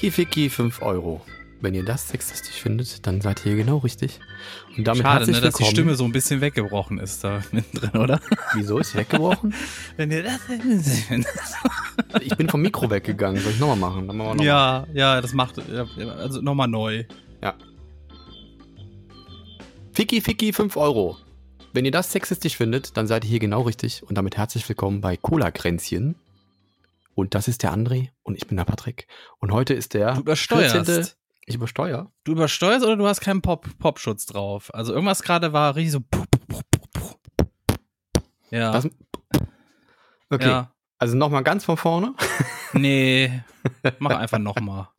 Ficky Ficky 5 Euro. Wenn ihr das sexistisch findet, dann seid ihr genau richtig. Und damit Schade, ne, dass die Stimme so ein bisschen weggebrochen ist da mittendrin, oder? Wieso ist sie weggebrochen? Wenn ihr das Ich bin vom Mikro weggegangen. Soll ich nochmal machen? Dann machen noch ja, mal. ja, das macht. Also nochmal neu. Ja. Ficky Ficky 5 Euro. Wenn ihr das sexistisch findet, dann seid ihr hier genau richtig. Und damit herzlich willkommen bei Cola Kränzchen. Und das ist der André und ich bin der Patrick. Und heute ist der du übersteuerst. 14. Ich übersteuere. Du übersteuerst oder du hast keinen Pop Popschutz drauf? Also irgendwas gerade war richtig so. Ja. Was? Okay. Ja. Also nochmal ganz von vorne. Nee, mach einfach nochmal.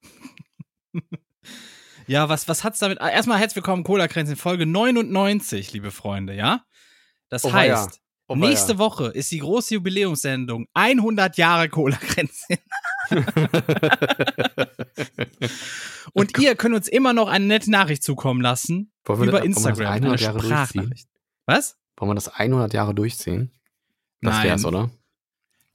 ja, was, was hat's damit? Erstmal herzlich willkommen, Cola Kränzchen, Folge 99, liebe Freunde, ja? Das oh, heißt, Oh, Nächste ja. Woche ist die große Jubiläumssendung 100 Jahre Cola-Kränzchen. und ihr könnt uns immer noch eine nette Nachricht zukommen lassen wollen über das, Instagram. Wollen wir das 100 Jahre durchziehen? Was? Wollen wir das 100 Jahre durchziehen? Das Nein. wär's, oder?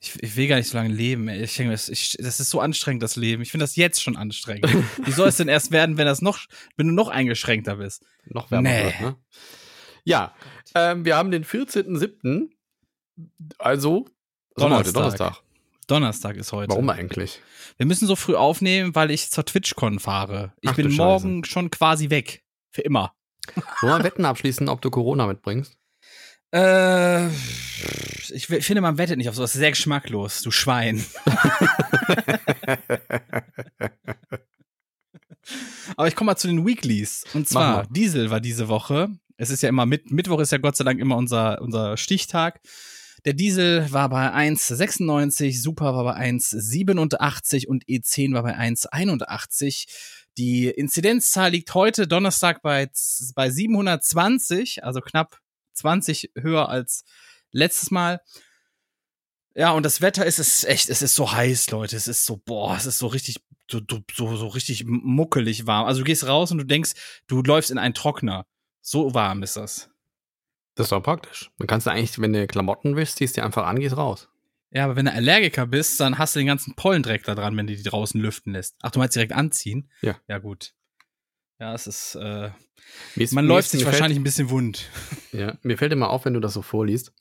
Ich, ich, will gar nicht so lange leben. Ich denke, das, ich, das ist so anstrengend, das Leben. Ich finde das jetzt schon anstrengend. Wie soll es denn erst werden, wenn das noch, wenn du noch eingeschränkter bist? Noch wärmer nee. wird, ne? Ja, ähm, wir haben den 14.07. Also Donnerstag. Donnerstag. Donnerstag ist heute. Warum eigentlich? Wir müssen so früh aufnehmen, weil ich zur TwitchCon fahre. Ich Ach, bin morgen schon quasi weg. Für immer. Wollen wir Wetten abschließen, ob du Corona mitbringst? Äh, ich finde, man wettet nicht auf sowas. Sehr geschmacklos, du Schwein. Aber ich komme mal zu den Weeklies. Und zwar, Diesel war diese Woche es ist ja immer mit, Mittwoch ist ja Gott sei Dank immer unser, unser Stichtag. Der Diesel war bei 1,96, Super war bei 1,87 und E10 war bei 1,81. Die Inzidenzzahl liegt heute Donnerstag bei, bei 720, also knapp 20 höher als letztes Mal. Ja, und das Wetter ist es echt, es ist so heiß, Leute. Es ist so, boah, es ist so richtig, so, so, so richtig muckelig warm. Also du gehst raus und du denkst, du läufst in einen Trockner. So warm ist das. Das ist doch praktisch. Dann kannst du eigentlich, wenn du Klamotten wischst, ziehst du einfach an, gehst raus. Ja, aber wenn du Allergiker bist, dann hast du den ganzen Pollendreck da dran, wenn du die draußen lüften lässt. Ach, du meinst direkt anziehen? Ja. Ja, gut. Ja, es ist, äh, ist man läuft sich wahrscheinlich fällt, ein bisschen wund. Ja, mir fällt immer auf, wenn du das so vorliest,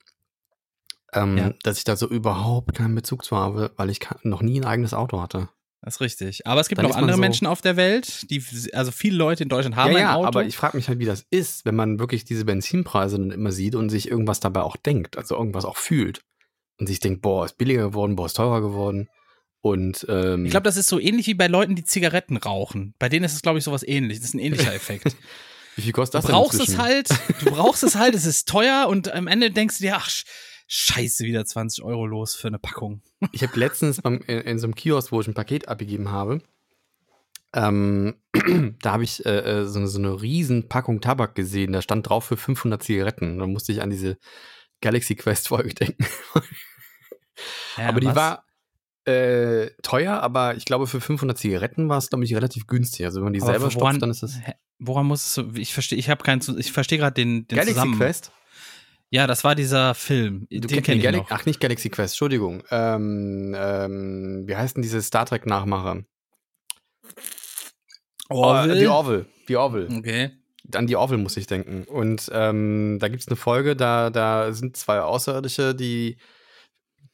ähm, ja. dass ich da so überhaupt keinen Bezug zu habe, weil ich noch nie ein eigenes Auto hatte. Das ist richtig. Aber es gibt Dann noch andere so Menschen auf der Welt, die, also viele Leute in Deutschland haben ja, ja, ein Auto. aber ich frage mich halt, wie das ist, wenn man wirklich diese Benzinpreise dann immer sieht und sich irgendwas dabei auch denkt, also irgendwas auch fühlt. Und sich denkt, boah, ist billiger geworden, boah, ist teurer geworden. Und ähm, ich glaube, das ist so ähnlich wie bei Leuten, die Zigaretten rauchen. Bei denen ist es, glaube ich, sowas ähnlich. Das ist ein ähnlicher Effekt. wie viel kostet das du brauchst es halt, du brauchst es halt, es ist teuer und am Ende denkst du dir, ach, scheiße, wieder 20 Euro los für eine Packung. Ich habe letztens beim, in, in, so einem Kiosk, wo ich ein Paket abgegeben habe, ähm, da habe ich äh, äh, so, eine, so eine riesen Packung Tabak gesehen. Da stand drauf für 500 Zigaretten. Da musste ich an diese Galaxy Quest Folge denken. Ja, aber die was? war äh, teuer, aber ich glaube für 500 Zigaretten war es glaube ich relativ günstig. Also wenn man die aber selber woran, stopft, dann ist das. Woran muss es? Ich verstehe, ich habe keinen, ich verstehe gerade den, den Galaxy Zusammen Quest. Ja, das war dieser Film. Du den ich noch. Ach, nicht Galaxy Quest, Entschuldigung. Ähm, ähm, wie heißt denn diese Star Trek-Nachmacher? Orville? die Orville. Die Orville. Okay. An die Orville muss ich denken. Und ähm, da gibt es eine Folge, da, da sind zwei Außerirdische, die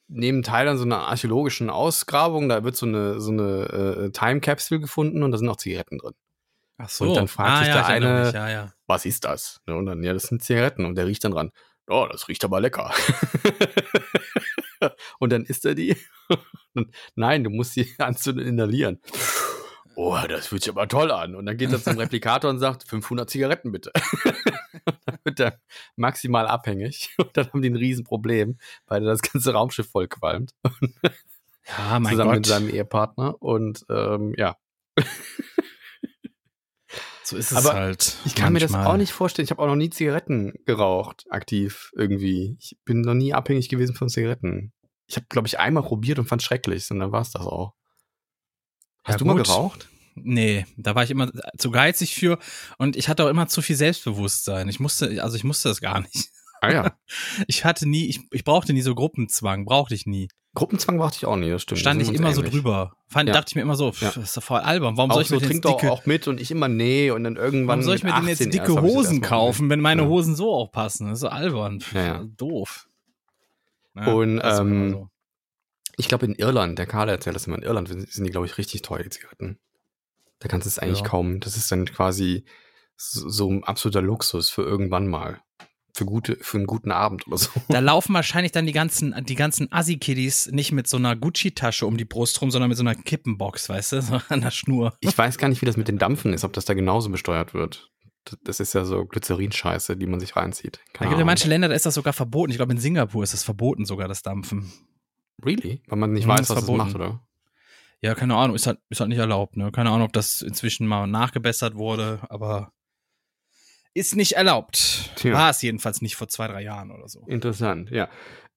nehmen teil an so einer archäologischen Ausgrabung. Da wird so eine, so eine äh, Time Capsule gefunden und da sind auch Zigaretten drin. Ach so. Und dann fragt ah, sich ja, der eine, ja, ja. was ist das? Und dann, ja, das sind Zigaretten. Und der riecht dann dran oh, das riecht aber lecker. und dann isst er die. Nein, du musst sie anzünden inhalieren. Oh, das fühlt sich aber toll an. Und dann geht er zum Replikator und sagt, 500 Zigaretten bitte. wird er maximal abhängig und dann haben die ein Riesenproblem, weil das ganze Raumschiff voll qualmt. Ja, mein zusammen Gott. mit seinem Ehepartner und ähm, ja. So ist es Aber halt. Ich kann mir das manchmal. auch nicht vorstellen. Ich habe auch noch nie Zigaretten geraucht, aktiv irgendwie. Ich bin noch nie abhängig gewesen von Zigaretten. Ich habe, glaube ich, einmal probiert und fand schrecklich und dann war es das auch. Hast Ja, du mal gut. geraucht? Nee, da war ich immer zu geizig für und ich hatte auch immer zu viel Selbstbewusstsein. Ich musste, also ich musste das gar nicht. Ah ja. Ich hatte nie, ich, ich brauchte nie so Gruppenzwang, brauchte ich nie. Gruppenzwang brauchte ich auch nie, das stimmt. Stand ich immer uns so ähnlich. drüber. Fand, Ja. dachte ich mir immer so, pff, Ja. das ist doch voll albern. Warum Auch soll ich so mir denn trinkt dicke, auch mit und ich immer nee und dann irgendwann. warum soll ich mir denn jetzt 18 dicke Hosen kaufen, wenn meine Ja. Hosen so auch passen? Das ist so albern. Pff, Ja. Doof. Und, ähm, so. Ich glaube in Irland, der Karl erzählt das immer, in Irland sind die, glaube ich, richtig teuer, die Zigaretten. Da kannst du es eigentlich kaum. Das ist dann quasi so, so ein absoluter Luxus für irgendwann mal. Für, gute, für einen guten Abend oder so. Da laufen wahrscheinlich dann die ganzen, die ganzen Assi-Kiddies nicht mit so einer Gucci-Tasche um die Brust rum, sondern mit so einer Kippenbox, weißt du, so an der Schnur. Ich weiß gar nicht, wie das mit den Dampfen ist, ob das da genauso besteuert wird. Das- ist ja so Glycerinscheiße, die man sich reinzieht. Da Keine gibt ja manche Länder, da ist das sogar verboten. Ich glaube, in Singapur ist das verboten, sogar das Dampfen. Really? Weil man nicht Mhm, weiß, was es verboten. macht, oder? Ja, keine Ahnung, ist halt, ist halt nicht erlaubt, ne? Keine Ahnung, ob das inzwischen mal nachgebessert wurde, aber ist nicht erlaubt. Tja. War es jedenfalls nicht vor zwei, drei Jahren oder so. Interessant, ja.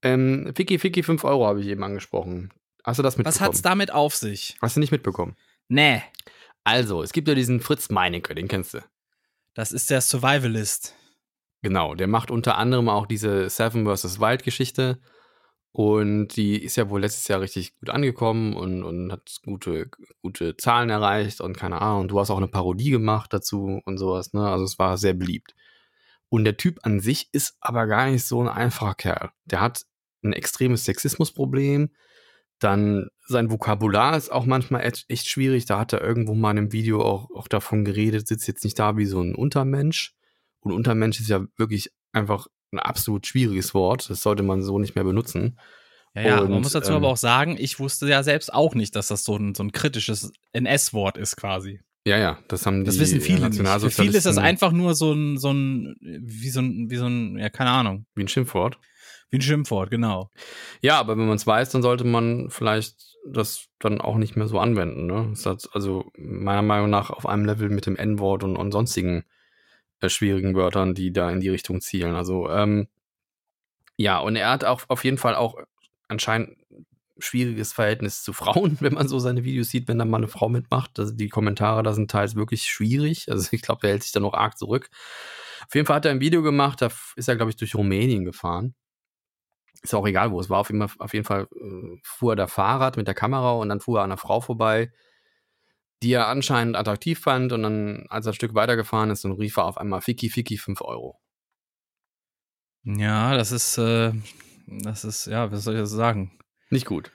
Ähm, Ficky Ficky 5 Euro habe ich eben angesprochen. Hast du das mitbekommen? Was hat's damit auf sich? Hast du nicht mitbekommen? Nee, Also, es gibt ja diesen Fritz Meinecke, den kennst du. das ist der Survivalist. Genau, der macht unter anderem auch diese Seven vs. Wild Geschichte. Und die ist ja wohl letztes Jahr richtig gut angekommen und, und hat gute, gute Zahlen erreicht und keine Ahnung. Und du hast auch eine Parodie gemacht dazu und sowas, ne? Also es war sehr beliebt. Und der Typ an sich ist aber gar nicht so ein einfacher Kerl. Der hat ein extremes Sexismusproblem. Dann sein Vokabular ist auch manchmal echt, schwierig. Da hat er irgendwo mal in einem Video auch, auch davon geredet, sitzt jetzt nicht da wie so ein Untermensch. Und Untermensch ist ja wirklich einfach ein absolut schwieriges Wort. Das sollte man so nicht mehr benutzen. Ja, ja, Und, man muss dazu ähm, aber auch sagen, ich wusste ja selbst auch nicht, dass das so ein, so ein kritisches NS-Wort ist quasi. Ja, ja, das haben die Das wissen viele nicht. Für viele ist das einfach nur so ein, so ein, wie so ein, wie so ein, ja, keine Ahnung, wie ein Schimpfwort. wie ein Schimpfwort, genau. Ja, aber wenn man es weiß, dann sollte man vielleicht das dann auch nicht mehr so anwenden. Ne? Das hat also meiner Meinung nach auf einem Level mit dem N-Wort und, und sonstigen schwierigen Wörtern, die da in die Richtung zielen. Also ähm, ja, und er hat auch auf jeden Fall auch anscheinend ein schwieriges Verhältnis zu Frauen, wenn man so seine Videos sieht, wenn da mal eine Frau mitmacht. Also die Kommentare da sind teils wirklich schwierig. Also ich glaube, er hält sich da noch arg zurück. Auf jeden Fall hat er ein Video gemacht, da ist er, glaube ich, durch Rumänien gefahren. Ist auch egal, wo es war. Auf jeden Fall, auf jeden Fall äh, fuhr er da Fahrrad mit der Kamera und dann fuhr er an einer Frau vorbei, die er anscheinend attraktiv fand. Und dann, als er ein Stück weitergefahren ist, dann rief er auf einmal Ficky, Ficky, 5 Euro. Ja, das ist, äh, das ist, ja, was soll ich das sagen? Nicht gut.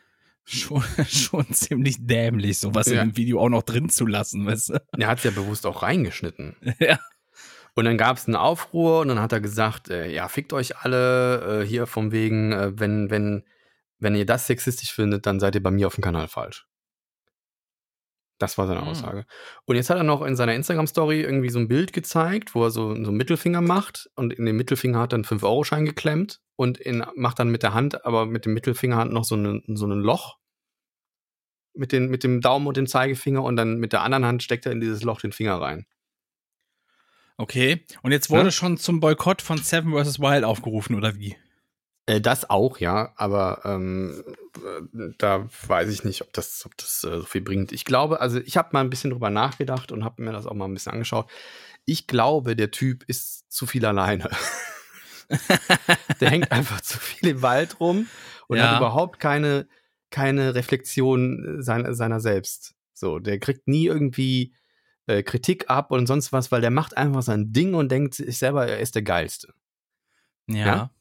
Schon, schon ziemlich dämlich, sowas Ja. in dem Video auch noch drin zu lassen, weißt du? Er hat es ja bewusst auch reingeschnitten. Ja. Und dann gab es einen Aufruhr und dann hat er gesagt, äh, ja, fickt euch alle, äh, hier vom wegen, äh, wenn, wenn, wenn ihr das sexistisch findet, dann seid ihr bei mir auf dem Kanal falsch. Das war seine Hm. Aussage. Und jetzt hat er noch in seiner Instagram-Story irgendwie so ein Bild gezeigt, wo er so, so einen Mittelfinger macht und in den Mittelfinger hat er einen 5-Euro-Schein geklemmt und in, macht dann mit der Hand, aber mit dem Mittelfinger noch so, eine, so ein Loch mit, den, mit dem Daumen und dem Zeigefinger und dann mit der anderen Hand steckt er in dieses Loch den Finger rein. Okay. Und jetzt wurde Ja? schon zum Boykott von Seven vs. Wild aufgerufen, oder wie? Äh, das auch, ja, aber ähm, äh, da weiß ich nicht, ob das, ob das äh, so viel bringt. Ich glaube, also ich habe mal ein bisschen drüber nachgedacht und habe mir das auch mal ein bisschen angeschaut. Ich glaube, der Typ ist zu viel alleine. der hängt einfach zu viel im Wald rum und Ja. hat überhaupt keine, keine Reflexion seiner, seiner selbst. So, der kriegt nie irgendwie äh, Kritik ab und sonst was, weil der macht einfach sein Ding und denkt sich selber, er ist der Geilste. Ja. Ja?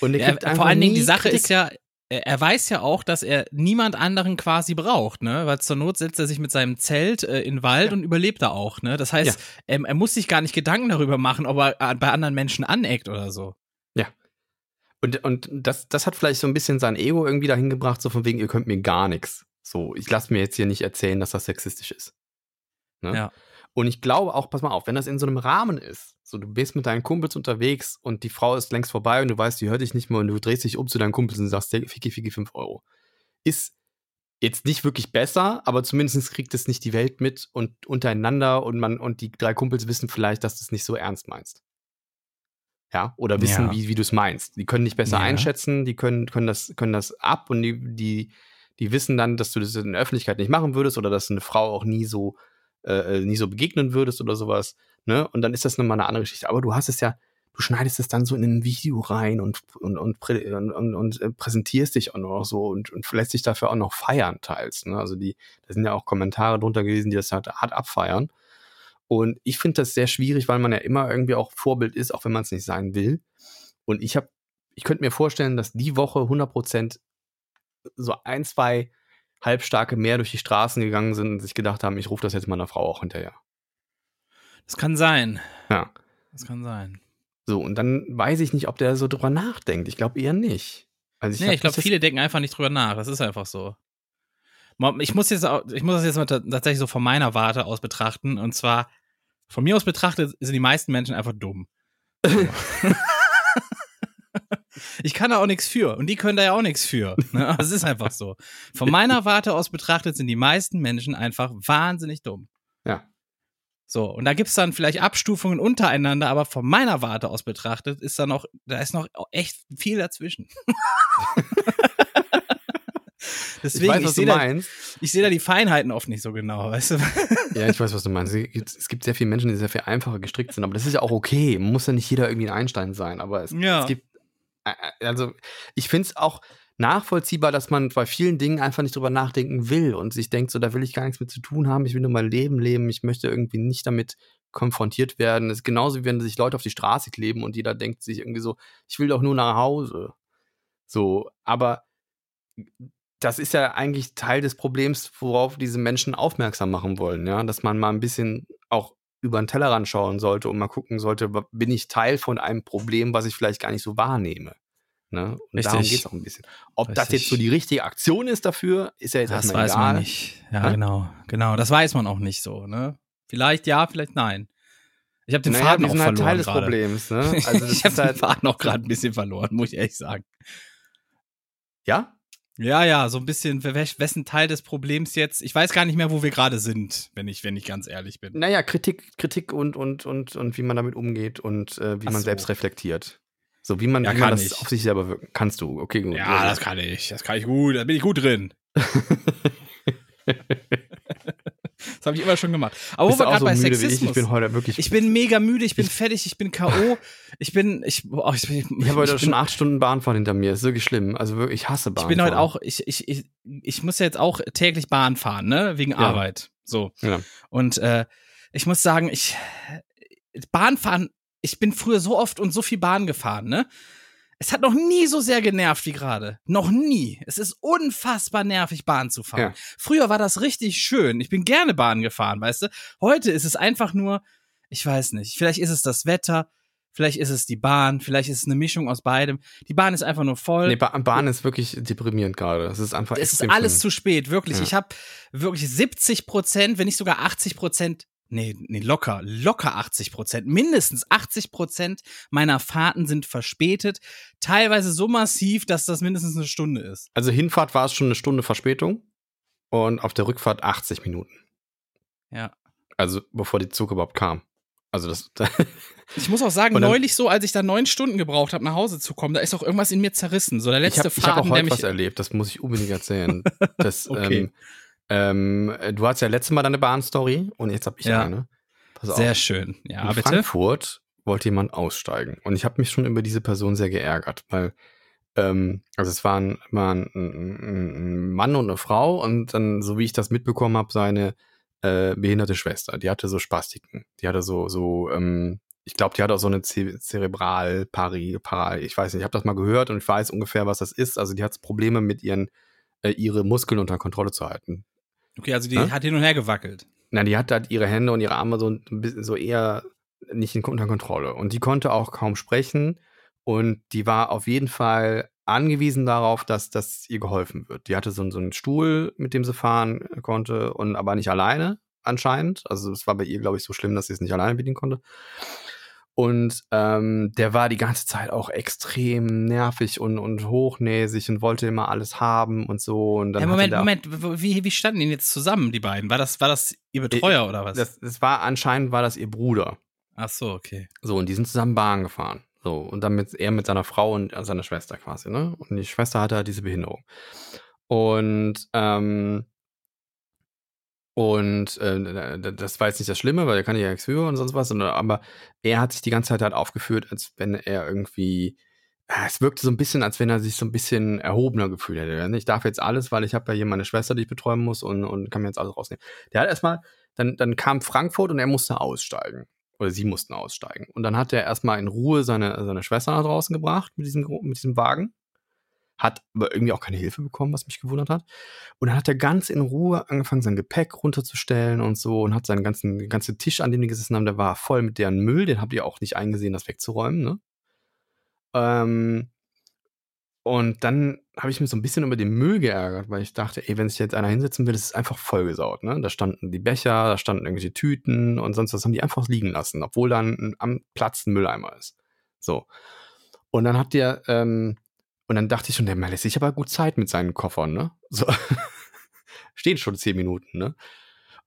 Und der Ja, vor allen Dingen, die Sache Kritik. ist ja, er er weiß ja auch, dass er niemand anderen quasi braucht, ne? Weil zur Not setzt er sich mit seinem Zelt äh, in den Wald und überlebt da auch, ne? Das heißt, ähm, er muss sich gar nicht Gedanken darüber machen, ob er äh, bei anderen Menschen aneckt oder so. Und, und das, das hat vielleicht so ein bisschen sein Ego irgendwie dahin gebracht, so von wegen, ihr könnt mir gar nichts. So, ich lasse mir jetzt hier nicht erzählen, dass das sexistisch ist. Ne? Ja. Und ich glaube auch, pass mal auf, wenn das in so einem Rahmen ist, so du bist mit deinen Kumpels unterwegs und die Frau ist längst vorbei und du weißt, die hört dich nicht mehr und du drehst dich um zu deinen Kumpels und sagst, Fiki, Fiki, 5 Euro. Ist jetzt nicht wirklich besser, aber zumindest kriegt es nicht die Welt mit und untereinander und man und die drei Kumpels wissen vielleicht, dass du es nicht so ernst meinst. Ja, oder wissen, Ja. wie, wie du es meinst. Die können dich besser Ja. einschätzen, die können, können, das, können das ab und die, die, die wissen dann, dass du das in der Öffentlichkeit nicht machen würdest oder dass eine Frau auch nie so, äh, nie so begegnen würdest oder sowas. Ne? Und dann ist das nochmal eine andere Geschichte. Aber du hast es ja, du schneidest es dann so in ein Video rein und, und, und, und, und äh, präsentierst dich auch noch so und, und lässt dich dafür auch noch feiern teils. Ne? Also die, da sind ja auch Kommentare drunter gewesen, die das halt hart abfeiern. Und ich finde das sehr schwierig, weil man ja immer irgendwie auch Vorbild ist, auch wenn man es nicht sein will. Und ich habe, ich könnte mir vorstellen, dass die Woche 100% so ein, zwei Halbstarke mehr durch die Straßen gegangen sind und sich gedacht haben, ich rufe das jetzt meiner Frau auch hinterher. Das kann sein. Ja. Das kann sein. So, und dann weiß ich nicht, ob der so drüber nachdenkt. Ich glaube eher nicht. Also nee, hab ich glaube, viele denken einfach nicht drüber nach. Das ist einfach so. Ich muss jetzt, auch, ich muss das jetzt mal ta- tatsächlich so von meiner Warte aus betrachten. Und zwar, von mir aus betrachtet, sind die meisten Menschen einfach dumm. So. ich kann da auch nichts für. Und die können da ja auch nichts für. Ne? Das ist einfach so. Von meiner Warte aus betrachtet sind die meisten Menschen einfach wahnsinnig dumm. Ja. So, und da gibt's dann vielleicht Abstufungen untereinander, aber von meiner Warte aus betrachtet ist da noch, da ist noch echt viel dazwischen. Deswegen, ich weiß, ich, was du sehe da, meinst. ich sehe da die Feinheiten oft nicht so genau, weißt du? Ja, ich weiß, was du meinst. Es gibt, es gibt sehr viele Menschen, die sehr viel einfacher gestrickt sind, aber das ist ja auch okay. Muss ja nicht jeder irgendwie ein Einstein sein, aber es, Ja. es gibt, also ich finde es auch nachvollziehbar, dass man bei vielen Dingen einfach nicht drüber nachdenken will und sich denkt, so, da will ich gar nichts mit zu tun haben, ich will nur mein Leben leben, ich möchte irgendwie nicht damit konfrontiert werden. Das ist genauso wie wenn sich Leute auf die Straße kleben und jeder denkt sich irgendwie so, ich will doch nur nach Hause. So, aber das ist ja eigentlich Teil des Problems, worauf diese Menschen aufmerksam machen wollen, ja, dass man mal ein bisschen auch über den Tellerrand schauen sollte und mal gucken sollte, bin ich Teil von einem Problem, was ich vielleicht gar nicht so wahrnehme. Ne? Und darum Richtig. geht es auch ein bisschen. Ob das Richtig. jetzt so die richtige Aktion ist dafür, ist ja jetzt Das erstmal weiß egal. man nicht. Ja, Hä? genau, genau. Das weiß man auch nicht so, ne? Vielleicht ja, vielleicht nein. Ich habe den naja, Faden auch halt verloren Teil des. Problems. Ne? Also das ich habe den halt, Faden auch gerade ein bisschen verloren, muss ich ehrlich sagen. ja? Ja, ja, so ein bisschen, wessen Teil des Problems jetzt? Ich weiß gar nicht mehr, wo wir gerade sind, wenn ich, wenn ich ganz ehrlich bin. Naja, Kritik, Kritik und, und, und, und wie man damit umgeht und äh, wie Ach man so. selbst reflektiert. So, wie man, Ja, wie man kann das ich. auf sich selber wirken. Kannst du, okay, gut. Ja, das kann ich. Das kann ich gut. Da bin ich gut drin. Das habe ich immer schon gemacht. Aber wo Bist du wir gerade so bei wie ich? Sexismus. Ich bin heute wirklich. Ich bin mega müde, ich bin fertig, ich bin K.O. Ich bin, ich, oh, ich, ich, Ich habe heute ich schon bin, acht Stunden Bahnfahren hinter mir. Ist wirklich schlimm. Also wirklich, ich hasse ich Bahnfahren. bin heute auch, ich, ich, ich, ich muss jetzt auch täglich Bahn fahren, ne, wegen Arbeit. So. Ja. Und äh, ich muss sagen, ich Bahnfahren, ich bin früher so oft und so viel Bahn gefahren, ne? Es hat noch nie so sehr genervt wie gerade. Noch nie. Es ist unfassbar nervig, Bahn zu fahren. Ja. Früher war das richtig schön. Ich bin gerne Bahn gefahren, weißt du? Heute ist es einfach nur, ich weiß nicht, vielleicht ist es das Wetter, vielleicht ist es die Bahn, vielleicht ist es eine Mischung aus beidem. Die Bahn ist einfach nur voll. Nee, ba Bahn ist wirklich deprimierend gerade. Es ist einfach Es ist alles schlimm. zu spät, wirklich. Ja. Ich habe wirklich 70 Prozent, wenn nicht sogar 80 Prozent, nee, nee, locker, locker 80 Prozent, mindestens 80 Prozent meiner Fahrten sind verspätet. Teilweise so massiv, dass das mindestens eine Stunde ist. Also Hinfahrt war es schon eine Stunde Verspätung und auf der Rückfahrt 80 Minuten. Ja. Also bevor die Zug überhaupt kam. Also das. Ich muss auch sagen, dann- neulich so, als ich da neun Stunden gebraucht habe, nach Hause zu kommen, da ist auch irgendwas in mir zerrissen. So der ich letzte habe hab auch Faden, der heute was erlebt. Das muss ich unbedingt erzählen. Das, Okay. ähm, ähm, du hattest ja letztes Mal deine Bahnstory und jetzt habe ich Ja. eine. Pass auf. Sehr schön. Ja, in bitte. Frankfurt wollte jemand aussteigen. Und ich habe mich schon über diese Person sehr geärgert, weil, ähm, also es waren, waren ein, Mann und eine Frau und dann, so wie ich das mitbekommen habe, seine äh, behinderte Schwester. Die hatte so Spastiken. Die hatte so, so, ähm, ich glaube, die hat auch so eine Ce Zerebral, Pari, Para, ich weiß nicht, ich habe das mal gehört und ich weiß ungefähr, was das ist. Also die hat Probleme mit ihren, äh, ihre Muskeln unter Kontrolle zu halten. Okay, also die Hä? hat hin und her gewackelt. Na, die hat halt ihre Hände und ihre Arme so ein bisschen so eher nicht in, unter Kontrolle. Und die konnte auch kaum sprechen. Und die war auf jeden Fall angewiesen darauf, dass, dass ihr geholfen wird. Die hatte so, so einen Stuhl, mit dem sie fahren konnte, und aber nicht alleine. anscheinend. Also es war bei ihr, glaube ich, so schlimm, dass sie es nicht alleine bedienen konnte. Und ähm, der war die ganze Zeit auch extrem nervig und, und hochnäsig und wollte immer alles haben und so. Und dann Ja, Moment, Moment, wie, wie standen die jetzt zusammen, die beiden? War das, war das ihr Betreuer oder was? Das, das war anscheinend war das ihr Bruder. Ach so, okay. So, und die sind zusammen Bahn gefahren. So, und dann mit, er mit seiner Frau und seiner Schwester quasi, ne? Und die Schwester hatte halt diese Behinderung. Und, ähm, und äh, das war jetzt nicht das Schlimme, weil er kann ja nichts für und sonst was, sondern, aber er hat sich die ganze Zeit halt aufgeführt, als wenn er irgendwie, äh, es wirkte so ein bisschen, als wenn er sich so ein bisschen erhobener gefühlt hätte. Ich darf jetzt alles, weil ich habe ja hier meine Schwester, die ich betreuen muss und, und kann mir jetzt alles rausnehmen. Der hat erstmal, dann, dann kam Frankfurt und er musste aussteigen. Oder sie mussten aussteigen. Und dann hat er erstmal in Ruhe seine, seine Schwester nach draußen gebracht mit diesem, mit diesem Wagen hat aber irgendwie auch keine Hilfe bekommen, was mich gewundert hat. Und dann hat er ganz in Ruhe angefangen, sein Gepäck runterzustellen und so und hat seinen ganzen, ganzen Tisch, an dem die gesessen haben, der war voll mit deren Müll, den habt ihr auch nicht eingesehen, das wegzuräumen, ne? Ähm, und dann habe ich mich so ein bisschen über den Müll geärgert, weil ich dachte, ey, wenn sich jetzt einer hinsetzen will, das ist einfach vollgesaut, ne? Da standen die Becher, da standen irgendwelche Tüten und sonst was haben die einfach liegen lassen, obwohl dann am Platz ein Mülleimer ist. So. Und dann hat der, ähm, und dann dachte ich schon, der lässt sich aber gut Zeit mit seinen Koffern, ne? So. Stehen schon zehn Minuten, ne?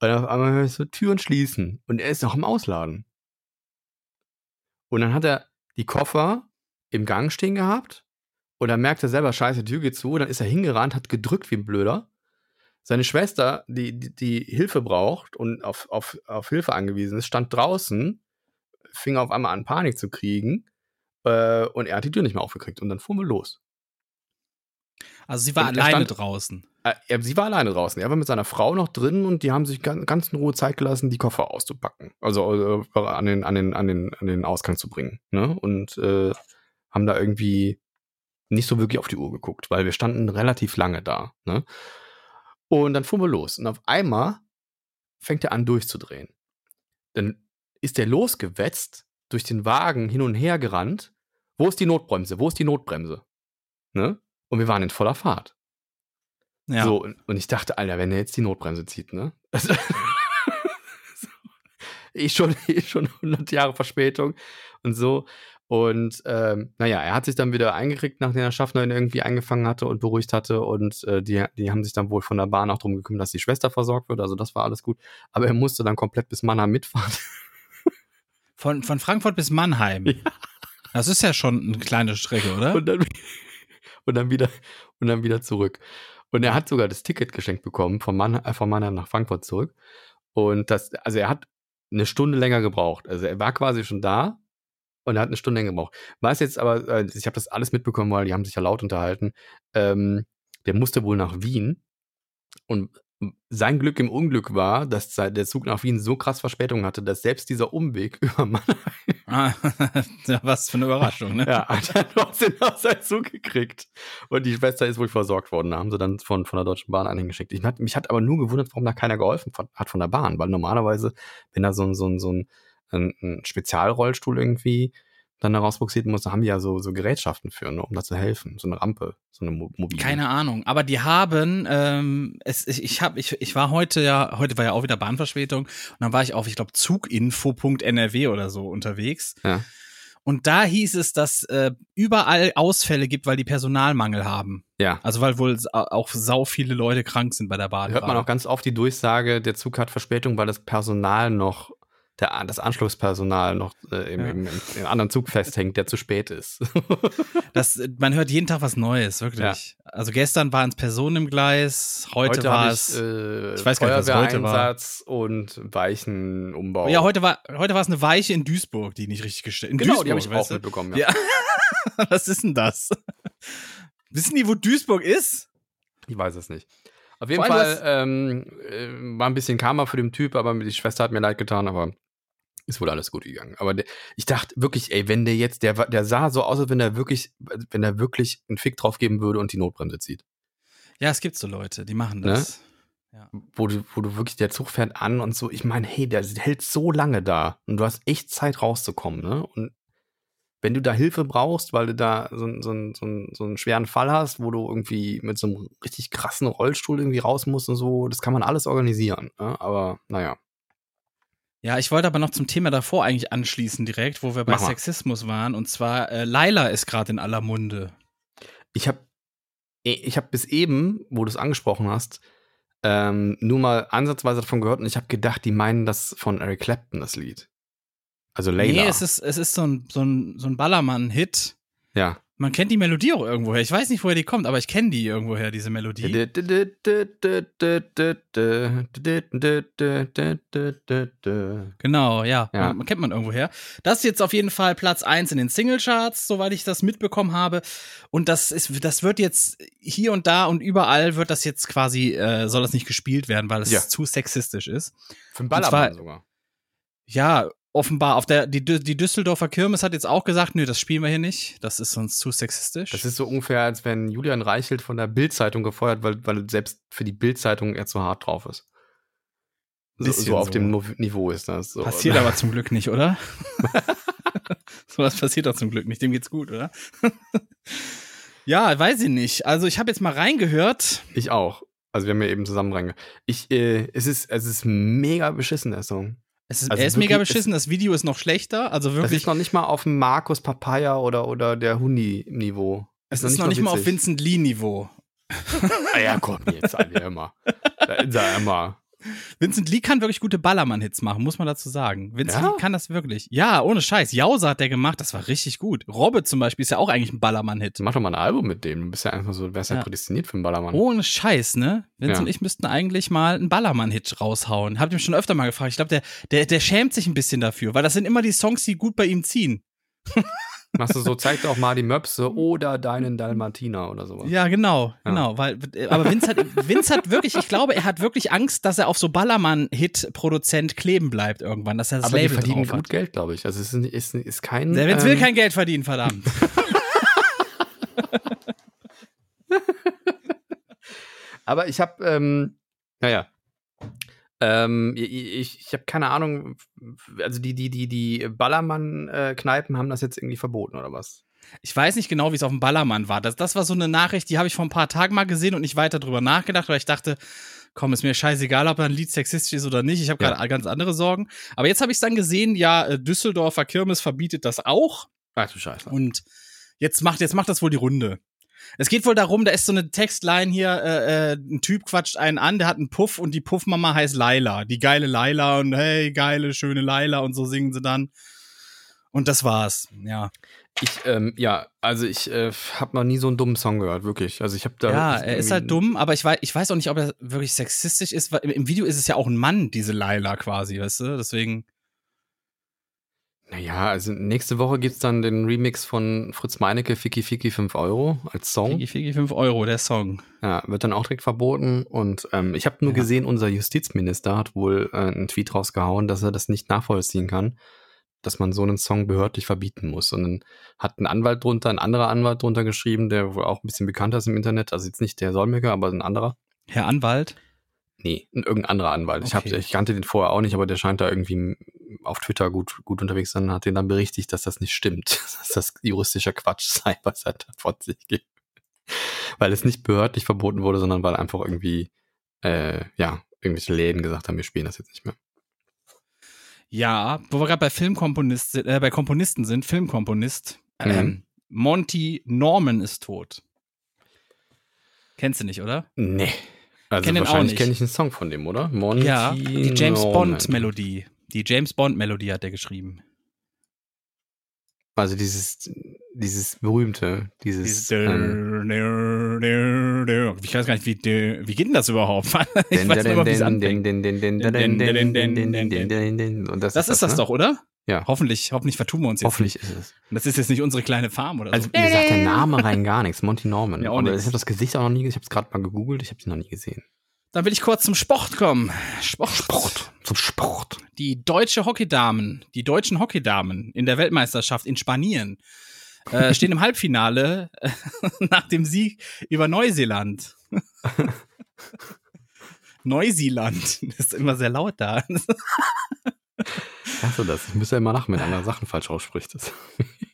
Und auf einmal so Türen schließen. Und er ist noch im Ausladen. Und dann hat er die Koffer im Gang stehen gehabt. Und dann merkt er selber, scheiße, die Tür geht zu. Dann ist er hingerannt, hat gedrückt wie ein Blöder. Seine Schwester, die, die, die Hilfe braucht und auf, auf, auf Hilfe angewiesen ist, stand draußen, fing auf einmal an, Panik zu kriegen. Äh, und er hat die Tür nicht mehr aufgekriegt. Und dann fuhren wir los. Also sie war Und alleine stand- draußen. Äh, sie war alleine draußen. Er war mit seiner Frau noch drin und die haben sich ganz, ganz in Ruhe Zeit gelassen, die Koffer auszupacken. Also äh, an, den, an, den, an, den, an den Ausgang zu bringen. Ne? Und äh, haben da irgendwie nicht so wirklich auf die Uhr geguckt, weil wir standen relativ lange da. Ne? Und dann fuhren wir los. Und auf einmal fängt er an durchzudrehen. Dann ist er losgewetzt, durch den Wagen hin und her gerannt. Wo ist die Notbremse? Wo ist die Notbremse? Ne? Und wir waren in voller Fahrt. Ja. So, und, ich dachte, Alter, wenn er jetzt die Notbremse zieht, ne? Also, so, ich schon, ich schon 100 Jahre Verspätung und so. Und ähm, naja, er hat sich dann wieder eingekriegt, nachdem der Schaffner ihn irgendwie eingefangen hatte und beruhigt hatte. Und äh, die, die haben sich dann wohl von der Bahn auch drum gekümmert, dass die Schwester versorgt wird. Also das war alles gut. Aber er musste dann komplett bis Mannheim mitfahren. Von, von Frankfurt bis Mannheim. Ja. Das ist ja schon eine kleine Strecke, oder? und dann, und dann wieder und dann wieder zurück. Und er hat sogar das Ticket geschenkt bekommen von, Mann, äh, von Mannheim nach Frankfurt zurück. Und das, also er hat eine Stunde länger gebraucht. Also er war quasi schon da und er hat eine Stunde länger gebraucht. Weiß jetzt aber, äh, ich habe das alles mitbekommen, weil die haben sich ja laut unterhalten. Ähm, der musste wohl nach Wien und sein Glück im Unglück war, dass der Zug nach Wien so krass Verspätung hatte, dass selbst dieser Umweg über Mannheim Ah, ja, was für eine Überraschung, ne? ja, hat er trotzdem noch seinen Zug gekriegt. Und die Schwester ist wohl versorgt worden. Da haben sie dann von, von der Deutschen Bahn einen hingeschickt. Ich, mich hat aber nur gewundert, warum da keiner geholfen hat von der Bahn. Weil normalerweise, wenn da so ein, so ein, so ein, ein, ein Spezialrollstuhl irgendwie dann da rausbuxiert muss, da haben die ja so, so Gerätschaften für, ne, um da zu helfen. So eine Rampe, so eine Mo- mobile. Keine Ahnung, aber die haben, ähm, es, ich, ich, hab, ich, ich war heute ja, heute war ja auch wieder Bahnverspätung und dann war ich auf, ich glaube, zuginfo.nrw oder so unterwegs. Ja. Und da hieß es, dass äh, überall Ausfälle gibt, weil die Personalmangel haben. Ja. Also weil wohl auch sau viele Leute krank sind bei der Bahn. Hört man auch ganz oft die Durchsage, der Zug hat Verspätung, weil das Personal noch, der, das Anschlusspersonal noch äh, im, Ja. im, im, im anderen Zug festhängt, der zu spät ist. Das, man hört jeden Tag was Neues, wirklich. Also gestern waren es Personen im Gleis, heute, war habe es. ich, äh, ich weiß gar nicht, was heute war. Und Weichenumbau. ja, heute war heute war es eine Weiche in Duisburg, die nicht richtig gestellt. In genau, Duisburg, die habe ich auch du? mitbekommen. Ja. Ja. Was ist denn das? Wissen die, wo Duisburg ist? Ich weiß es nicht. Auf jeden Fall ähm, äh, war ein bisschen Karma für den Typ, aber die Schwester hat mir leid getan, aber ist wohl alles gut gegangen. Aber der, ich dachte wirklich, ey, wenn der jetzt, der, der sah so aus, als wenn er wirklich, wenn er wirklich einen Fick drauf geben würde und die Notbremse zieht. Ja, es gibt so Leute, die machen Ne? das. Wo du, wo du wirklich, der Zug fährt an und so, ich meine, hey, der hält so lange da und du hast echt Zeit rauszukommen, ne? Und wenn du da Hilfe brauchst, weil du da so, einen- so, so, so einen schweren Fall hast, wo du irgendwie mit so einem richtig krassen Rollstuhl irgendwie raus musst und so, das kann man alles organisieren. Ne? Aber naja, Ja, ich wollte aber noch zum Thema davor eigentlich anschließen direkt, wo wir bei Mach mal. Sexismus waren. Und zwar, äh, Laila ist gerade in aller Munde. Ich habe ich hab bis eben, wo du es angesprochen hast, ähm, nur mal ansatzweise davon gehört und ich habe gedacht, die meinen das von Eric Clapton, das Lied. Also Layla. Nee, es ist, es ist so ein, so ein, so ein Ballermann-Hit. ja. Man kennt die Melodie auch irgendwoher. Ich weiß nicht, woher die kommt, aber ich kenne die irgendwoher, diese Melodie. Genau, ja. Ja. Man, kennt man irgendwoher. Das ist jetzt auf jeden Fall Platz 1 in den Singlecharts, soweit ich das mitbekommen habe. Und das ist, das wird jetzt hier und da und überall wird das jetzt quasi, äh, soll das nicht gespielt werden, weil es Ja. zu sexistisch ist. Für einen Ballermann sogar. Ja, offenbar. Auf der, die, die Düsseldorfer Kirmes hat jetzt auch gesagt, nö, das spielen wir hier nicht. Das ist sonst zu sexistisch. Das ist so ungefähr, als wenn Julian Reichelt von der Bild-Zeitung gefeuert, weil, weil selbst für die Bild-Zeitung er zu hart drauf ist. So, so auf so. dem Niveau ist das. So. Passiert aber zum Glück nicht, oder? Sowas passiert doch zum Glück nicht. Dem geht's gut, oder? ja, weiß ich nicht. Also ich habe jetzt mal reingehört. Ich auch. Also wir haben ja eben zusammen reingehört. Ich, äh, es ist, es ist mega beschissen, der Song. Es ist, Also er ist mega beschissen. Das Video ist noch schlechter. Also Das wirklich. ist noch nicht mal auf dem Markus Papaya oder, oder der Hundi-Niveau. es ist noch nicht mal auf. Vincent Lee-Niveau. Ah ja, komm, jetzt alle immer. Da er immer. Vincent Lee kann wirklich gute Ballermann-Hits machen, muss man dazu sagen. Vincent Ja? Lee kann das wirklich. Ja, ohne Scheiß. Jausa hat der gemacht, das war richtig gut. Robbe zum Beispiel ist ja auch eigentlich ein Ballermann-Hit. Mach doch mal ein Album mit dem. Du bist ja einfach so, wärst ja, Ja. prädestiniert für einen Ballermann. Ohne Scheiß, ne? Vince Ja. und ich müssten eigentlich mal einen Ballermann-Hit raushauen. Habt ihr mich schon öfter mal gefragt. Ich glaube, der, der, der schämt sich ein bisschen dafür, weil das sind immer die Songs, die gut bei ihm ziehen. Machst du so, zeig doch mal die Möpse oder deinen Dalmatiner oder sowas. Ja, genau, Ja. genau. Weil, aber Vince hat, Vince hat wirklich, ich glaube, er hat wirklich Angst, dass er auf so Ballermann-Hit-Produzent kleben bleibt irgendwann, dass er das Aber die Label verdienen drauf gut. Geld, glaube ich. Also es ist, ist, ist kein. Der Vince will ähm, kein Geld verdienen, verdammt. Aber ich habe, ähm, naja, ähm, ich, ich, habe keine Ahnung, also die, die, die, die Ballermann-Kneipen haben das jetzt irgendwie verboten oder was? Ich weiß nicht genau, wie es auf dem Ballermann war. Das, das war so eine Nachricht, die habe ich vor ein paar Tagen mal gesehen und nicht weiter drüber nachgedacht, weil ich dachte, komm, ist mir scheißegal, ob ein Lied sexistisch ist oder nicht. Ich habe Ja. gerade ganz andere Sorgen. Aber jetzt habe ich es dann gesehen, ja, äh, Düsseldorfer Kirmes verbietet das auch. Ach du Scheiße. Und jetzt macht, jetzt macht das wohl die Runde. Es geht wohl darum, da ist so eine Textline hier, äh, äh, ein Typ quatscht einen an, der hat einen Puff und die Puffmama heißt Laila. Die geile Laila und hey, geile, schöne Laila und so singen sie dann. Und das war's, ja. Ich, ähm, ja, also ich äh, habe noch nie so einen dummen Song gehört, wirklich. Also ich habe da. Ja, er ist halt dumm, aber ich weiß, ich weiß auch nicht, ob er wirklich sexistisch ist, weil im Video ist es ja auch ein Mann, diese Laila quasi, weißt du? Deswegen. Naja, also nächste Woche gibt's dann den Remix von Fritz Meinecke, Ficky Ficky 5 Euro als Song. Figi Figi 5 Euro, der Song. Ja, wird dann auch direkt verboten. Und ähm, ich habe nur Ja. gesehen, unser Justizminister hat wohl äh, einen Tweet rausgehauen, dass er das nicht nachvollziehen kann, dass man so einen Song behördlich verbieten muss. Und dann hat ein Anwalt drunter, ein anderer Anwalt drunter geschrieben, der wohl auch ein bisschen bekannter ist im Internet. Also jetzt nicht der Solmecke, aber ein anderer. Herr Anwalt. Nee, ein irgendein anderer Anwalt. Ich, hab, Okay. ich kannte den vorher auch nicht, aber der scheint da irgendwie auf Twitter gut, gut unterwegs zu sein und hat den dann berichtigt, dass das nicht stimmt, dass das juristischer Quatsch sei, was er da von sich gibt. Weil es nicht behördlich verboten wurde, sondern weil einfach irgendwie, äh, ja, irgendwelche Läden gesagt haben, wir spielen das jetzt nicht mehr. Ja, wo wir gerade bei Filmkomponist, sind- äh, bei Komponisten sind, Filmkomponist. Mhm. Ähm, Monty Norman ist tot. Kennst du nicht, oder? Nee. Also Kenn den auch wahrscheinlich kenne ich einen Song von dem, oder? Monty ja, die James Norman. Bond Melodie. Die James Bond Melodie hat er geschrieben. Also dieses, dieses berühmte, dieses, Dieses ähm, ich weiß gar nicht, wie, wie geht denn das überhaupt? Ich weiß nicht, wie es anfängt. Und das, Das ist das ne? doch, oder? Ja. Hoffentlich, hoffentlich vertun wir uns jetzt. Hoffentlich ist es. nicht. Das ist jetzt nicht unsere kleine Farm oder Also so. mir sagt der Name rein gar nichts. Monty Norman. Mir auch Aber ich habe das Gesicht auch noch nie gesehen. Ich habe es gerade mal gegoogelt. Ich habe ihn noch nie gesehen. Dann will ich kurz zum Sport kommen. Sport. Sport. Zum Sport. Die deutsche Hockeydamen, die deutschen Hockeydamen in der Weltmeisterschaft in Spanien äh, stehen im Halbfinale äh, nach dem Sieg über Neuseeland. Neuseeland. Das ist immer sehr laut da. Hast du das? Ich müsste ja immer lachen, wenn einer Sachen falsch ausspricht.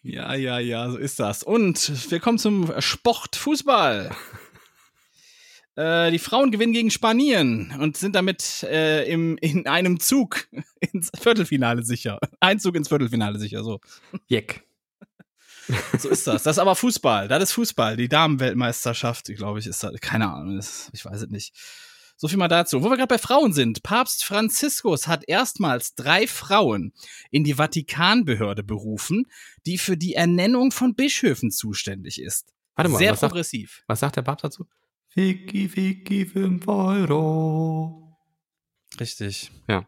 Ja, ja, ja, so ist das. Und wir kommen zum Sport Fußball. Äh, die Frauen gewinnen gegen Spanien und sind damit äh, im, in einem Zug ins Viertelfinale sicher. Einzug ins Viertelfinale sicher, so. Jeck. So ist das. Das ist aber Fußball. Das ist Fußball. Die Damenweltmeisterschaft, glaube ich, ist das. Keine Ahnung. Ich weiß es nicht. So viel mal dazu. Wo wir gerade bei Frauen sind. Papst Franziskus hat erstmals drei Frauen in die Vatikanbehörde berufen, die für die Ernennung von Bischöfen zuständig ist. Warte mal, Sehr was sagt, progressiv. was sagt der Papst dazu? Ficky, Ficky, 5 Euro. Richtig. Ja.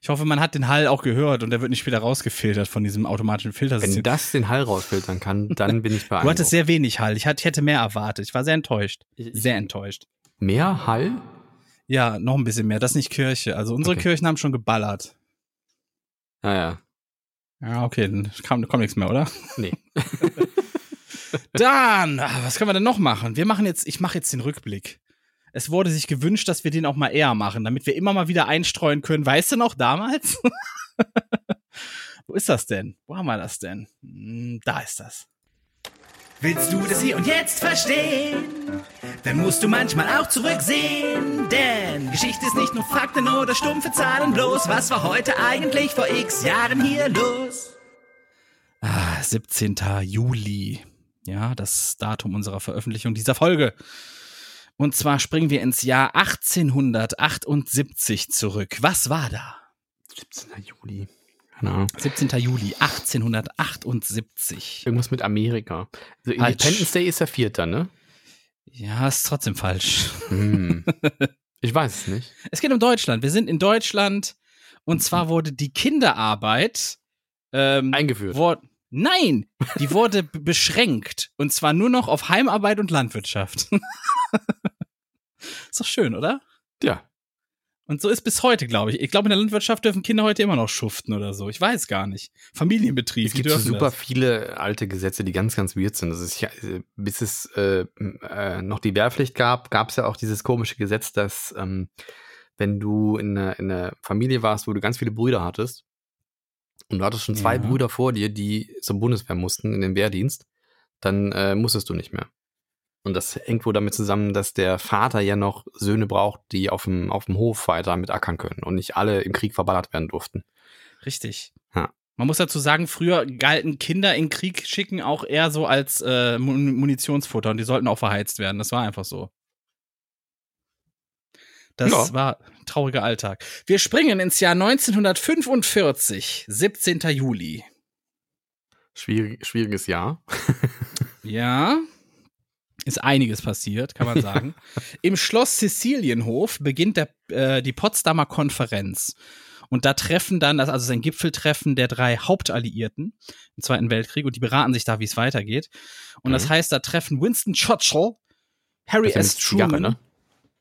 Ich hoffe, man hat den Hall auch gehört und der wird nicht später rausgefiltert von diesem automatischen Wenn Filtersystem. das den Hall rausfiltern kann, dann bin ich Du beeindruckt. hattest sehr wenig Hall. Ich, hatte- ich hätte mehr erwartet. Ich war sehr enttäuscht. Sehr enttäuscht. Mehr Hall? Ja, noch ein bisschen mehr. Das ist nicht Kirche. Also unsere Okay. Kirchen haben schon geballert. Naja. Ja, okay, dann kam, kommt nichts mehr, oder? Nee. Dann, ah, was können wir denn noch machen? Wir machen jetzt, ich mache jetzt den Rückblick. Es wurde sich gewünscht, dass wir den auch mal eher machen, damit wir immer mal wieder einstreuen können. Weißt du noch damals? Wo ist das denn? Wo haben wir das denn? Hm, Da ist das. Willst du das hier und jetzt verstehen? Dann musst du manchmal auch zurücksehen. Denn Geschichte ist nicht nur Fakten oder stumpfe Zahlen bloß. Was war heute eigentlich vor x Jahren hier los? Ah, 17. Juli. Ja, das Datum unserer Veröffentlichung dieser Folge. Und zwar springen wir ins Jahr 1878 zurück. Was war da? 17. Juli. Keine Ahnung. 17. Juli 1878. Irgendwas mit Amerika. Also. Independence Day ist der vierte, ne? Ja, ist trotzdem falsch. Hm. Ich weiß es nicht. Es geht um Deutschland. Wir sind in Deutschland und zwar wurde die Kinderarbeit ähm, Eingeführt. Nein, die wurde beschränkt und zwar nur noch auf Heimarbeit und Landwirtschaft. ist doch schön, oder? Ja. Und so ist bis heute, glaube ich. Ich glaube, in der Landwirtschaft dürfen Kinder heute immer noch schuften oder so. Ich weiß gar nicht. Familienbetrieb. Es gibt so super das. viele alte Gesetze, die ganz, ganz weird sind. Das ist ja, bis es äh, äh, noch die Wehrpflicht gab, gab es ja auch dieses komische Gesetz, dass ähm, wenn du in einer, in einer Familie warst, wo du ganz viele Brüder hattest und du hattest schon zwei Ja. Brüder vor dir, die zur Bundeswehr mussten, in den Wehrdienst, dann äh, musstest du nicht mehr. Und das hängt wohl damit zusammen, dass der Vater ja noch Söhne braucht, die auf dem, auf dem Hof weiter mit ackern können und nicht alle im Krieg verballert werden durften. Richtig. Ja. Man muss dazu sagen, früher galten Kinder in Krieg schicken auch eher so als äh, Mun Munitionsfutter und die sollten auch verheizt werden. Das war einfach so. Das Ja. war ein trauriger Alltag. Wir springen ins Jahr 1945, 17. Juli. Schwierig, schwieriges Jahr. Ja, ist einiges passiert, kann man sagen. Im Schloss Sizilienhof beginnt der, äh, die Potsdamer Konferenz. Und da treffen dann, das also ist ein Gipfeltreffen der drei Hauptalliierten im Zweiten Weltkrieg und die beraten sich da, wie es weitergeht. Und das Mhm. heißt, da treffen Winston Churchill, Harry Das S. eine Zigarre, Truman ne?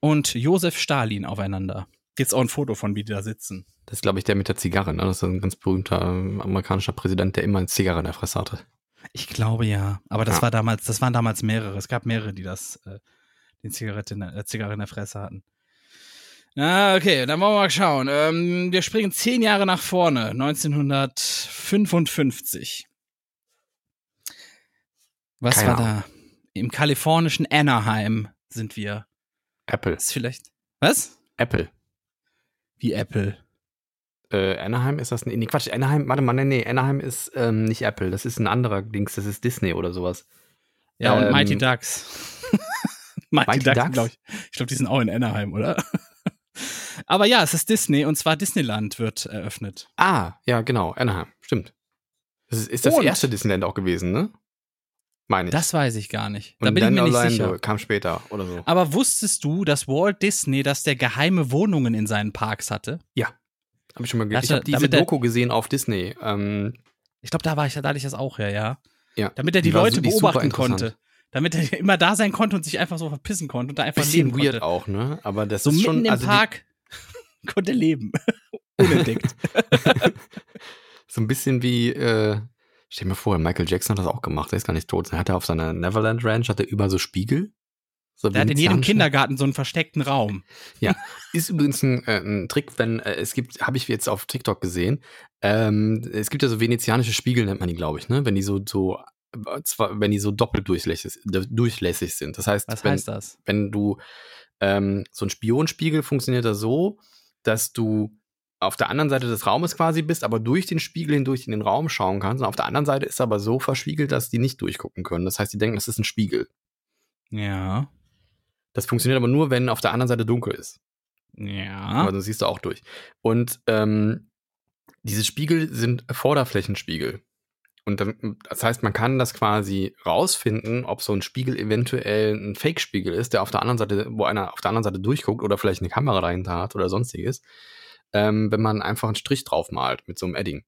und Josef Stalin aufeinander. Jetzt auch ein Foto von, wie die da sitzen. Das ist, glaube ich, der mit der Zigarre. Ne? Das ist ein ganz berühmter ähm, amerikanischer Präsident, der immer eine Zigarre in der Fresse hatte. Ich glaube ja, aber das Ja. war damals, das waren damals mehrere. Es gab mehrere, die das, äh, den Zigarette in der, äh, Zigarre in der Fresse hatten. Ah, okay, dann wollen wir mal schauen. Ähm, wir springen zehn Jahre nach vorne, 1955. Was Keine war da? Im kalifornischen Anaheim sind wir. Apple. Ist vielleicht. Was? Apple. Wie Apple. Äh, Anaheim ist das? Nee, Quatsch. Anaheim, warte mal, nee, nee. Anaheim ist ähm, nicht Apple. Das ist ein anderer Dings. Das ist Disney oder sowas. Ja, und Ähm, Mighty Ducks. Mighty, Mighty Ducks, Ducks? glaube ich. Ich glaube, die sind auch in Anaheim, oder? Aber ja, es ist Disney und zwar Disneyland wird eröffnet. Ah, ja, genau. Anaheim. Stimmt. Das ist, ist das Und- erste Disneyland auch gewesen, ne? Meine ich. Das weiß ich gar nicht. Da Und bin ich mir nicht sicher. kam später oder so. Aber wusstest du, dass Walt Disney, dass der geheime Wohnungen in seinen Parks hatte? Hab ich schon mal Ich habe diese der- Doku gesehen auf Disney. Ähm, Ich glaube, da war ich, da hatte ich das auch her, ja. ja. Damit er die, Die Leute beobachten konnte. Damit er immer da sein konnte und sich einfach so verpissen konnte und da einfach Bisschen leben weird konnte. auch, ne? Aber das So ist mitten schon. im also Park konnte er leben. Unentdeckt. So ein bisschen wie, äh, stell dir mal vor, Michael Jackson hat das auch gemacht, der ist gar nicht tot. Er hat auf seiner Neverland Ranch, hat er überall so Spiegel. So Der hat in jedem. Kindergarten so einen versteckten Raum. Ist übrigens ein, äh, ein Trick, wenn, äh, es gibt, habe ich jetzt auf TikTok gesehen, ähm, es gibt ja so venezianische Spiegel, nennt man die, glaube ich, ne? Wenn die so, so, äh, zwar, wenn die so doppelt durchlässig, durchlässig sind. Das heißt, Was wenn, heißt das? wenn du Ähm, so ein Spionspiegel funktioniert da so, dass du auf der anderen Seite des Raumes quasi bist, aber durch den Spiegel hindurch in den Raum schauen kannst. Und auf der anderen Seite ist aber so verspiegelt, dass die nicht durchgucken können. Das heißt, die denken, es ist ein Spiegel. Ja. Das funktioniert aber nur, wenn auf der anderen Seite dunkel ist. Ja. Aber dann siehst du auch durch. Und ähm, diese Spiegel sind Vorderflächenspiegel. Und dann, das heißt, man kann das quasi rausfinden, ob so ein Spiegel eventuell ein Fake-Spiegel ist, der auf der anderen Seite, wo einer auf der anderen Seite durchguckt oder vielleicht eine Kamera dahinter hat oder sonstiges, ähm, wenn man einfach einen Strich drauf malt mit so einem Edding.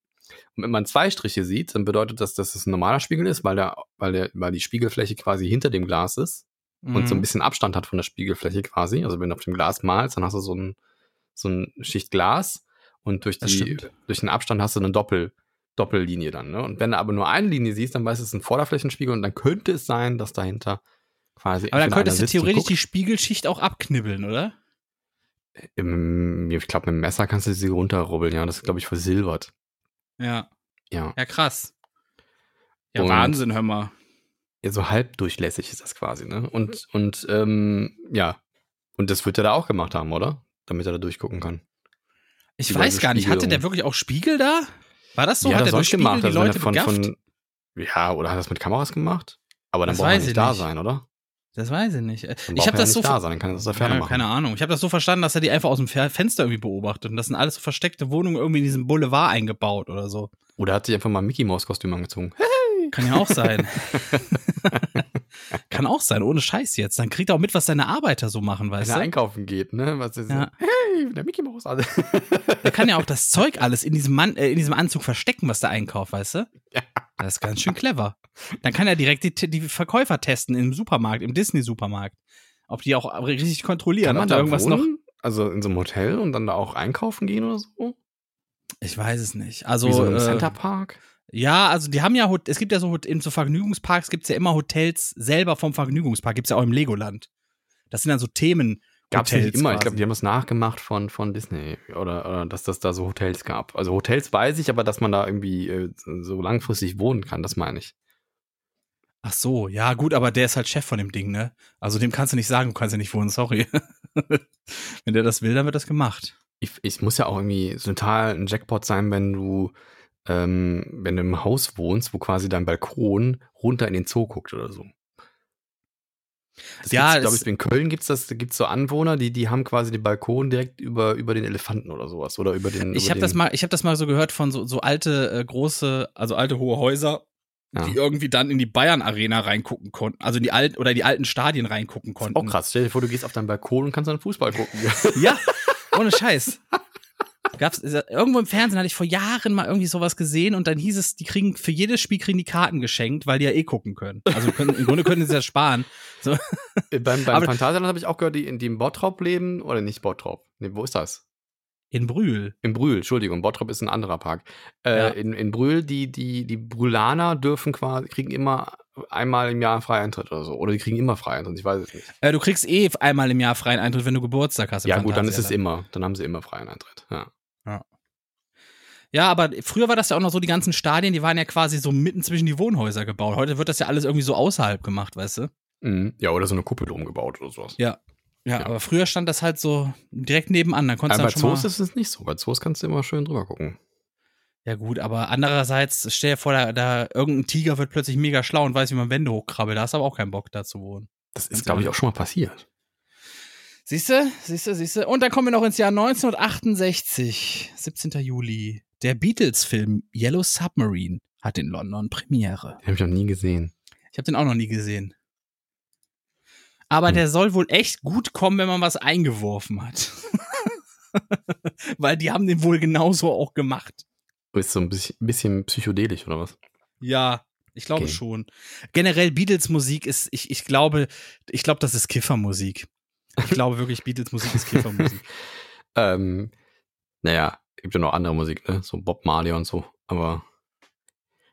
Und wenn man zwei Striche sieht, dann bedeutet das, dass es ein normaler Spiegel ist, weil, der, weil, der, weil die Spiegelfläche quasi hinter dem Glas ist und so ein Mhm. bisschen Abstand hat von der Spiegelfläche quasi. Also wenn du auf dem Glas malst, dann hast du so ein, so ein Schicht Glas und durch, die, durch den Abstand hast du eine Doppel, Doppellinie dann. Ne? Und wenn du aber nur eine Linie siehst, dann weißt du, es ist ein Vorderflächenspiegel und dann könnte es sein, dass dahinter quasi. Aber dann könntest du theoretisch die. Spiegelschicht auch abknibbeln, oder? Im, ich glaube, mit dem Messer kannst du sie runterrubbeln, ja. Das ist, glaube ich, versilbert. Ja. Ja. Ja, krass. Ja, Und- Wahnsinn, hör mal. Ja, so halb durchlässig ist das quasi, ne? Und, und ähm, ja. Und das wird er da auch gemacht haben, oder? Damit er da durchgucken kann. Ich Über weiß gar nicht, hatte der wirklich auch Spiegel da? War das so? ja, hat das er durch Spiegel gemacht. die Also Leute von, von, ja, oder hat er das mit Kameras gemacht? Aber dann Das braucht er nicht ich da nicht. sein, oder? Das weiß ich nicht. Ich habe das nicht so da sein, kann das aus der Ferne ja, machen. keine Ahnung. Ich habe das so verstanden, dass er die einfach aus dem Fenster irgendwie beobachtet. Und das sind alles so versteckte Wohnungen irgendwie in diesem Boulevard eingebaut oder so. Oder hat sich einfach mal Mickey Maus Kostüm angezogen. Kann ja auch sein. Kann auch sein, ohne Scheiß jetzt. Dann kriegt er auch mit, was seine Arbeiter so machen, Wenn weißt er du? einkaufen geht, ne? Was ist Ja. Hey, der Mickey Maus. Also, Der kann ja auch das Zeug alles in diesem, Mann, äh, in diesem Anzug verstecken, was der einkauft, weißt du? Das ist ganz schön clever. Dann kann er direkt die, die Verkäufer testen im Supermarkt, im Disney-Supermarkt. Ob die auch richtig kontrollieren, kann man ob da irgendwas noch. wohnen? Also in so einem Hotel und dann da auch einkaufen gehen oder so? Ich weiß es nicht. Also, Wie so im äh, Centerpark? Ja, also die haben ja, es gibt ja so, in so Vergnügungsparks gibt es ja immer Hotels selber vom Vergnügungspark, gibt es ja auch im Legoland. Das sind dann so Themen. Gab es nicht immer. Ich quasi. glaube, die haben es nachgemacht von, von Disney. Oder, oder dass das da so Hotels gab. Also Hotels weiß ich, aber dass man da irgendwie äh, so langfristig wohnen kann, das meine ich. Ach so, ja, gut, aber der ist halt Chef von dem Ding, ne? Also dem kannst du nicht sagen, du kannst ja nicht wohnen, sorry. Wenn der das will, dann wird das gemacht. Ich, ich muss ja auch irgendwie so total ein Jackpot sein, wenn du, ähm, wenn du im Haus wohnst, wo quasi dein Balkon runter in den Zoo guckt oder so. Das Ja, glaube ich, in Köln gibt es das, so Anwohner, die, die haben quasi den Balkon direkt über, über den Elefanten oder sowas. Oder über den. Ich habe das mal, ich habe das mal so gehört von so, so alte, äh, große, also alte hohe Häuser, Ja. die irgendwie dann in die Bayern Arena reingucken konnten, also in die alten oder die alten Stadien reingucken konnten. Auch krass. Stell dir vor, du gehst auf deinen Balkon und kannst dann Fußball gucken. Ja, ohne Scheiß. Gab's, irgendwo im Fernsehen hatte ich vor Jahren mal irgendwie sowas gesehen und dann hieß es, die kriegen für jedes Spiel kriegen die Karten geschenkt, weil die ja eh gucken können. Also können, im Grunde können sie das sparen. So, Äh, beim beim Phantasialand habe ich auch gehört, die, die im Bottrop leben. Oder nicht Bottrop. Nee, wo ist das? in Brühl. In Brühl, Entschuldigung, Bottrop ist ein anderer Park. Äh, Ja. in, in Brühl, die, die, die Brühlaner dürfen quasi, kriegen immer einmal im Jahr einen Freieintritt oder so. Oder die kriegen immer Freieintritt, ich weiß es nicht. Äh, du kriegst eh einmal im Jahr freien Eintritt, wenn du Geburtstag hast. Ja, gut, dann ist es Phantasialand. immer. Dann haben sie immer freien Eintritt. Ja. Ja, aber früher war das ja auch noch so, die ganzen Stadien, die waren ja quasi so mitten zwischen die Wohnhäuser gebaut. Heute wird das ja alles irgendwie so außerhalb gemacht, weißt du? Mhm. Ja, oder so eine Kuppel umgebaut oder sowas. Ja. Ja, Ja. aber früher stand das halt so direkt nebenan. Da konntest Aber bei dann Zoos ist es nicht so. Bei Zoos kannst du immer schön drüber gucken. Ja gut, aber andererseits, stell dir vor, da, da irgendein Tiger wird plötzlich mega schlau und weiß, wie man Wände hochkrabbelt. Da hast du aber auch keinen Bock, da zu wohnen. Das ist, glaube ich, ehrlich. auch schon mal passiert. Siehst du, siehst du, siehst du. Und dann kommen wir noch ins Jahr 1968, 17. Juli. Der Beatles-Film Yellow Submarine hat in London Premiere. Den habe ich noch nie gesehen. Ich habe den auch noch nie gesehen. Aber Hm. der soll wohl echt gut kommen, wenn man was eingeworfen hat. Weil die haben den wohl genauso auch gemacht. Ist so ein bisschen, bisschen psychedelisch oder was? Ja, ich glaube Okay. schon. Generell Beatles Musik ist, ich, ich glaube, ich glaube, das ist Kiffermusik. Ich glaube wirklich, Beatles Musik ist Kiffermusik. Ähm, naja, gibt ja noch andere Musik, ne? So Bob Marley und so. Aber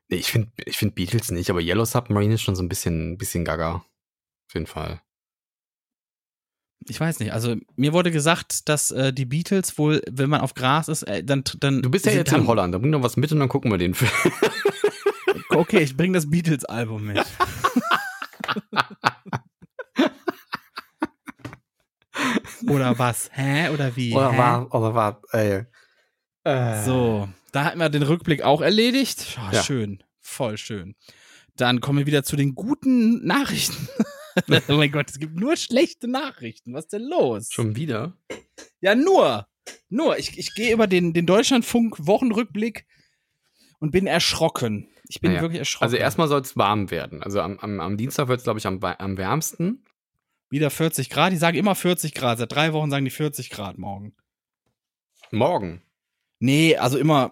nee, ich finde ich find Beatles nicht, aber Yellow Submarine ist schon so ein bisschen, bisschen gaga. Auf jeden Fall. Ich weiß nicht. Also mir wurde gesagt, dass äh, die Beatles wohl, wenn man auf Gras ist, äh, dann, dann. Du bist ja jetzt in Holland, da bring doch was mit und dann gucken wir den Film. Okay, ich bringe das Beatles-Album mit. Oder was? Hä? Oder wie? Oder war, oder war, ey. Äh. So, da hatten wir den Rückblick auch erledigt. Oh, Ja. Schön, voll schön. Dann kommen wir wieder zu den guten Nachrichten. oh mein Gott, es gibt nur schlechte Nachrichten. Was ist denn los? Schon wieder? Ja, nur. Nur. Ich, ich gehe über den, den Deutschlandfunk-Wochenrückblick und bin erschrocken. Ich bin Naja. wirklich erschrocken. Also erstmal soll es warm werden. Also am, am, am Dienstag wird es, glaube ich, am, am wärmsten. Wieder 40 Grad. Die sagen immer 40 Grad. Seit drei Wochen sagen die 40 Grad morgen. Morgen. Nee, also immer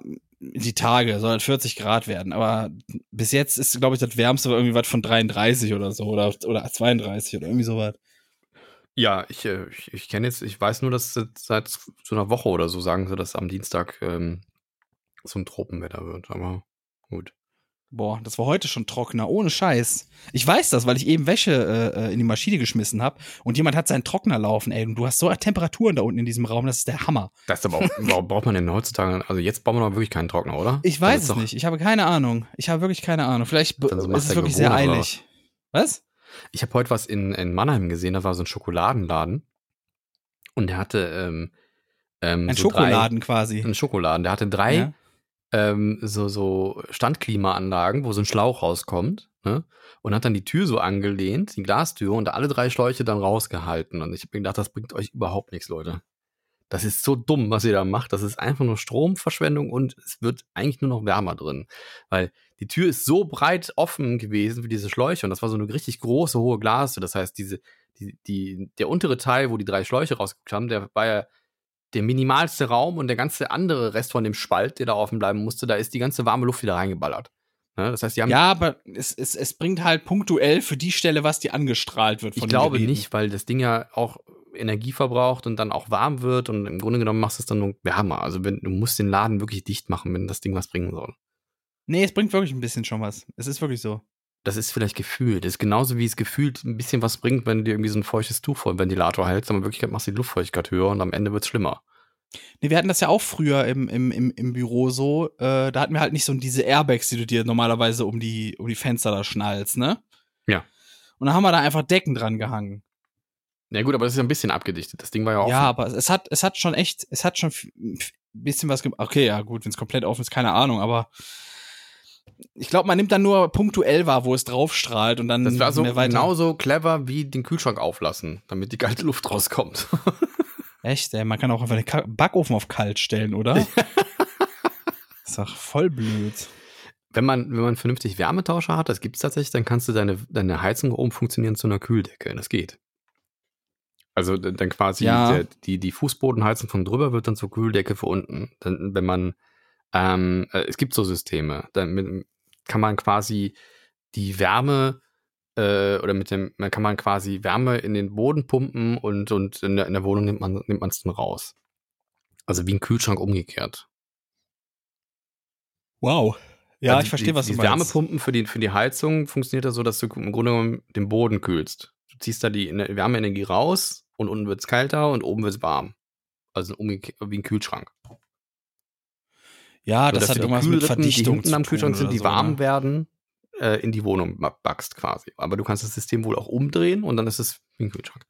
die Tage soll halt 40 Grad werden. Aber bis jetzt ist, glaube ich, das Wärmste irgendwie was von 33 oder so. Oder, oder 32 oder irgendwie sowas. Ja, ich, äh, ich, ich kenne jetzt, ich weiß nur, dass seit so einer Woche oder so sagen sie, dass am Dienstag ähm, so ein Tropenwetter wird. Aber gut. Boah, das war heute schon trockener, ohne Scheiß. Ich weiß das, weil ich eben Wäsche äh, in die Maschine geschmissen habe und jemand hat seinen Trockner laufen, ey. Und du hast so Temperaturen da unten in diesem Raum, das ist der Hammer. Das ist aber auch, warum braucht man denn heutzutage, also jetzt brauchen wir doch wirklich keinen Trockner, oder? Ich weiß es doch- nicht. Ich habe keine Ahnung. Ich habe wirklich keine Ahnung. Vielleicht so ist es wirklich sehr Bewohner, oder eilig. Was? Ich habe heute was in, in Mannheim gesehen, da war so ein Schokoladenladen. Und der hatte ähm, ähm, Ein so Schokoladen quasi. Drei, ein Schokoladen. Der hatte drei Ja. Ähm, so, so Standklimaanlagen, wo so ein Schlauch rauskommt. Ne? Und hat dann die Tür so angelehnt, die Glastür, und alle drei Schläuche dann rausgehalten. Und ich habe mir gedacht, das bringt euch überhaupt nichts, Leute. Das ist so dumm, was ihr da macht. Das ist einfach nur Stromverschwendung und es wird eigentlich nur noch wärmer drin. Weil die Tür ist so breit offen gewesen wie diese Schläuche und das war so eine richtig große, hohe Glastür. Das heißt, diese, die, die, der untere Teil, wo die drei Schläuche rausgeguckt haben, der war ja der minimalste Raum und der ganze andere Rest von dem Spalt, der da offen bleiben musste, da ist die ganze warme Luft wieder reingeballert. Ne? Das heißt, die haben Ja, aber es, es, es bringt halt punktuell für die Stelle, was die angestrahlt wird. Von Ich glaube Geräten. nicht, weil das Ding ja auch Energie verbraucht und dann auch warm wird und im Grunde genommen machst du es dann nur wärmer. Also wenn, du musst den Laden wirklich dicht machen, wenn das Ding was bringen soll. Nee, es bringt wirklich ein bisschen schon was. Es ist wirklich so. Das ist vielleicht Gefühl. Das ist genauso wie es gefühlt ein bisschen was bringt, wenn du dir irgendwie so ein feuchtes Tuch vor den Ventilator hältst, aber in Wirklichkeit machst du die Luftfeuchtigkeit höher und am Ende wird es schlimmer. Nee, wir hatten das ja auch früher im, im, im, im Büro so. Äh, da hatten wir halt nicht so diese Airbags, die du dir normalerweise um die, um die Fenster da schnallst, ne? Ja. Und dann haben wir da einfach Decken dran gehangen. Ja gut, aber das ist ja ein bisschen abgedichtet. Das Ding war ja offen. Ja, aber es hat, es hat schon echt, es hat schon f- bisschen was gemacht. Okay, ja, gut, wenn es komplett offen ist, keine Ahnung, aber ich glaube, man nimmt dann nur punktuell wahr, wo es drauf strahlt und dann das war so weiter. genauso clever wie den Kühlschrank auflassen, damit die kalte Luft rauskommt. Echt, ey, man kann auch einfach den Backofen auf kalt stellen, oder? ist doch voll blöd. wenn man, wenn man vernünftig Wärmetauscher hat, das gibt es tatsächlich, dann kannst du deine, deine Heizung oben funktionieren zu einer Kühldecke. Das geht. Also dann quasi Ja. der, die, die Fußbodenheizung von drüber wird dann zur Kühldecke für unten. Dann, wenn man, ähm, äh, es gibt so Systeme, dann mit, kann man quasi die Wärme äh, oder mit dem, man kann man quasi Wärme in den Boden pumpen und, und in, der, in der Wohnung nimmt man nimmt man es dann raus. Also wie ein Kühlschrank umgekehrt. Wow. Ja, Also ich verstehe, die, was die du meinst. Wärmepumpen für die, für die Heizung funktioniert das so, dass du im Grunde genommen den Boden kühlst. Du ziehst da die Ener- Wärmeenergie raus und unten wird es kälter und oben wird es warm. Also umgekehrt wie ein Kühlschrank. Ja, So, das hat irgendwas mit Kühlrippen, die Verdichtung hinten am Kühlschrank sind, die so, warm ne? werden, äh, in die Wohnung ba- backst quasi. Aber du kannst das System wohl auch umdrehen und dann ist es wie ein Kühlschrank.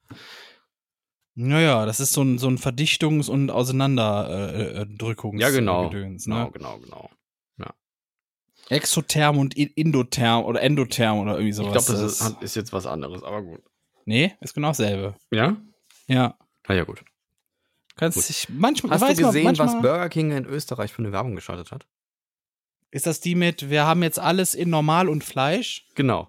Naja, das ist so ein, so ein Verdichtungs- und Auseinanderdrückungs- Ja, genau. Gedöns, Genau, ne? genau, genau. Exotherm und Indotherm oder Endotherm oder irgendwie Ich sowas. glaube, das ist, ist jetzt was anderes, aber gut. Nee, ist genau dasselbe. Ja? Ja. Na ja, gut. Kannst Gut. dich manchmal Hast du gesehen, manchmal, was Burger King in Österreich für eine Werbung geschaltet hat? Ist das die mit, wir haben jetzt alles in Normal und Fleisch? Genau.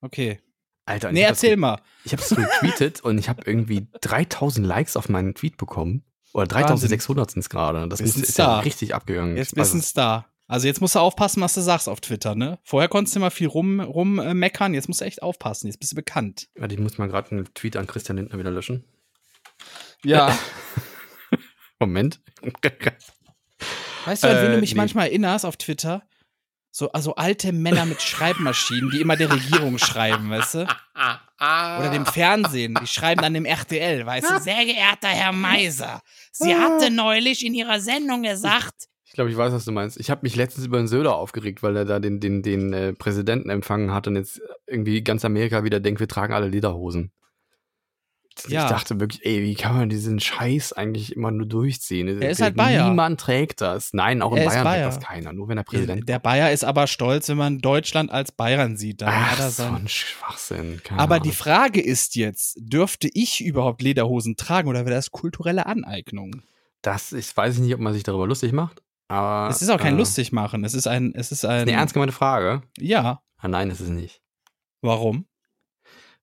Okay. Alter, Nee, erzähl mal. Ich habe es retweetet und ich habe irgendwie 3000 Likes auf meinen Tweet bekommen. Oder 3600 sind es gerade. Das muss, ist ja richtig abgegangen. Jetzt bist du ein. Star. Also jetzt musst du aufpassen, was du sagst auf Twitter, ne? Vorher konntest du immer viel rum, rum äh, meckern, jetzt musst du echt aufpassen, jetzt bist du bekannt. Warte, ich muss mal gerade einen Tweet an Christian Lindner wieder löschen. Ja. Moment. Weißt du, an wen Äh, du mich nee. manchmal erinnerst auf Twitter? So also alte Männer mit Schreibmaschinen, die immer der Regierung schreiben, weißt du? Oder dem Fernsehen, die schreiben dann dem RTL, weißt du? Sehr geehrter Herr Meiser, Sie hatte neulich in Ihrer Sendung gesagt, Ich glaube, ich weiß, was du meinst. Ich habe mich letztens über den Söder aufgeregt, weil er da den, den, den äh, Präsidenten empfangen hat und jetzt irgendwie ganz Amerika wieder denkt, wir tragen alle Lederhosen. Ja. Ich dachte wirklich, ey, wie kann man diesen Scheiß eigentlich immer nur durchziehen? Er ist halt Bayer. Niemand trägt das. Nein, auch in Er Bayern Bayer. trägt das keiner, nur wenn der Präsident. Der Bayer ist aber stolz, wenn man Deutschland als Bayern sieht. Dann Ach, so ein Schwachsinn. Keine aber die Ahnung. Frage ist jetzt, dürfte ich überhaupt Lederhosen tragen oder wäre das kulturelle Aneignung? das ich weiß ich nicht, ob man sich darüber lustig macht. Aber Es ist auch kein äh, lustig machen. Es ist ein, es ist ein. Eine ernst gemeinte Frage. Ja. Ah, nein, ist es nicht. Warum?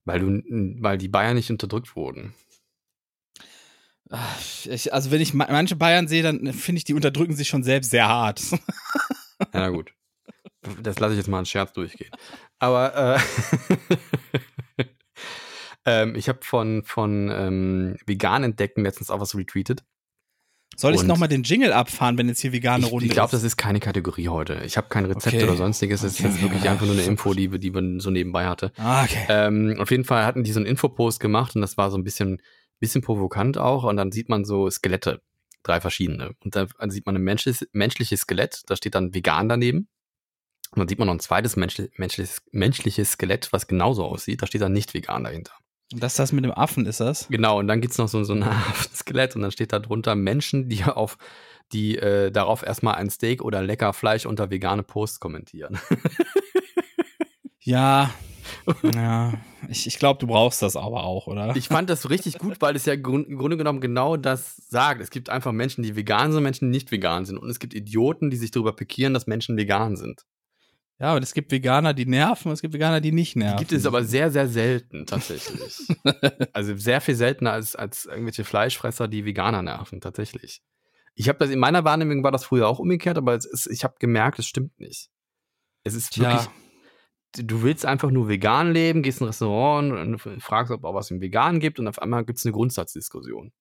Weil du, weil die Bayern nicht unterdrückt wurden. Ich, also wenn ich ma- manche Bayern sehe, dann finde ich, die unterdrücken sich schon selbst sehr hart. Ja, na gut. Das lasse ich jetzt mal als Scherz durchgehen. Aber äh, ähm, ich habe von, von ähm, Vegan entdecken letztens auch was retweetet. Soll ich nochmal den Jingle abfahren, wenn jetzt hier vegane Ich, Runde ich glaube, ist? das ist keine Kategorie heute. Ich habe kein Rezept Okay. oder sonstiges. Es ist Okay, jetzt wirklich einfach nur eine Info, die, wir- die man so nebenbei hatte. Ah, okay. Ähm, auf jeden Fall hatten die so einen Infopost gemacht und das war so ein bisschen, bisschen provokant auch. Und dann sieht man so Skelette, drei verschiedene. Und dann sieht man ein menschliches, menschliches Skelett, da steht dann vegan daneben. Und dann sieht man noch ein zweites menschli menschliches, menschliches Skelett, was genauso aussieht. Da steht dann nicht vegan dahinter. Das das mit dem Affen ist das? Genau, und dann gibt's noch so, so ein Skelett und dann steht da drunter Menschen, die auf die äh, darauf erstmal ein Steak oder lecker Fleisch unter vegane Posts kommentieren. Ja. ja. Ich, ich glaube, du brauchst das aber auch, oder? Ich fand das richtig gut, weil es ja grund, im Grunde genommen genau das sagt. Es gibt einfach Menschen, die vegan sind, Menschen, die nicht vegan sind. Und es gibt Idioten, die sich darüber pikieren, dass Menschen vegan sind. Ja, aber es gibt Veganer, die nerven, und es gibt Veganer, die nicht nerven. Die gibt es aber sehr, sehr selten tatsächlich. also sehr viel seltener als, als irgendwelche Fleischfresser, die Veganer nerven, tatsächlich. Ich habe das in meiner Wahrnehmung war das früher auch umgekehrt, aber ist, ich habe gemerkt, es stimmt nicht. Es ist wirklich, du willst einfach nur vegan leben, gehst in ein Restaurant und fragst, ob es auch was im Vegan gibt und auf einmal gibt es eine Grundsatzdiskussion.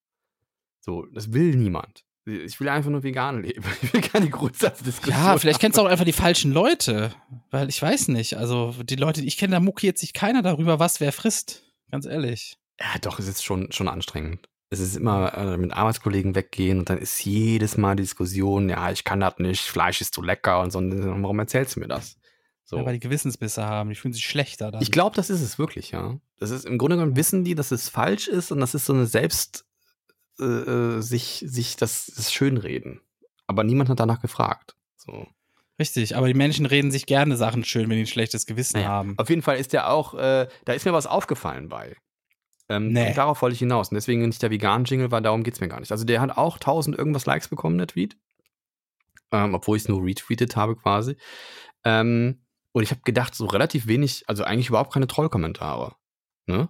So, das will niemand. Ich will einfach nur vegan leben. Ich will keine Grundsatzdiskussion. Ja, vielleicht kennst du auch einfach die falschen Leute. Weil ich weiß nicht. Also, die Leute, die ich kenne, da muckiert sich keiner darüber, was wer frisst. Ganz ehrlich. Ja, doch, es ist schon, schon anstrengend. Es ist immer äh, mit Arbeitskollegen weggehen und dann ist jedes Mal die Diskussion, ja, ich kann das nicht, Fleisch ist zu lecker und so. Und Warum erzählst du mir das? So. Ja, weil die Gewissensbisse haben. Die fühlen sich schlechter dann. ich glaube, das ist es wirklich, ja. Das ist im Grunde genommen wissen die, dass es falsch ist und das ist so eine Selbst äh, äh, sich, sich das, das Schönreden. Aber niemand hat danach gefragt. So. Richtig, aber die Menschen reden sich gerne Sachen schön, wenn die ein schlechtes Gewissen Naja, haben. Auf jeden Fall ist der auch, äh, da ist mir was aufgefallen bei. Ähm, Nee. und darauf wollte ich hinaus. Und deswegen nicht der vegan-Jingle, weil darum geht's mir gar nicht. Also der hat auch 1000 irgendwas Likes bekommen, der Tweet. Ähm, obwohl ich es nur retweetet habe quasi. Ähm, und ich habe gedacht, so relativ wenig, also eigentlich überhaupt keine Trollkommentare. Ne?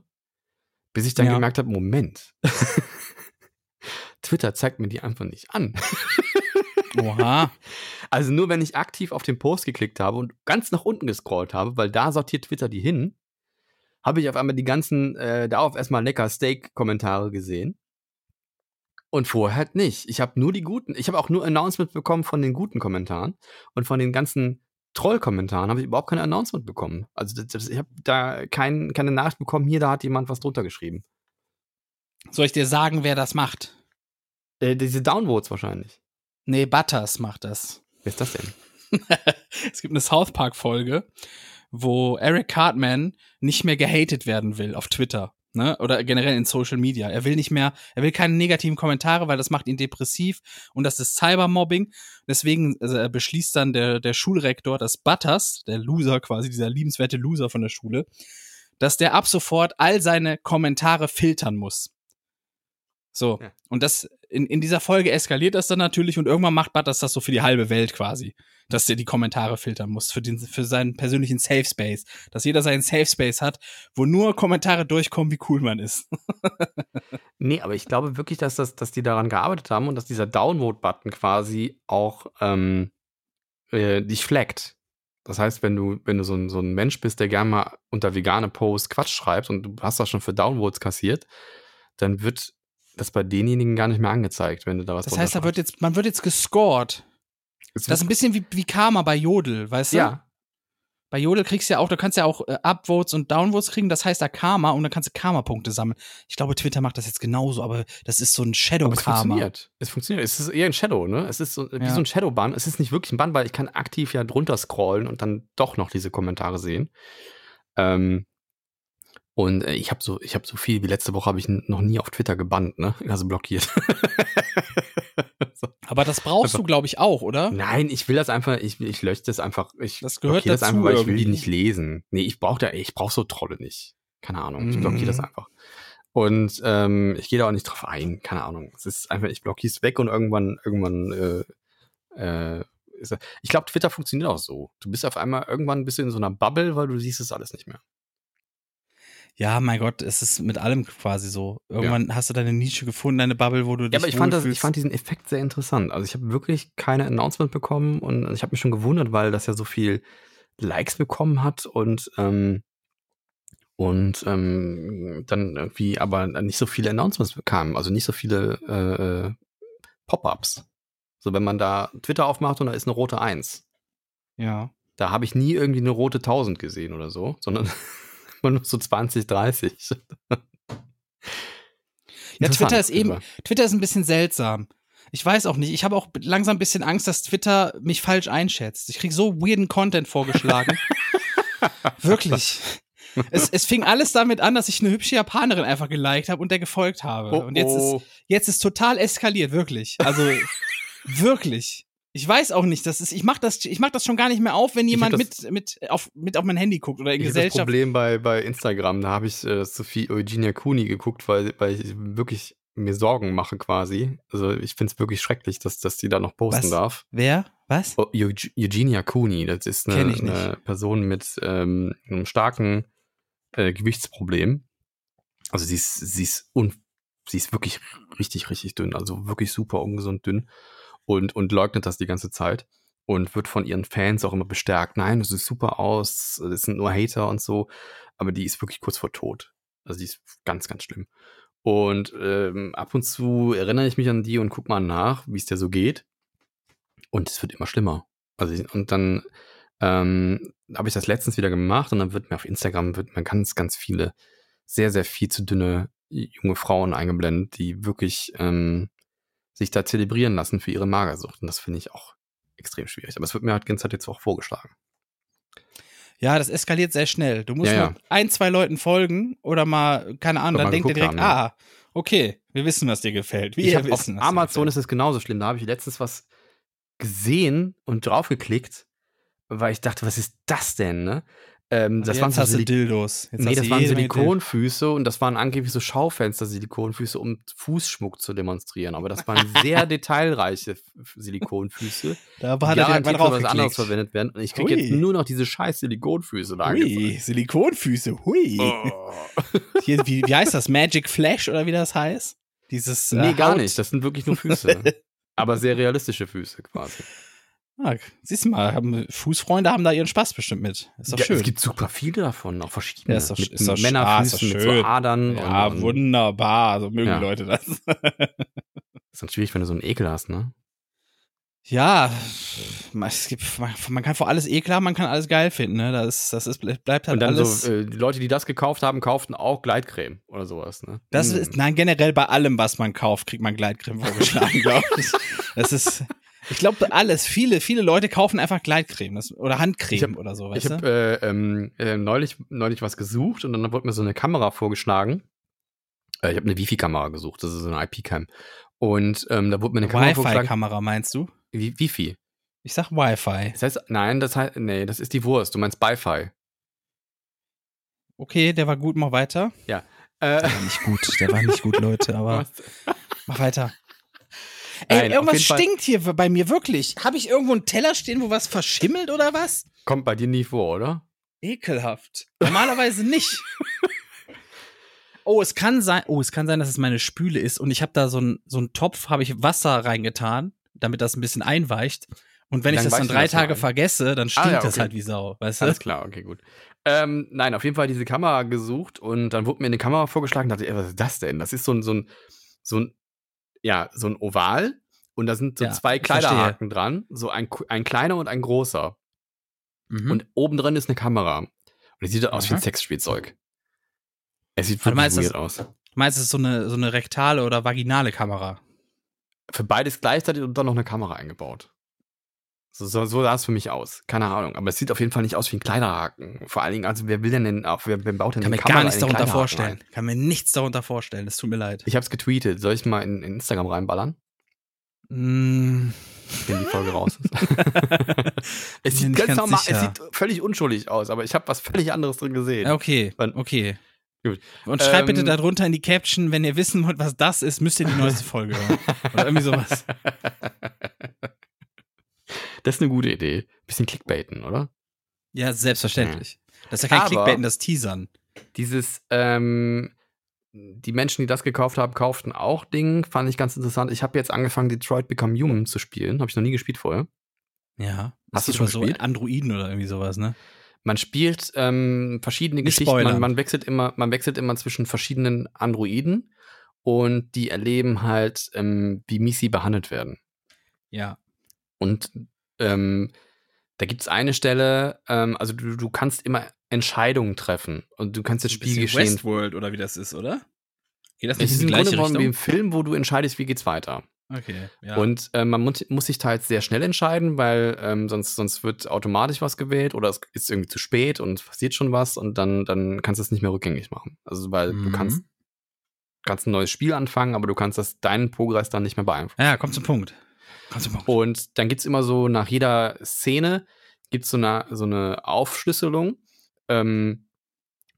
Bis ich dann Ja. gemerkt habe, Moment. Twitter zeigt mir die einfach nicht an. Oha. Also nur wenn ich aktiv auf den Post geklickt habe und ganz nach unten gescrollt habe, weil da sortiert Twitter die hin, habe ich auf einmal die ganzen, äh, darauf erstmal lecker Steak-Kommentare gesehen. Und vorher halt nicht. Ich habe nur die guten, ich habe auch nur Announcement bekommen von den guten Kommentaren und von den ganzen Troll-Kommentaren habe ich überhaupt keine Announcement bekommen. Also das, ich habe da kein, keine Nachricht bekommen, hier, da hat jemand was drunter geschrieben. Soll ich dir sagen, wer das macht? Äh, diese Downvotes wahrscheinlich. Nee, Butters macht das. Wer ist das denn? es gibt eine South Park-Folge, wo Eric Cartman nicht mehr gehatet werden will auf Twitter. Ne? Oder generell in Social Media. Er will nicht mehr, er will keine negativen Kommentare, weil das macht ihn depressiv und das ist Cybermobbing. Deswegen also, beschließt dann der, der Schulrektor, dass Butters, der Loser quasi, dieser liebenswerte Loser von der Schule, dass der ab sofort all seine Kommentare filtern muss. So. Ja. Und das, in, in dieser Folge eskaliert das dann natürlich und irgendwann macht Butters das so für die halbe Welt quasi. Dass der die Kommentare filtern muss für, den, für seinen persönlichen Safe Space. Dass jeder seinen Safe Space hat, wo nur Kommentare durchkommen, wie cool man ist. Nee, aber ich glaube wirklich, dass, das, dass die daran gearbeitet haben und dass dieser Downvote-Button quasi auch ähm, äh, dich flaggt. Das heißt, wenn du, wenn du so ein, so ein Mensch bist, der gerne mal unter vegane Posts Quatsch schreibst und du hast das schon für Downvotes kassiert, dann wird das bei denjenigen gar nicht mehr angezeigt, wenn du da was Das heißt, da wird jetzt, man wird jetzt gescored. Das ist ein bisschen wie, wie Karma bei Jodel, weißt du? ja, Bei Jodel kriegst du ja auch, du kannst ja auch äh, Upvotes und Downvotes kriegen, das heißt da Karma und dann kannst du Karma-Punkte sammeln. Ich glaube, Twitter macht das jetzt genauso, aber das ist so ein aber es Shadow-Karma. funktioniert. Es funktioniert. Es ist eher ein Shadow, ne? Es ist so, wie Ja. so ein Shadow-Bann. Es ist nicht wirklich ein Bann, weil ich kann aktiv ja drunter scrollen und dann doch noch diese Kommentare sehen. Ähm, Und äh, ich habe so, ich habe so viel wie letzte Woche habe ich noch nie auf Twitter gebannt, ne? Also blockiert. so. Aber das brauchst einfach, du, glaube ich, auch, oder? Nein, ich will das einfach, ich, ich lösche das einfach, ich das gehört dazu das einfach, weil ich will die nicht lesen. Nee, ich brauche da, ich brauche so Trolle nicht. Keine Ahnung, ich blockiere das mhm. einfach. Und ähm, ich gehe da auch nicht drauf ein, keine Ahnung. Es ist einfach, ich blockiere es weg und irgendwann, irgendwann, äh, äh, ist, ich glaube, Twitter funktioniert auch so. Du bist auf einmal irgendwann ein bisschen in so einer Bubble, weil du siehst es alles nicht mehr. Ja, mein Gott, es ist mit allem quasi so. Irgendwann ja. hast du deine Nische gefunden, deine Bubble, wo du dich Ja, aber ich fand, das, ich fand diesen Effekt sehr interessant. Also ich habe wirklich keine Announcement bekommen und ich habe mich schon gewundert, weil das ja so viel Likes bekommen hat und ähm, und ähm, dann irgendwie aber nicht so viele Announcements bekamen, also nicht so viele äh, äh, Pop-ups. So, wenn man da Twitter aufmacht und da ist eine rote 1. Ja. Da habe ich nie irgendwie eine rote 1000 gesehen oder so, sondern immer nur so 20, 30. ja, Twitter ist eben, Twitter ist ein bisschen seltsam. Ich weiß auch nicht. Ich habe auch langsam ein bisschen Angst, dass Twitter mich falsch einschätzt. Ich kriege so weirden Content vorgeschlagen. Wirklich. Es, es fing alles damit an, dass ich eine hübsche Japanerin einfach geliked habe und der gefolgt habe. Oh, und jetzt ist, jetzt ist total eskaliert, wirklich. Also, wirklich. Ich weiß auch nicht, das ist, ich mach das, ich mach das schon gar nicht mehr auf, wenn jemand mit, mit, auf, mit auf mein Handy guckt oder in ich Gesellschaft. Das Problem bei, bei Instagram, da habe ich äh, Sophie Eugenia Kuni geguckt, weil, weil ich wirklich mir Sorgen mache quasi. Also ich finde es wirklich schrecklich, dass, dass die da noch posten Was? darf. Wer? Was? Oh, Eugenia Kuni, das ist eine, eine Person mit ähm, einem starken äh, Gewichtsproblem. Also sie ist, sie ist un, sie ist wirklich richtig, richtig dünn, also wirklich super ungesund dünn und, und leugnet das die ganze Zeit und wird von ihren Fans auch immer bestärkt. Nein, du siehst super aus, das sind nur Hater und so, aber die ist wirklich kurz vor Tod. Also die ist ganz, ganz schlimm. Und ähm, ab und zu erinnere ich mich an die und guck mal nach, wie es dir so geht. Und es wird immer schlimmer. Also und dann ähm, habe ich das letztens wieder gemacht und dann wird mir auf Instagram wird mir ganz, ganz viele sehr, sehr viel zu dünne junge Frauen eingeblendet, die wirklich ähm, sich da zelebrieren lassen für ihre Magersucht. Und das finde ich auch extrem schwierig. Aber es wird mir halt ganz jetzt auch vorgeschlagen. Ja, das eskaliert sehr schnell. Du musst ja, ja. ein, zwei Leuten folgen oder mal, keine Ahnung, dann denkt ihr direkt, haben, ja. ah, okay, wir wissen, was dir gefällt. Wir ich wissen, auf Amazon ist es genauso schlimm. Da habe ich letztens was gesehen und draufgeklickt, weil ich dachte, was ist das denn, ne? Ähm, das waren so Silik Dildos. Jetzt nee, das waren Silikonfüße und das waren angeblich so Schaufenster-Silikonfüße, um Fußschmuck zu demonstrieren. Aber das waren sehr detailreiche Silikonfüße. Da war ja, direkt mal was anderes verwendet werden. Und ich kriege jetzt nur noch diese scheiß Silikonfüße da Hui, Silikonfüße, hui. Oh. Hier, wie, wie heißt das? Magic Flash oder wie das heißt? Dieses. Äh, nee, gar Haut. nicht. Das sind wirklich nur Füße. aber sehr realistische Füße quasi. Ah, siehst du mal, haben, Fußfreunde haben da ihren Spaß bestimmt mit. Ist doch ja, schön. Es gibt super viele davon, auch verschiedene. Ja, ist doch, mit ist doch Männerfüßen mit so Adern. Ja, und, und wunderbar. So mögen ja. die Leute das. ist dann schwierig, wenn du so einen Ekel hast, ne? Ja, es gibt, man kann vor alles Ekel haben, man kann alles geil finden, ne? Das, das ist, bleibt halt Und dann alles. so, äh, die Leute, die das gekauft haben, kauften auch Gleitcreme oder sowas, ne? Das hm. ist, nein, generell bei allem, was man kauft, kriegt man Gleitcreme vorgeschlagen, glaube ich. Das ist, ich glaube, alles, viele, viele Leute kaufen einfach Gleitcreme das, oder Handcreme hab, oder so, weißt Ich habe äh, ähm, äh, neulich, neulich was gesucht und dann wurde mir so eine Kamera vorgeschlagen. Äh, ich habe eine Wifi-Kamera gesucht, das ist so eine IP-Cam. Und ähm, da wurde mir eine Kamera Wi-Fi-Kamera meinst du? Wie, Wifi. Ich sag Wi-Fi. Das heißt, nein, das heißt, nee, das ist die Wurst. Du meinst Bi-Fi. Okay, der war gut, mach weiter. Ja. Äh, der war nicht gut, der war nicht gut, Leute, aber mach weiter. Ey, Nein, irgendwas stinkt hier bei mir wirklich. Habe ich irgendwo einen Teller stehen, wo was verschimmelt oder was? Kommt bei dir nie vor, oder? Ekelhaft. Normalerweise nicht. Oh, es kann sein, oh, es kann sein, dass es meine Spüle ist und ich habe da so einen so einen Topf, habe ich Wasser reingetan, damit das ein bisschen einweicht. Und wenn dann ich das dann drei Tage vergesse, dann stinkt ah, ja, okay. das halt wie Sau, weißt du? Alles klar, okay, gut. Ähm, nein, auf jeden Fall diese Kamera gesucht und dann wurde mir eine Kamera vorgeschlagen, dachte ich, was ist das denn? Das ist so ein, so ein, so ein ja, so ein Oval und da sind so ja, zwei Kleiderhaken dran, so ein, ein kleiner und ein großer. Mhm. Und oben drin ist eine Kamera. Und die sieht aus wie ein Sexspielzeug. Es sieht wirklich meinst, weird aus. Meinst du, es ist so eine, so eine rektale oder vaginale Kamera? Für beides gleichzeitig und dann noch eine Kamera eingebaut. So, so, so sah es für mich aus. Keine Ahnung. Aber es sieht auf jeden Fall nicht aus wie ein Kleiderhaken. Vor allen Dingen, also wer will denn denn auch, wer, wer baut denn Kann mir gar nichts darunter vorstellen. rein? Kann mir nichts darunter vorstellen. Es tut mir leid. Ich hab's getweetet. Soll ich mal in, in Instagram reinballern, Mm, wenn die Folge raus ist? es sieht ganz ganz normal, es sieht völlig unschuldig aus, aber ich habe was völlig anderes drin gesehen. okay, okay. Gut. Und schreibt Ähm, bitte darunter in die Caption, wenn ihr wissen wollt, was das ist, müsst ihr die neueste Folge hören. Oder irgendwie sowas. Das ist eine gute Idee. Bisschen Clickbaiten, oder? Ja, selbstverständlich. Das ist ja kein Aber- Clickbaiten, das Teasern. Dieses, ähm, die Menschen, die das gekauft haben, kauften auch Ding. Fand ich ganz interessant. Ich habe jetzt angefangen, Detroit Become Human zu spielen. Habe ich noch nie gespielt vorher. Ja. Hast du schon so gespielt? Androiden oder irgendwie sowas, ne? Man spielt ähm, verschiedene Nicht Geschichten. Man, man, wechselt immer, man wechselt immer zwischen verschiedenen Androiden und die erleben halt, ähm, wie mies sie behandelt werden. Ja. Und ähm, da gibt es eine Stelle, ähm, also du, du kannst immer Entscheidungen treffen und du kannst das Ein bisschen Spielgeschehen. Westworld oder wie das ist, oder? Geht das Es nicht ist in im Grunde genommen wie im? Film, wo du entscheidest, wie geht's weiter. Okay, ja. Und äh, man muss, muss sich teils sehr schnell entscheiden, weil ähm, sonst, sonst wird automatisch was gewählt oder es ist irgendwie zu spät und es passiert schon was und dann, dann kannst du es nicht mehr rückgängig machen. Also weil du Mhm. kannst, kannst ein neues Spiel anfangen, aber du kannst das, deinen Progress dann nicht mehr beeinflussen. ja, komm zum Punkt. Und dann gibt's immer so, nach jeder Szene gibt's so eine, so eine Aufschlüsselung. Ähm,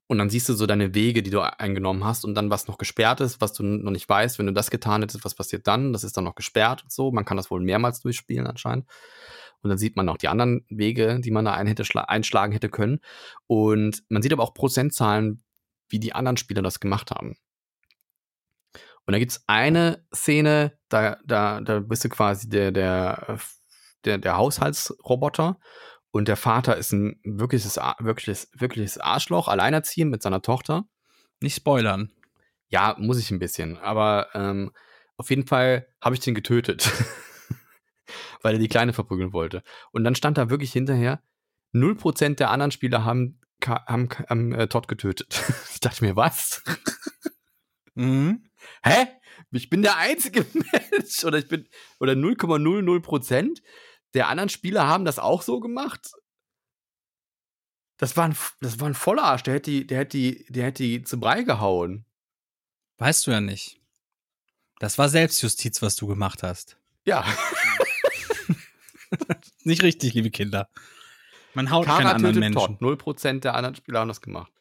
und dann siehst du so deine Wege, die du eingenommen hast und dann was noch gesperrt ist, was du noch nicht weißt. Wenn du das getan hättest, was passiert dann? Das ist dann noch gesperrt und so. Man kann das wohl mehrmals durchspielen anscheinend. Und dann sieht man auch die anderen Wege, die man da ein hätte schla- einschlagen hätte können. Und man sieht aber auch Prozentzahlen, wie die anderen Spieler das gemacht haben. Und da gibt's eine Szene, da, da, da bist du quasi der, der, der, der Haushaltsroboter und der Vater ist ein wirkliches, wirkliches, wirkliches Arschloch, alleinerziehend mit seiner Tochter. Nicht spoilern. Ja, muss ich ein bisschen, aber ähm, auf jeden Fall habe ich den getötet, weil er die Kleine verprügeln wollte. Und dann stand da wirklich hinterher, 0% der anderen Spieler haben, haben, haben äh, Todd getötet. ich dachte mir, was? Mhm. Hä? Ich bin der einzige Mensch oder ich bin oder 0,00 Prozent der anderen Spieler haben das auch so gemacht. Das war ein, das war ein Vollarsch, der hätte die, der hätte die, der hätte die zu Brei gehauen. Weißt du ja nicht. Das war Selbstjustiz, was du gemacht hast. Ja, Nicht richtig, liebe Kinder. Man haut Kara anderen tötet Menschen. Todd. 0 Prozent der anderen Spieler haben das gemacht.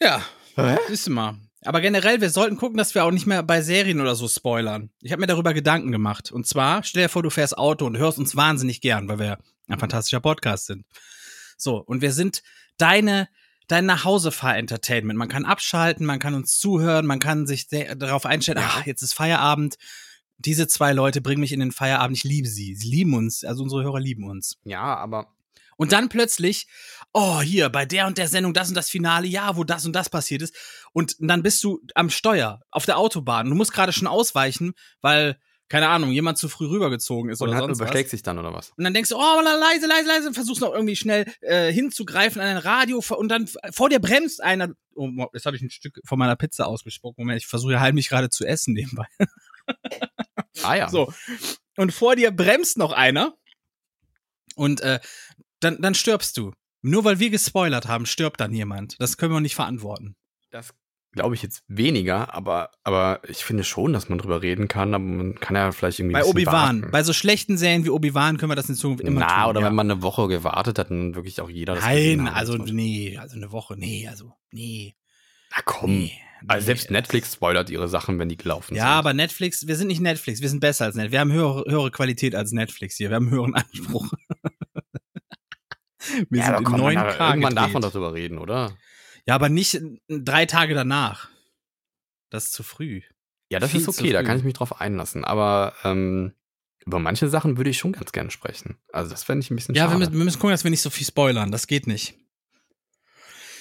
Ja, Hä? siehst du mal. Aber generell, wir sollten gucken, dass wir auch nicht mehr bei Serien oder so spoilern. Ich habe mir darüber Gedanken gemacht. Und zwar, stell dir vor, du fährst Auto und hörst uns wahnsinnig gern, weil wir ein fantastischer Podcast sind. So, und wir sind deine, dein Nachhausefahr-Entertainment. Man kann abschalten, man kann uns zuhören, man kann sich darauf einstellen, ach, jetzt ist Feierabend. Diese zwei Leute bringen mich in den Feierabend. Ich liebe sie. Sie lieben uns. Also unsere Hörer lieben uns. Ja, aber Und dann plötzlich, oh, hier, bei der und der Sendung, das und das Finale, ja, wo das und das passiert ist. Und dann bist du am Steuer, auf der Autobahn. Du musst gerade schon ausweichen, weil, keine Ahnung, jemand zu früh rübergezogen ist und oder hat, sonst was. überschlägt sich dann oder was? Und dann denkst du, oh, leise, leise, leise, und versuchst noch irgendwie schnell äh, hinzugreifen an ein Radio und dann vor dir bremst einer. Oh, jetzt habe ich ein Stück von meiner Pizza ausgespuckt. Moment, ich versuche ja heimlich gerade zu essen nebenbei. Ah ja. So. Und vor dir bremst noch einer. Und äh, dann, dann stirbst du. Nur weil wir gespoilert haben, stirbt dann jemand. Das können wir nicht verantworten. Das glaube ich jetzt weniger, aber, aber ich finde schon, dass man drüber reden kann, aber man kann ja vielleicht irgendwie Bei Obi-Wan. Bei so schlechten Serien wie Obi-Wan können wir das in Zukunft immer Na, tun. oder ja. wenn man eine Woche gewartet hat, dann wirklich auch jeder das Nein, also muss. nee, also eine Woche, nee, also nee. Na komm. nee, Also nee. selbst Netflix spoilert ihre Sachen, wenn die gelaufen Ja, sind. aber Netflix, wir sind nicht Netflix, wir sind besser als Netflix. Wir haben höhere, höhere Qualität als Netflix hier, wir haben höheren Anspruch. wir ja, sind in kommt man 9K da, irgendwann darf man doch drüber reden, oder? Ja, aber nicht drei Tage danach. Das ist zu früh. Ja, das Viel ist okay, da kann ich mich drauf einlassen. Aber ähm, über manche Sachen würde ich schon ganz gerne sprechen. Also das fände ich ein bisschen Ja, wir schade. müssen, wir müssen gucken, dass wir nicht so viel spoilern. Das geht nicht.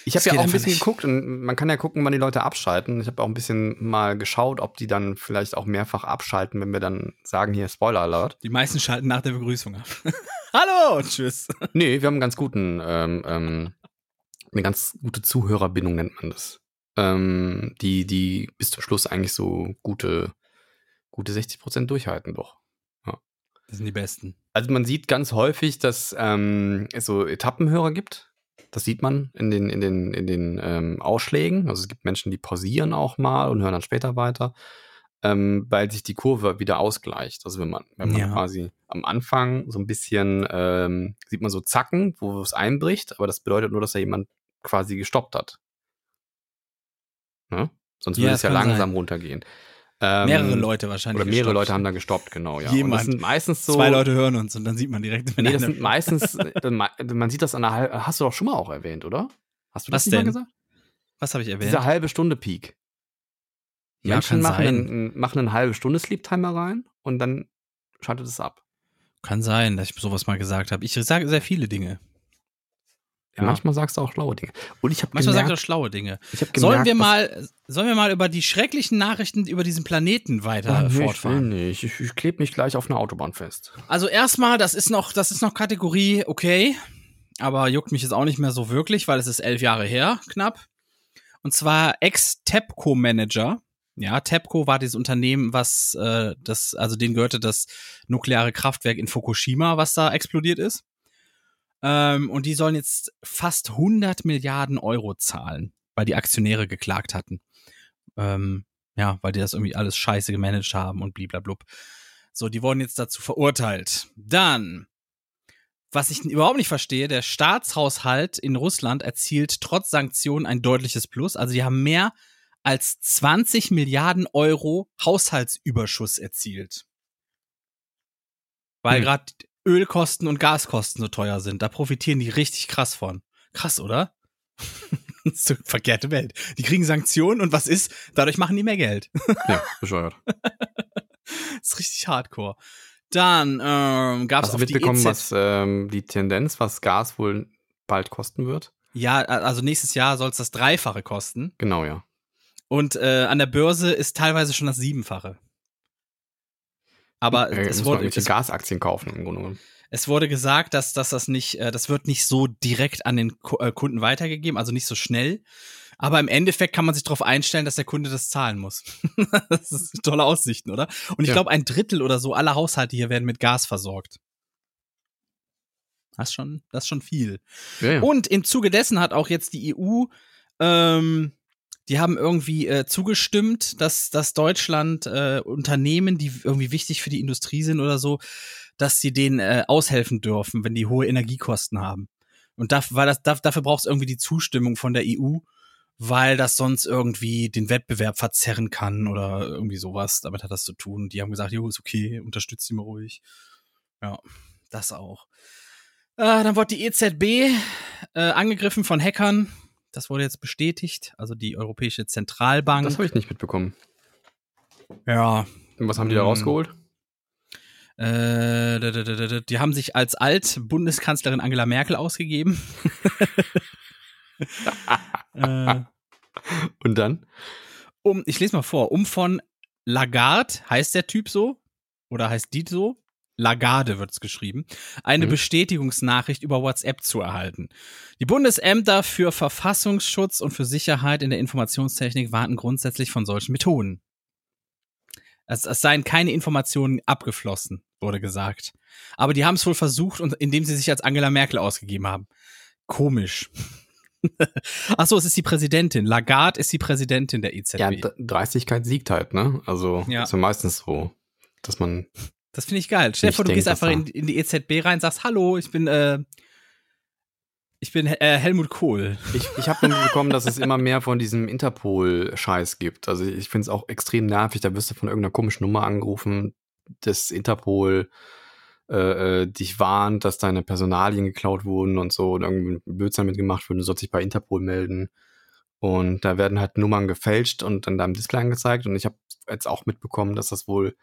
Ich habe ja auch ein bisschen nicht. geguckt und man kann ja gucken, wann die Leute abschalten. Ich habe auch ein bisschen mal geschaut, ob die dann vielleicht auch mehrfach abschalten, wenn wir dann sagen, hier Spoiler Alert. Die meisten schalten nach der Begrüßung ab. Hallo und tschüss. Nee, wir haben einen ganz guten, ähm, ähm, eine ganz gute Zuhörerbindung nennt man das. Ähm, die, die bis zum Schluss eigentlich so gute, gute 60 Prozent durchhalten doch. Das sind die Besten. Also man sieht ganz häufig, dass ähm, es so Etappenhörer gibt. Das sieht man in den, in den, in den ähm, Ausschlägen. Also es gibt Menschen, die pausieren auch mal und hören dann später weiter, ähm, weil sich die Kurve wieder ausgleicht. Also wenn man, wenn man Ja. quasi am Anfang so ein bisschen ähm, sieht man so Zacken, wo es einbricht, aber das bedeutet nur, dass da jemand quasi gestoppt hat. Ne? Sonst Ja, würde es ja langsam sein. runtergehen. Ähm, Mehrere Leute wahrscheinlich. Oder mehrere gestoppt. Leute haben da gestoppt, genau, ja. Jemand. Und das sind meistens so. Zwei Leute hören uns und dann sieht man direkt, wenn Nee, das sind meistens, äh, man sieht das an der halben, hast du doch schon mal auch erwähnt, oder? Hast du das Was nicht mal gesagt? Was habe ich erwähnt? Dieser halbe Stunde Peak. Ja, Menschen machen sein. einen, machen einen halbe Stunde Sleep Timer rein und dann schaltet es ab. Kann sein, dass ich sowas mal gesagt habe. Ich sage sehr viele Dinge. Ja. Manchmal sagst du auch schlaue Dinge. Und ich habe Manchmal sagt er gemerkt, schlaue Dinge. ich hab Sollen gemerkt, wir mal, sollen wir mal über die schrecklichen Nachrichten über diesen Planeten weiter Ah, nee, ich will fortfahren? nicht. Ich, ich klebe mich gleich auf einer Autobahn fest. Also erstmal, das ist noch, das ist noch Kategorie okay, aber juckt mich jetzt auch nicht mehr so wirklich, weil es ist elf Jahre her, knapp. Und zwar Ex-TEPCO-Manager. Ja, TEPCO war dieses Unternehmen, was äh, das, also denen gehörte das nukleare Kraftwerk in Fukushima, was da explodiert ist. Ähm, und die sollen jetzt fast 100 Milliarden Euro zahlen, weil die Aktionäre geklagt hatten. Ähm, ja, weil die das irgendwie alles scheiße gemanagt haben und bliblablub. So, die wurden jetzt dazu verurteilt. Dann, was ich überhaupt nicht verstehe, der Staatshaushalt in Russland erzielt trotz Sanktionen ein deutliches Plus. Also die haben mehr als 20 Milliarden Euro Haushaltsüberschuss erzielt. Weil Hm. gerade Ölkosten und Gaskosten so teuer sind. Da profitieren die richtig krass von. Krass, oder? So verkehrte Welt. Die kriegen Sanktionen und was ist? Dadurch machen die mehr Geld. Ja, bescheuert. Das ist richtig hardcore. Dann ähm, gab es du auf die mitbekommen, EZ was ähm, die Tendenz, was Gas wohl bald kosten wird? Ja, also nächstes Jahr soll es das Dreifache kosten. Genau, ja. Und äh, an der Börse ist teilweise schon das Siebenfache. Aber äh, es, man wurde, es, Gasaktien kaufen im Grunde genommen. es wurde gesagt, dass, dass das nicht, äh, das wird nicht so direkt an den Ku- äh, Kunden weitergegeben, also nicht so schnell. Aber im Endeffekt kann man sich darauf einstellen, dass der Kunde das zahlen muss. das ist tolle Aussichten, oder? Und ich Ja. glaube, ein Drittel oder so aller Haushalte hier werden mit Gas versorgt. Das ist schon, das ist schon viel. Ja, ja. Und im Zuge dessen hat auch jetzt die EU, ähm, die haben irgendwie äh, zugestimmt, dass, dass Deutschland äh, Unternehmen, die irgendwie wichtig für die Industrie sind oder so, dass sie denen äh, aushelfen dürfen, wenn die hohe Energiekosten haben. Und dafür, weil das, daf- dafür braucht es irgendwie die Zustimmung von der EU, weil das sonst irgendwie den Wettbewerb verzerren kann oder irgendwie sowas. Damit hat das zu tun. Die haben gesagt, jo, ist okay, unterstützt sie mal ruhig. Ja, das auch. Äh, dann wurde die EZB äh, angegriffen von Hackern. Das wurde jetzt bestätigt. Also die Europäische Zentralbank. das habe ich nicht mitbekommen. ja. Und was haben die da Hm. rausgeholt? Äh, die haben sich als Alt-Bundeskanzlerin Angela Merkel ausgegeben. äh, Und dann? um, ich lese mal vor, um von Lagarde, heißt der Typ so? Oder heißt die so? Lagarde wird's geschrieben, eine Mhm. Bestätigungsnachricht über WhatsApp zu erhalten. Die Bundesämter für Verfassungsschutz und für Sicherheit in der Informationstechnik warten grundsätzlich von solchen Methoden. Es, es seien keine Informationen abgeflossen, wurde gesagt. Aber die haben es wohl versucht, und indem sie sich als Angela Merkel ausgegeben haben. Komisch. Ach so, es ist die Präsidentin. Lagarde ist die Präsidentin der EZB. Ja, Dreistigkeit siegt halt, ne? Also Ja. ist ja meistens so, dass man. Das finde ich geil. Stell dir vor, du gehst einfach in, in die EZB rein, sagst, hallo, ich bin, äh, ich bin äh, Helmut Kohl. Ich, ich habe mitbekommen, dass es immer mehr von diesem Interpol-Scheiß gibt. Also ich finde es auch extrem nervig. Da wirst du von irgendeiner komischen Nummer angerufen, das Interpol äh, äh, dich warnt, dass deine Personalien geklaut wurden und so und irgendwie Blödsinn mitgemacht wird. Du sollst dich bei Interpol melden. Und da werden halt Nummern gefälscht und dann deinem Display angezeigt. Und ich habe jetzt auch mitbekommen, dass das wohl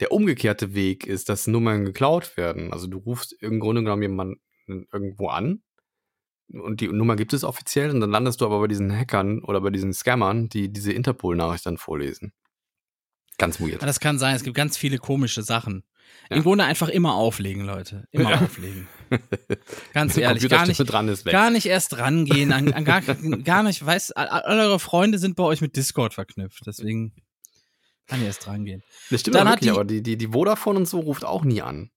der umgekehrte Weg ist, dass Nummern geklaut werden. Also du rufst im Grunde genommen jemanden irgendwo an und die Nummer gibt es offiziell und dann landest du aber bei diesen Hackern oder bei diesen Scammern, die diese Interpol-Nachricht dann vorlesen. Ganz weird. Ja, das kann sein, es gibt ganz viele komische Sachen. Ja. Im Grunde einfach immer auflegen, Leute. Immer Ja. auflegen. Ganz ehrlich, gar nicht, gar nicht erst rangehen, an, an gar, gar nicht, weiß, all, all eure Freunde sind bei euch mit Discord verknüpft, deswegen kann ich erst rangehen. das stimmt Dann wirklich, die- aber die, die, die Vodafone und so ruft auch nie an.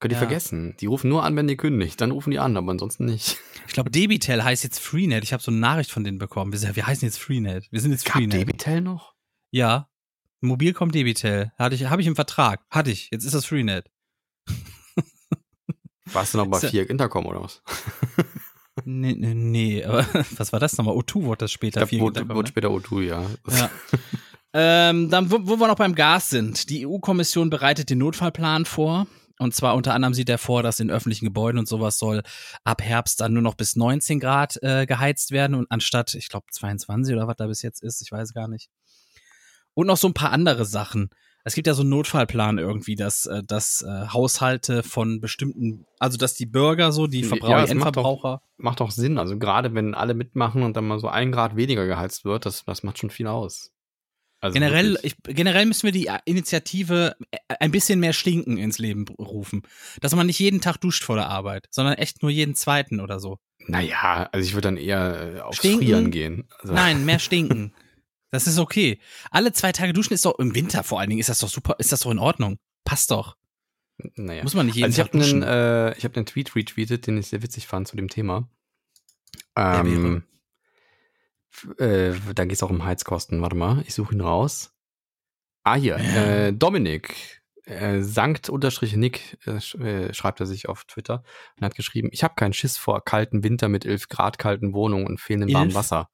Könnt ihr Ja. vergessen. Die rufen nur an, wenn die kündigt. Dann rufen die an, aber ansonsten nicht. Ich glaube, Debitel heißt jetzt Freenet. Ich habe so eine Nachricht von denen bekommen. Wir, wir heißen jetzt Freenet. Wir sind jetzt Gab Freenet. Debitel noch? Ja. Mobilcom Debitel. Hatte ich, habe ich im Vertrag. Hatte ich. Jetzt ist das Freenet. Warst du noch bei Ist ja- vier Intercom oder was? Nee, nee, nee. Aber was war das nochmal? O2 wurde das später. Da wurde ne? später O2, ja. Ja. Ähm, dann, wo, wo wir noch beim Gas sind. Die EU-Kommission bereitet den Notfallplan vor. Und zwar unter anderem sieht er vor, dass in öffentlichen Gebäuden und sowas soll ab Herbst dann nur noch bis 19 Grad äh, geheizt werden und anstatt, ich glaube, 22 oder was da bis jetzt ist, ich weiß gar nicht. Und noch so ein paar andere Sachen. Es gibt ja so einen Notfallplan irgendwie, dass, äh, dass äh, Haushalte von bestimmten, also dass die Bürger so, die Ja, Verbraucher, es die macht doch- Endverbraucher, Macht auch Sinn. Also gerade wenn alle mitmachen und dann mal so ein Grad weniger geheizt wird, das, das macht schon viel aus. Also Generell, ich, generell müssen wir die Initiative äh, ein bisschen mehr Stinken ins Leben rufen. Dass man nicht jeden Tag duscht vor der Arbeit, sondern echt nur jeden zweiten oder so. Naja, also ich würde dann eher äh, aufs Stinken? Frieren gehen. Also, Nein, mehr stinken. Das ist okay. Alle zwei Tage duschen ist doch im Winter vor allen Dingen ist das doch super, ist das doch in Ordnung. Passt doch. Naja. Muss man nicht jeden Also ich Tag habe einen, duschen. äh, ich hab einen Tweet retweetet, den ich sehr witzig fand zu dem Thema. Ähm, äh, da geht es auch um Heizkosten. Warte mal, ich suche ihn raus. Ah, hier. Äh, Dominik, äh, Sankt-Nick, äh, äh, schreibt er sich auf Twitter und hat geschrieben, ich habe keinen Schiss vor kalten Winter mit 11 Grad kalten Wohnungen und fehlendem warmen? Wasser.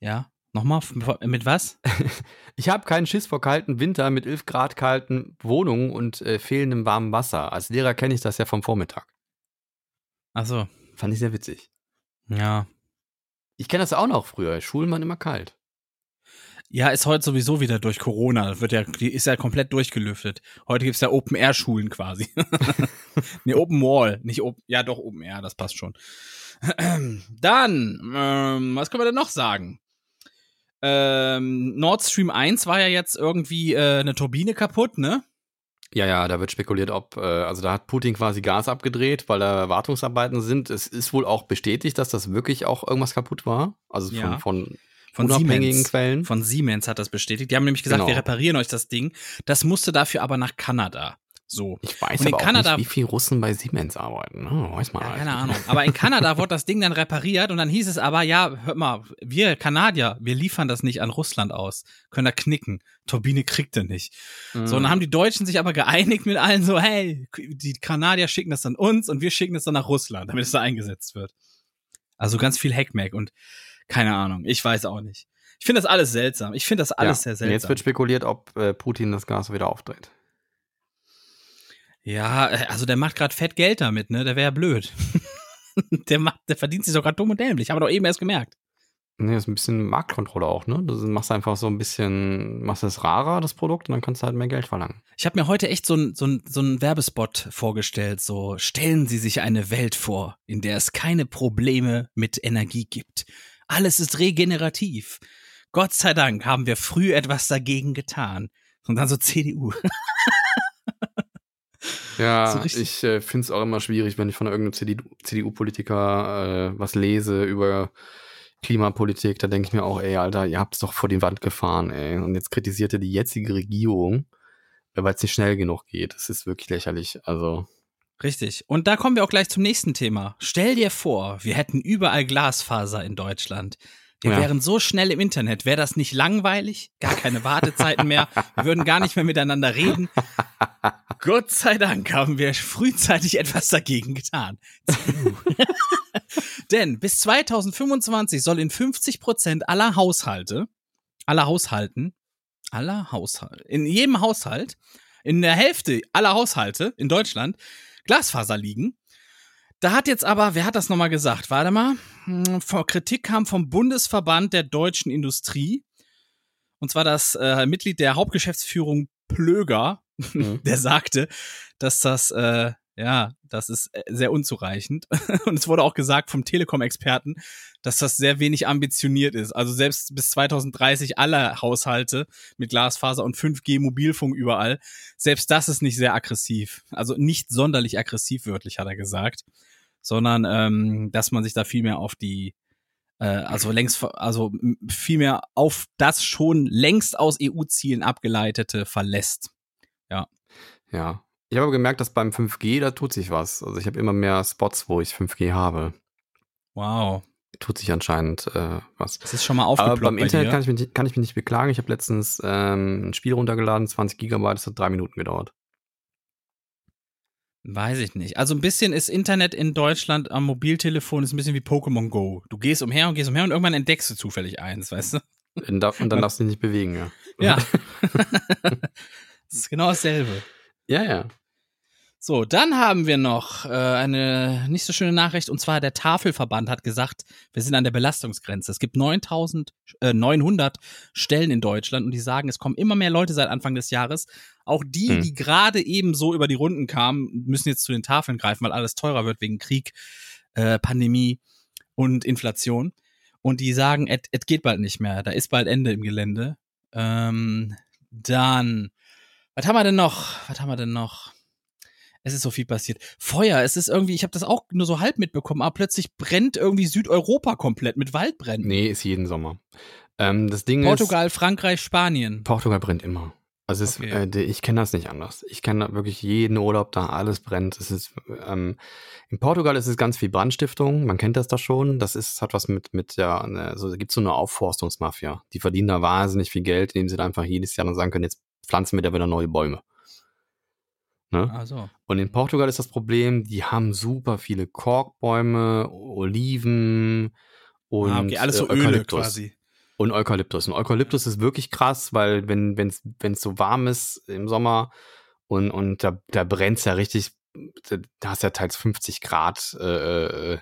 Ja. Nochmal, mit was? Ich habe keinen Schiss vor kalten Winter mit 11 Grad kalten Wohnungen und äh, fehlendem warmen Wasser. Als Lehrer kenne ich das ja vom Vormittag. Achso. Fand ich sehr witzig. Ja. Ich kenne das auch noch früher. Schulen waren immer kalt. Ja, ist heute sowieso wieder durch Corona. Wird ja, ist ja komplett durchgelüftet. Heute gibt's ja Open-Air-Schulen quasi. nee, Open Wall. Nicht Open, ja doch, Open Air, das passt schon. Dann, ähm, was können wir denn noch sagen? Ähm, Nord Stream 1 war ja jetzt irgendwie äh, eine Turbine kaputt, ne? Ja, ja, da wird spekuliert, ob, äh, also da hat Putin quasi Gas abgedreht, weil da Wartungsarbeiten sind. Es ist wohl auch bestätigt, dass das wirklich auch irgendwas kaputt war. Also von, Ja. von, Von unabhängigen Siemens. Quellen. Von Siemens hat das bestätigt. Die haben nämlich gesagt, Genau. wir reparieren euch das Ding. Das musste dafür aber nach Kanada. So. ich weiß Und in aber auch Kanada- nicht, wie viel Russen bei Siemens arbeiten. Ne? Weiß man Ja, halt keine. Ahnung. Aber in Kanada wurde das Ding dann repariert und dann hieß es aber, ja, hört mal, wir Kanadier, wir liefern das nicht an Russland aus. Können da knicken. Turbine kriegt er nicht. Mhm. So, und dann haben die Deutschen sich aber geeinigt mit allen so, hey, die Kanadier schicken das an uns und wir schicken es dann nach Russland, damit es da eingesetzt wird. Also ganz viel Hackmack und keine Ahnung. Ich weiß auch nicht. Ich finde das alles seltsam. Ich finde das alles sehr ja. seltsam. Jetzt wird spekuliert, ob äh, Putin das Gas wieder aufdreht. Ja, äh, also der macht gerade fett Geld damit, ne? Der wäre ja blöd. der macht, der verdient sich doch gerade dumm und dämlich. Haben wir doch eben erst gemerkt. Nee, ist ein bisschen Marktkontrolle auch, ne? Du machst einfach so ein bisschen, machst es rarer, das Produkt, und dann kannst du halt mehr Geld verlangen. Ich habe mir heute echt so ein so ein so ein Werbespot vorgestellt. So stellen Sie sich eine Welt vor, in der es keine Probleme mit Energie gibt. Alles ist regenerativ. Gott sei Dank haben wir früh etwas dagegen getan. Und dann so CDU. Ja, So ich äh, finde es auch immer schwierig, wenn ich von irgendeinem CDU CDU-Politiker äh, was lese über Klimapolitik, da denke ich mir auch, ey, Alter, ihr habt es doch vor die Wand gefahren, ey. Und jetzt kritisiert ihr die jetzige Regierung, äh, weil es nicht schnell genug geht. Das ist wirklich lächerlich. Also, Richtig. Und da kommen wir auch gleich zum nächsten Thema. Stell dir vor, wir hätten überall Glasfaser in Deutschland. Wir Ja. wären so schnell im Internet. Wäre das nicht langweilig? Gar keine Wartezeiten mehr. Wir würden gar nicht mehr miteinander reden. Gott sei Dank haben wir frühzeitig etwas dagegen getan. Denn bis 2025 soll in 50 Prozent aller Haushalte, aller Haushalten, aller Haushalte, in jedem Haushalt, in der Hälfte aller Haushalte in Deutschland Glasfaser liegen. Da hat jetzt aber, wer hat das nochmal gesagt? Warte mal. Hm, vor- Kritik kam vom Bundesverband der deutschen Industrie. Und zwar das äh, Mitglied der Hauptgeschäftsführung Plöger, Mhm. der sagte, dass das, äh, ja, das ist äh, sehr unzureichend. Und es wurde auch gesagt vom Telekom-Experten, dass das sehr wenig ambitioniert ist. Also selbst bis 2030 alle Haushalte mit Glasfaser und 5G Mobilfunk überall, selbst das ist nicht sehr aggressiv. Also nicht sonderlich aggressiv wörtlich, hat er gesagt, sondern ähm, dass man sich da viel mehr auf die äh, also längst, also viel mehr auf das schon längst aus EU-Zielen abgeleitete verlässt. Ja. Ich habe gemerkt, dass beim 5G, da tut sich was. Also ich habe immer mehr Spots, wo ich 5G habe. Wow. Tut sich anscheinend äh, was. Das ist schon mal Aber aufgeploppt beim bei Internet dir. kann ich, mich, nicht- kann ich mich nicht beklagen. Ich habe letztens ähm, ein Spiel runtergeladen, 20 Gigabyte, das hat drei Minuten gedauert. Weiß ich nicht. Also ein bisschen ist Internet in Deutschland am Mobiltelefon ist ein bisschen wie Pokémon Go. Du gehst umher und gehst umher und irgendwann entdeckst du zufällig eins, weißt du? Und dann darfst du dich nicht bewegen, ja. Ja. das ist genau dasselbe. Ja, ja. So, dann haben wir noch äh, eine nicht so schöne Nachricht und zwar der Tafelverband hat gesagt, wir sind an der Belastungsgrenze. Es gibt 9000, äh, 900 Stellen in Deutschland und die sagen, es kommen immer mehr Leute seit Anfang des Jahres. Auch die, Hm. die gerade eben so über die Runden kamen, müssen jetzt zu den Tafeln greifen, weil alles teurer wird wegen Krieg, äh, Pandemie und Inflation. Und die sagen, es geht bald nicht mehr, da ist bald Ende im Gelände. Ähm, dann, was haben wir denn noch? Was haben wir denn noch? Es ist so viel passiert. Feuer, es ist irgendwie, ich habe das auch nur so halb mitbekommen, aber plötzlich brennt irgendwie Südeuropa komplett mit Waldbränden. Nee, ist jeden Sommer. Ähm, das Ding Portugal, Frankreich, Spanien. ist, Portugal brennt immer. Also es, Okay. äh, ich kenne das nicht anders. Ich kenne wirklich jeden Urlaub, da alles brennt. Es ist, ähm, in Portugal ist es ganz viel Brandstiftung. Man kennt das da schon. Das ist, hat was mit, mit ja, ne, also da gibt es so eine Aufforstungsmafia. Die verdienen da wahnsinnig viel Geld, indem sie da einfach jedes Jahr dann sagen können, jetzt pflanzen wir da wieder neue Bäume. Ne? Also, Und in Portugal ist das Problem, die haben super viele Korkbäume, Oliven und ah, okay, alles so äh, Öle Eukalyptus. quasi. Und Eukalyptus. Und Eukalyptus ist wirklich krass, weil wenn es wenn's so warm ist im Sommer und, und da, da brennt's ja richtig, da, hast ja teils 50 Grad äh, äh,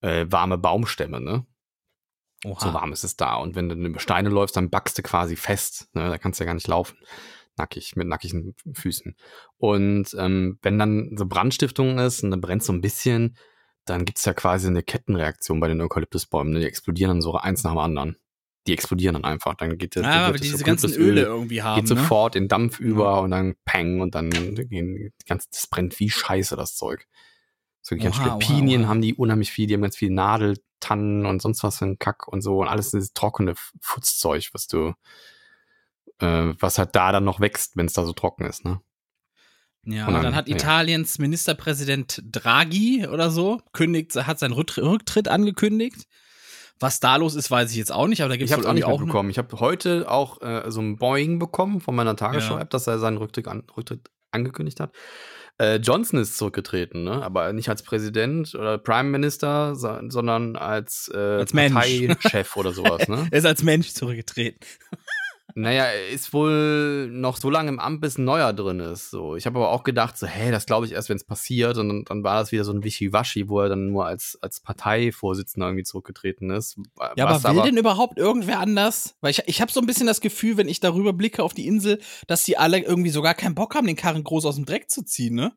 äh, warme Baumstämme, ne? Oha. So warm ist es da. Und wenn du über Steine läufst, dann backst du quasi fest. Ne? Da kannst du ja gar nicht laufen. Nackig, mit nackigen Füßen. Und ähm, wenn dann so Brandstiftung ist und dann brennt so ein bisschen, dann gibt's ja quasi eine Kettenreaktion bei den Eukalyptusbäumen. Ne? Die explodieren dann so eins nach dem anderen. Die explodieren dann einfach. Dann geht das, Ah, dann wird diese ganzen Öle irgendwie haben. geht ne? sofort in Dampf über und dann peng und dann gehen das brennt wie Scheiße, das Zeug. So die ganzen Pinien oha. haben die unheimlich viel, die haben ganz viel Nadeltannen und sonst was für ein Kack und so und alles dieses trockene Futzzeug, was du, äh, was halt da dann noch wächst, wenn es da so trocken ist, ne? Ja, Und und dann, dann- hat ja. Italiens Ministerpräsident Draghi oder so kündigt, hat seinen Rücktr- Rücktritt angekündigt. Was da los ist, weiß ich jetzt auch nicht, aber da gibt Ich es habe es auch nicht auch mitbekommen. Ich habe heute auch äh, so ein Boeing bekommen von meiner Tagesschau-App, dass er seinen Rücktritt, an, Rücktritt angekündigt hat. Äh, Johnson ist zurückgetreten, ne? aber nicht als Präsident oder Prime Minister, so, sondern als, äh, Als. Parteichef oder sowas. Ne? Er ist als Mensch zurückgetreten. Naja, er ist wohl noch so lange im Amt, bis ein neuer drin ist. So. Ich habe aber auch gedacht, so, hey, das glaube ich erst, wenn es passiert. Und dann, dann war das wieder so ein Wischiwaschi, wo er dann nur als, als Parteivorsitzender irgendwie zurückgetreten ist. Ja, aber Was will denn überhaupt irgendwer anders? Weil ich, ich habe so ein bisschen das Gefühl, wenn ich darüber blicke auf die Insel, dass die alle irgendwie sogar keinen Bock haben, den Karren groß aus dem Dreck zu ziehen, ne?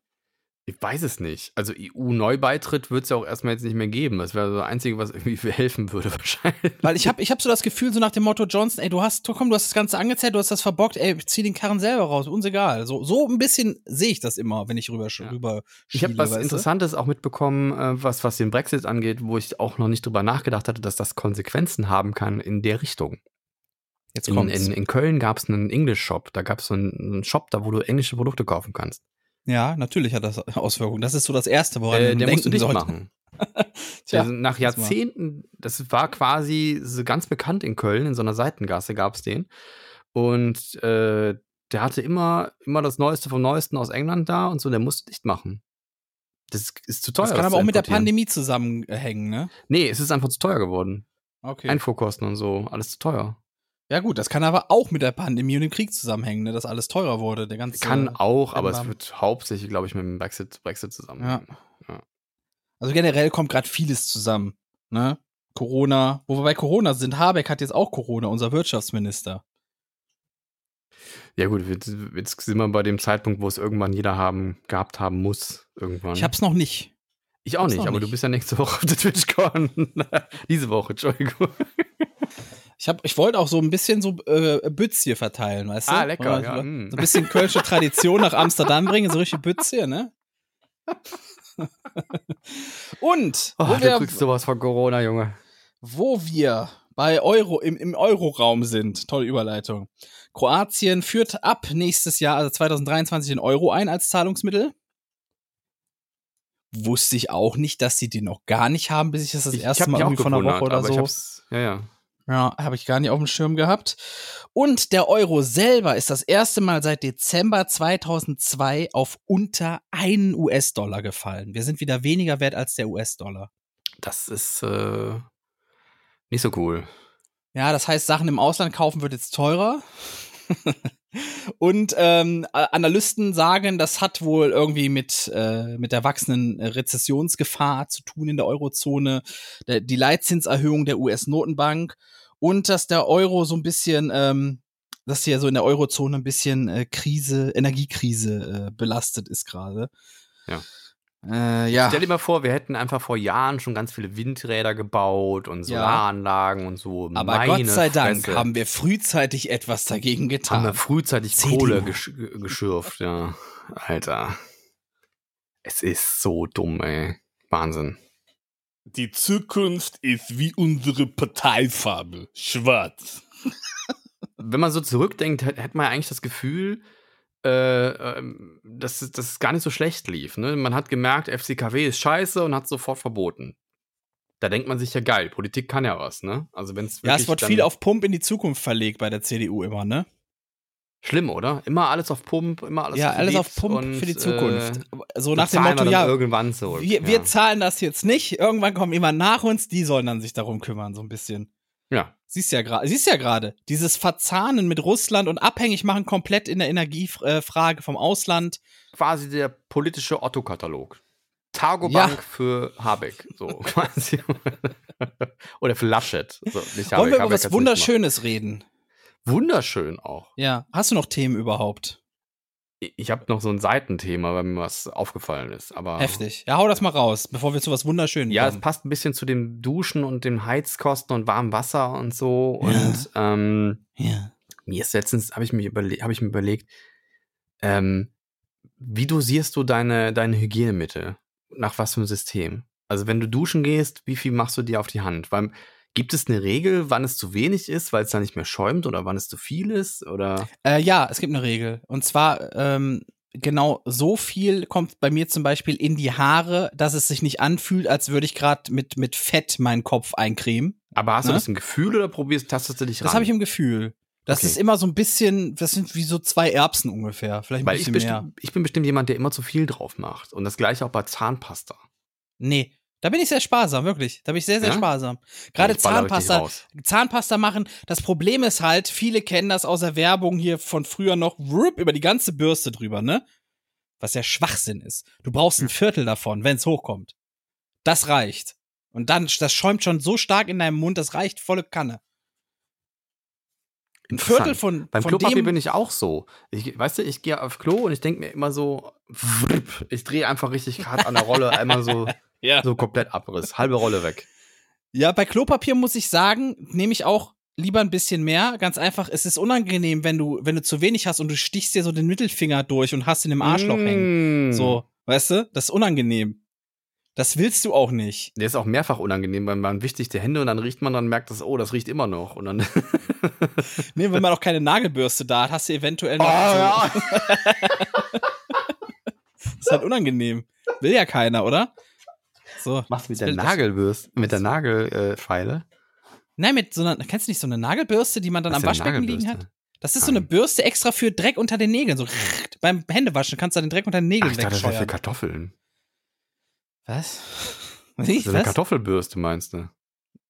Ich weiß es nicht. Also EU-Neubeitritt wird es ja auch erstmal jetzt nicht mehr geben. Das wäre so das Einzige, was irgendwie helfen würde wahrscheinlich. Weil ich habe ich hab so das Gefühl, so nach dem Motto, Johnson, ey, du hast, komm, du hast das Ganze angezählt, du hast das verbockt, ey, zieh den Karren selber raus, uns egal. So, so ein bisschen sehe ich das immer, wenn ich rüber, Ja. rüber Ich habe was weißt du? Interessantes auch mitbekommen, äh, was, was den Brexit angeht, wo ich auch noch nicht drüber nachgedacht hatte, dass das Konsequenzen haben kann in der Richtung. Jetzt In, kommt's. in, in Köln gab es einen English-Shop. Da gab es so einen, einen Shop, da wo du englische Produkte kaufen kannst. Ja, natürlich hat das Auswirkungen. Das ist so das Erste, woran Äh, man der musst du machen. Tja, also nach. Jahrzehnten, das war quasi so ganz bekannt in Köln, in so einer Seitengasse gab es den. Und äh, der hatte immer, immer das Neueste vom Neuesten aus England da und so, der musste dicht machen. Das ist zu teuer. Das kann aber auch mit der. Pandemie zusammenhängen, ne? Nee, es ist einfach zu teuer geworden. Okay. Einfuhrkosten und so, alles zu teuer. Ja gut, das kann aber auch mit der Pandemie und dem Krieg zusammenhängen, ne? Dass alles teurer wurde. Der ganze Kann auch, aber es wird hauptsächlich, glaube ich, mit dem Brexit, Brexit zusammen. Also generell kommt gerade vieles zusammen, ne? Corona, wo wir bei Corona sind, Habeck hat jetzt auch Corona, unser Wirtschaftsminister. Ja gut, jetzt, jetzt sind wir bei dem Zeitpunkt, wo es irgendwann jeder haben, gehabt haben muss. Irgendwann. Ich hab's noch nicht. Ich auch nicht, aber du nicht. bist ja nächste Woche auf der TwitchCon. Diese Woche, Entschuldigung. Ich hab, ich wollte auch so ein bisschen so äh, Bützie verteilen, weißt du? Ah, lecker, Oder ja, So, mm. so ein bisschen kölsche Tradition nach Amsterdam bringen, so richtig Bützie, ne? Und Oh, wo, du wir, kriegst sowas von Corona, Junge. wo wir bei Euro, im, im Euroraum sind. Tolle Überleitung. Kroatien führt ab nächstes Jahr, also 2023, den Euro ein als Zahlungsmittel. Wusste ich auch nicht, dass sie den noch gar nicht haben, bis ich das das Ich- ich erste hab Mal irgendwie von einer Woche oder aber ich so. Ja, ja. Ja, habe ich gar nicht auf dem Schirm gehabt. Und der Euro selber ist das erste Mal seit Dezember 2002 auf unter einen US-Dollar gefallen. Wir sind wieder weniger wert als der US-Dollar. Das ist äh, nicht so cool. Ja, das heißt, Sachen im Ausland kaufen wird jetzt teurer. Und ähm, Analysten sagen, das hat wohl irgendwie mit, äh, mit der wachsenden Rezessionsgefahr zu tun in der Eurozone, der, die Leitzinserhöhung der US-Notenbank und dass der Euro so ein bisschen, ähm, dass hier so in der Eurozone ein bisschen äh, Krise, Energiekrise äh, belastet ist gerade. Ja. Äh, ja. Stell dir mal vor, wir hätten einfach vor Jahren schon ganz viele Windräder gebaut und Ja. Solaranlagen und so. Aber Meine Gott sei Dank Fresse. haben wir frühzeitig etwas dagegen haben getan. wir frühzeitig CDU. Kohle gesch ge- geschürft, ja. Alter. Es ist so dumm, ey. Wahnsinn. Die Zukunft ist wie unsere Parteifarbe, schwarz. Wenn man so zurückdenkt, hätte hätte man eigentlich das Gefühl, äh, ähm, dass, es- dass es gar nicht so schlecht lief. Ne? Man hat gemerkt, FCKW ist scheiße und hat sofort verboten. Da denkt man sich ja geil, Politik kann ja was, ne? Also wenn es Ja, es wird viel auf Pump in die Zukunft verlegt bei der CDU immer, ne? Schlimm, oder? Immer alles auf Pump, immer alles ja, auf alles auf Pump und, für die Zukunft. Äh, so nach dem Motto, ja, irgendwann so. wir, wir ja. zahlen das jetzt nicht, irgendwann kommt jemand nach uns, die sollen dann sich darum kümmern, so ein bisschen. Ja. Siehst ja gerade, siehst ja gerade, dieses Verzahnen mit Russland und abhängig machen komplett in der Energiefrage vom Ausland. quasi der politische Otto-Katalog. Targobank Ja. für Habeck, so quasi. Oder für Laschet. So, nicht Wollen Habeck, wir über Habeck was Wunderschönes reden? Wunderschön auch. Ja. Hast du noch Themen überhaupt? Ich- habe noch so ein Seitenthema, weil mir was aufgefallen ist. Aber Heftig. Ja, hau das mal raus, bevor wir zu was Wunderschönem Ja, es kommen. passt ein bisschen zu dem Duschen und dem Heizkosten und warmem Wasser und so. Und ähm, Ja. mir ist letztens, habe ich, überle hab ich mir überlegt, ähm, wie dosierst du deine, deine Hygienemittel? Nach was für einem System? Also wenn du duschen gehst, wie viel machst du dir auf die Hand? Weil, gibt es eine Regel, wann es zu wenig ist, weil es da nicht mehr schäumt oder wann es zu viel ist? Oder Äh, ja, es gibt eine Regel. Und zwar, ähm, genau so viel kommt bei mir zum Beispiel in die Haare, dass es sich nicht anfühlt, als würde ich gerade mit, mit Fett meinen Kopf eincremen. aber hast du Ne? das im Gefühl oder probierst, tastest du dich ran? Das habe ich im Gefühl. Das Okay. ist immer so ein bisschen, das sind wie so zwei Erbsen ungefähr. Vielleicht ein Weil ich, bisschen mehr. bestimmt, ich bin bestimmt jemand, der immer zu viel drauf macht. Und das gleiche auch bei Zahnpasta. Nee. Da bin ich sehr sparsam, wirklich. Da bin ich sehr, sehr Ja? sparsam. Gerade Zahnpasta. Zahnpasta machen. Das Problem ist halt, viele kennen das aus der Werbung hier von früher noch, wrup, über die ganze Bürste drüber, ne? Was ja Schwachsinn ist. Du brauchst ein Viertel davon, wenn es hochkommt. Das reicht. Und dann, das schäumt schon so stark in deinem Mund, das reicht volle Kanne. Ein Viertel von, Beim von Klopapier dem, bin ich auch so. Ich, weißt du, ich gehe auf Klo und ich denke mir immer so, wripp, ich drehe einfach richtig hart an der Rolle, einmal so, Ja. so komplett Abriss, halbe Rolle weg. Ja, bei Klopapier muss ich sagen, nehme ich auch lieber ein bisschen mehr. Ganz einfach, es ist unangenehm, wenn du, wenn du zu wenig hast und du stichst dir so den Mittelfinger durch und hast ihn im Arschloch hängen. Mm. So, weißt du? Das ist unangenehm. Das willst du auch nicht. Der ist auch mehrfach unangenehm, weil man wichtigt die Hände und dann riecht man, dann merkt das, oh, das riecht immer noch. Und dann. Nee, wenn man auch keine Nagelbürste da hat, hast du eventuell noch. Ah, so, Das ist halt unangenehm. Will ja keiner, oder? So. Machst mit Das will- der Nagelbürste, mit der Nagelfeile. Nein, mit so einer, kennst du nicht so eine Nagelbürste, die man dann am Waschbecken liegen hat? Das ist so eine. Bürste extra für Dreck unter den Nägeln. So beim Händewaschen kannst du den Dreck unter den Ach, Nägeln ich dachte, das wäre für wegscheuern. Kartoffeln. Was? Wie? So eine Was? Kartoffelbürste meinst du?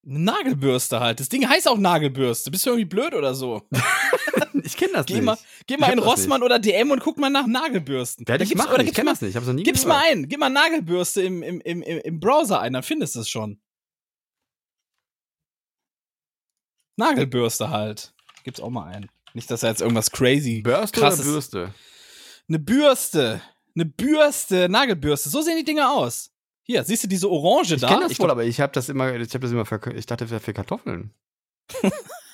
Eine Nagelbürste halt. Das Ding heißt auch Nagelbürste. Bist du irgendwie blöd oder so? Ich kenne das Geh nicht. mal, geh Ich mal in Rossmann oder DM und guck mal nach Nagelbürsten. Werde ich machen, ich gib's kenne das nicht, ich noch nie Gib's gehört. mal ein. Gib mal Nagelbürste im, im, im, im Browser ein, dann findest du es schon. Nagelbürste halt. Gibt's auch mal ein. Nicht, dass er jetzt irgendwas crazy Bürste krasses. oder Bürste? Eine Bürste. Eine Bürste, Nagelbürste. So sehen die Dinge aus. Hier, siehst du diese Orange Ich da? kenne das Ich wohl, aber ich habe das immer, ich habe das immer, für, ich dachte, das wäre für Kartoffeln.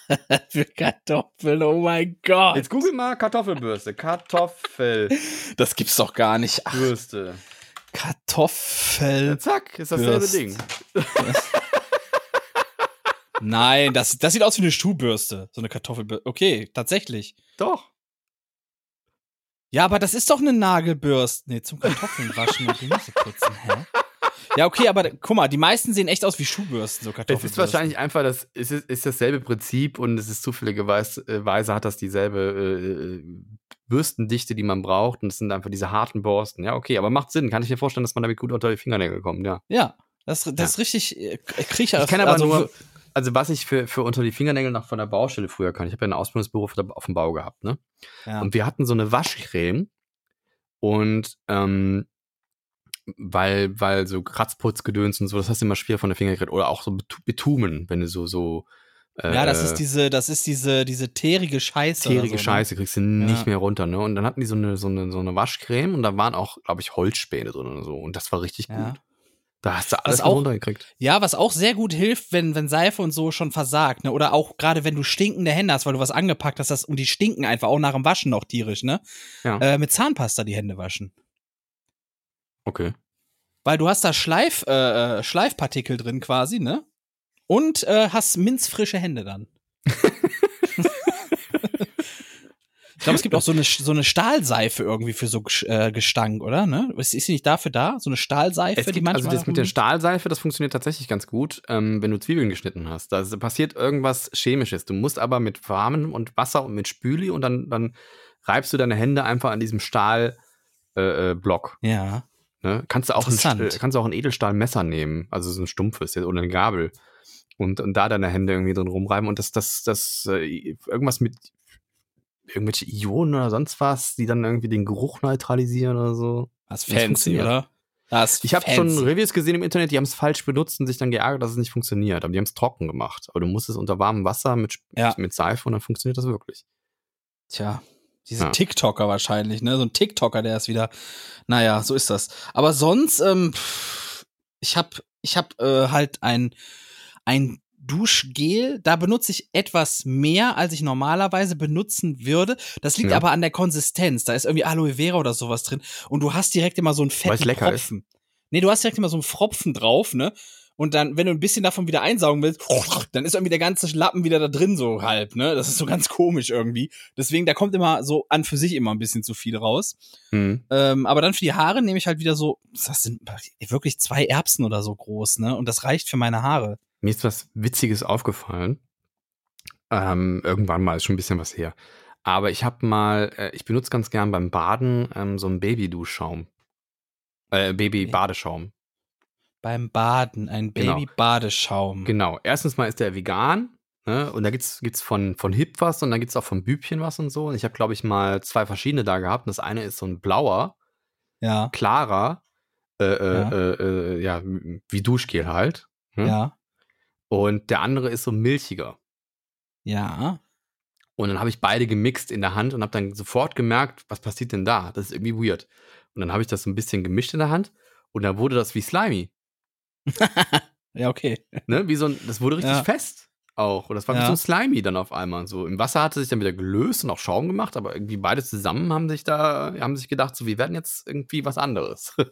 für Kartoffeln, oh mein Gott. Jetzt google mal Kartoffelbürste. Kartoffelbürste. Das gibt's doch gar nicht. Ach, Ja, Kartoffel. zack, ist dasselbe Bürste. Ding. Nein, das, das sieht aus wie eine Schuhbürste. So eine Kartoffelbürste. Okay, tatsächlich. Doch. Ja, aber das ist doch eine Nagelbürste. Nee, zum Kartoffeln waschen und Gemüse putzen. Hä? Ja, okay, aber guck mal, die meisten sehen echt aus wie Schuhbürsten, so Es Kartoffelbürsten. ist wahrscheinlich einfach das, es ist, ist dasselbe Prinzip und es ist zufälligerweise hat das dieselbe äh, Bürstendichte, die man braucht und es sind einfach diese harten Borsten. Ja, okay, aber macht Sinn. Kann ich mir vorstellen, dass man damit gut unter die Fingernägel kommt, ja. Ja, das, das ist richtig äh, Kriecher. Ich kann aber also, nur, also was ich für, für unter die Fingernägel noch von der Baustelle früher kann, ich habe ja ein Ausbildungsbüro auf der- auf dem Bau gehabt, ne? Ja. Und wir hatten so eine Waschcreme und ähm, weil, weil so Kratzputzgedöns und so, das hast du immer schwer von der Finger gekriegt. Oder auch so Betu- Bitumen, wenn du so, so äh, ja, das ist diese, das ist diese, diese teerige Scheiße. Tierige oder so, ne? Scheiße kriegst du nicht mehr runter, ne? Und dann hatten die so eine, so eine, so eine Waschcreme und da waren auch, glaube ich, Holzspäne drin oder so. Und das war richtig Ja. gut. Da hast du alles auch- runtergekriegt. Ja, was auch sehr gut hilft, wenn, wenn Seife und so schon versagt, ne? Oder auch gerade wenn du stinkende Hände hast, weil du was angepackt hast, das, und die stinken einfach auch nach dem Waschen noch tierisch, ne? Ja. Äh, mit Zahnpasta die Hände waschen. Okay. Weil du hast da Schleif, äh, äh, Schleifpartikel drin quasi, ne? Und äh, hast minzfrische Hände dann. ich glaube, es gibt auch so eine, so eine Stahlseife irgendwie für so äh, Gestank, oder? Ne? Ist, ist sie nicht dafür da? So eine Stahlseife, Es die gibt, manchmal. also das mit der Stahlseife, das funktioniert tatsächlich ganz gut, ähm, wenn du Zwiebeln geschnitten hast. Da passiert irgendwas Chemisches. Du musst aber mit Warmen und Wasser und mit Spüli und dann, dann reibst du deine Hände einfach an diesem Stahlblock. Äh, Block, ja. Ne? Kannst du auch ein, kannst du auch ein Edelstahlmesser nehmen, also so ein stumpfes oder eine Gabel. Und, und da deine Hände irgendwie drin rumreiben und das, das, das, äh, irgendwas mit irgendwelche Ionen oder sonst was, die dann irgendwie den Geruch neutralisieren oder so. Das fancy, oder? Das Ich habe schon Reviews gesehen im Internet, die haben es falsch benutzt und sich dann geärgert, dass es nicht funktioniert. Aber die haben es trocken gemacht. Aber du musst es unter warmem Wasser mit, Ja. mit Seife und dann funktioniert das wirklich. Tja, diese Ja. TikToker wahrscheinlich, ne? So ein TikToker, der ist wieder. Naja, so ist das. Aber sonst, ähm, ich hab, ich hab äh, halt ein, ein Duschgel. Da benutze ich etwas mehr, als ich normalerweise benutzen würde. Das liegt Ja. aber an der Konsistenz. Da ist irgendwie Aloe Vera oder sowas drin. Und du hast direkt immer so einen fetten lecker Pfropfen. Nee, du hast direkt immer so einen Pfropfen drauf, ne? Und dann, wenn du ein bisschen davon wieder einsaugen willst, dann ist irgendwie der ganze Lappen wieder da drin so halb, ne? Das ist so ganz komisch irgendwie. Deswegen, da kommt immer so an für sich immer ein bisschen zu viel raus. Mhm. Ähm, aber dann für die Haare nehme ich halt wieder so, das sind wirklich zwei Erbsen oder so groß, ne? Und das reicht für meine Haare. Mir ist was Witziges aufgefallen. Ähm, irgendwann mal, ist schon ein bisschen was her. Aber ich habe mal, äh, ich benutze ganz gern beim Baden ähm, so einen Baby-Duschschaum. Äh, Baby-Badeschaum. Beim Baden, ein Genau. Baby-Badeschaum. Genau. Erstens mal ist der vegan. Ne? Und da gibt's gibt's von, von Hip was und dann gibt's auch von Bübchen was und so. Und ich habe, glaube ich, mal zwei verschiedene da gehabt. Und das eine ist so ein blauer, Ja, klarer, äh, äh, Ja. äh, äh, ja, wie Duschgel halt. ne? ja, Und der andere ist so milchiger. ja. Und dann habe ich beide gemixt in der Hand und habe dann sofort gemerkt, was passiert denn da? Das ist irgendwie weird. Und dann habe ich das so ein bisschen gemischt in der Hand und dann wurde das wie Slimy. Ja, okay. Ne? Wie so ein, das wurde richtig Ja. fest auch. Und das war wie Ja. so ein Slimy dann auf einmal. So im Wasser hatte sich dann wieder gelöst und auch Schaum gemacht, aber irgendwie beide zusammen haben sich da, haben sich gedacht, so, wir werden jetzt irgendwie was anderes.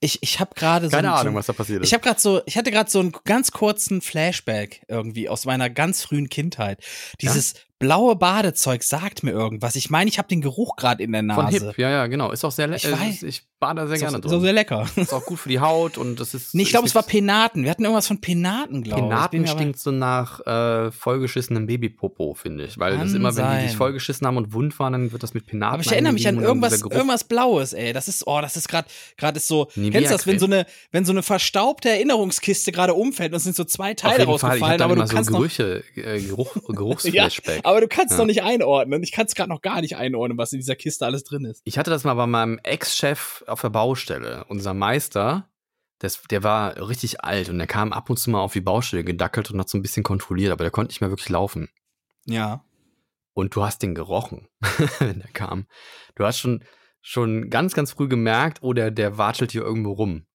Ich, ich habe gerade so. Keine ein- Ahnung, was da passiert ist. Ich habe gerade so, ich hatte gerade so einen ganz kurzen Flashback irgendwie aus meiner ganz frühen Kindheit. Dieses blaue Badezeug sagt mir irgendwas. Ich meine, ich habe den Geruch gerade in der Nase. Von Hip, ja, ja, genau. Ist auch sehr Ich lecker. weiß. Ich bade sehr Ist gerne auch, drin. ist auch sehr lecker. ist auch gut für die Haut und das ist. Nee, ich glaube, es war Penaten. Wir hatten irgendwas von Penaten, glaube ich. Penaten stinkt so nach äh, vollgeschissenem Babypopo, finde ich. Weil das immer, wenn die sein. sich vollgeschissen haben und wund waren, dann wird das mit Penaten. Aber ich erinnere mich an irgendwas, irgendwas Blaues, ey. Das ist, oh, das ist gerade, gerade ist so. Nivea kennst du das, wenn so eine, wenn so eine verstaubte Erinnerungskiste gerade umfällt und es sind so zwei Teile jeden Fall, ich rausgefallen, aber immer du so kannst noch, Gerüche, äh, Geruch, ja, Geruchsflashback. Aber du kannst Ja. noch nicht einordnen. Ich kann es gerade noch gar nicht einordnen, was in dieser Kiste alles drin ist. Ich hatte das mal bei meinem Ex-Chef auf der Baustelle. Unser Meister, das, der war richtig alt und der kam ab und zu mal auf die Baustelle gedackelt und hat so ein bisschen kontrolliert, aber der konnte nicht mehr wirklich laufen. Ja. Und du hast den gerochen, wenn der kam. Du hast schon, schon ganz, ganz früh gemerkt, oh, der, der watschelt hier irgendwo rum.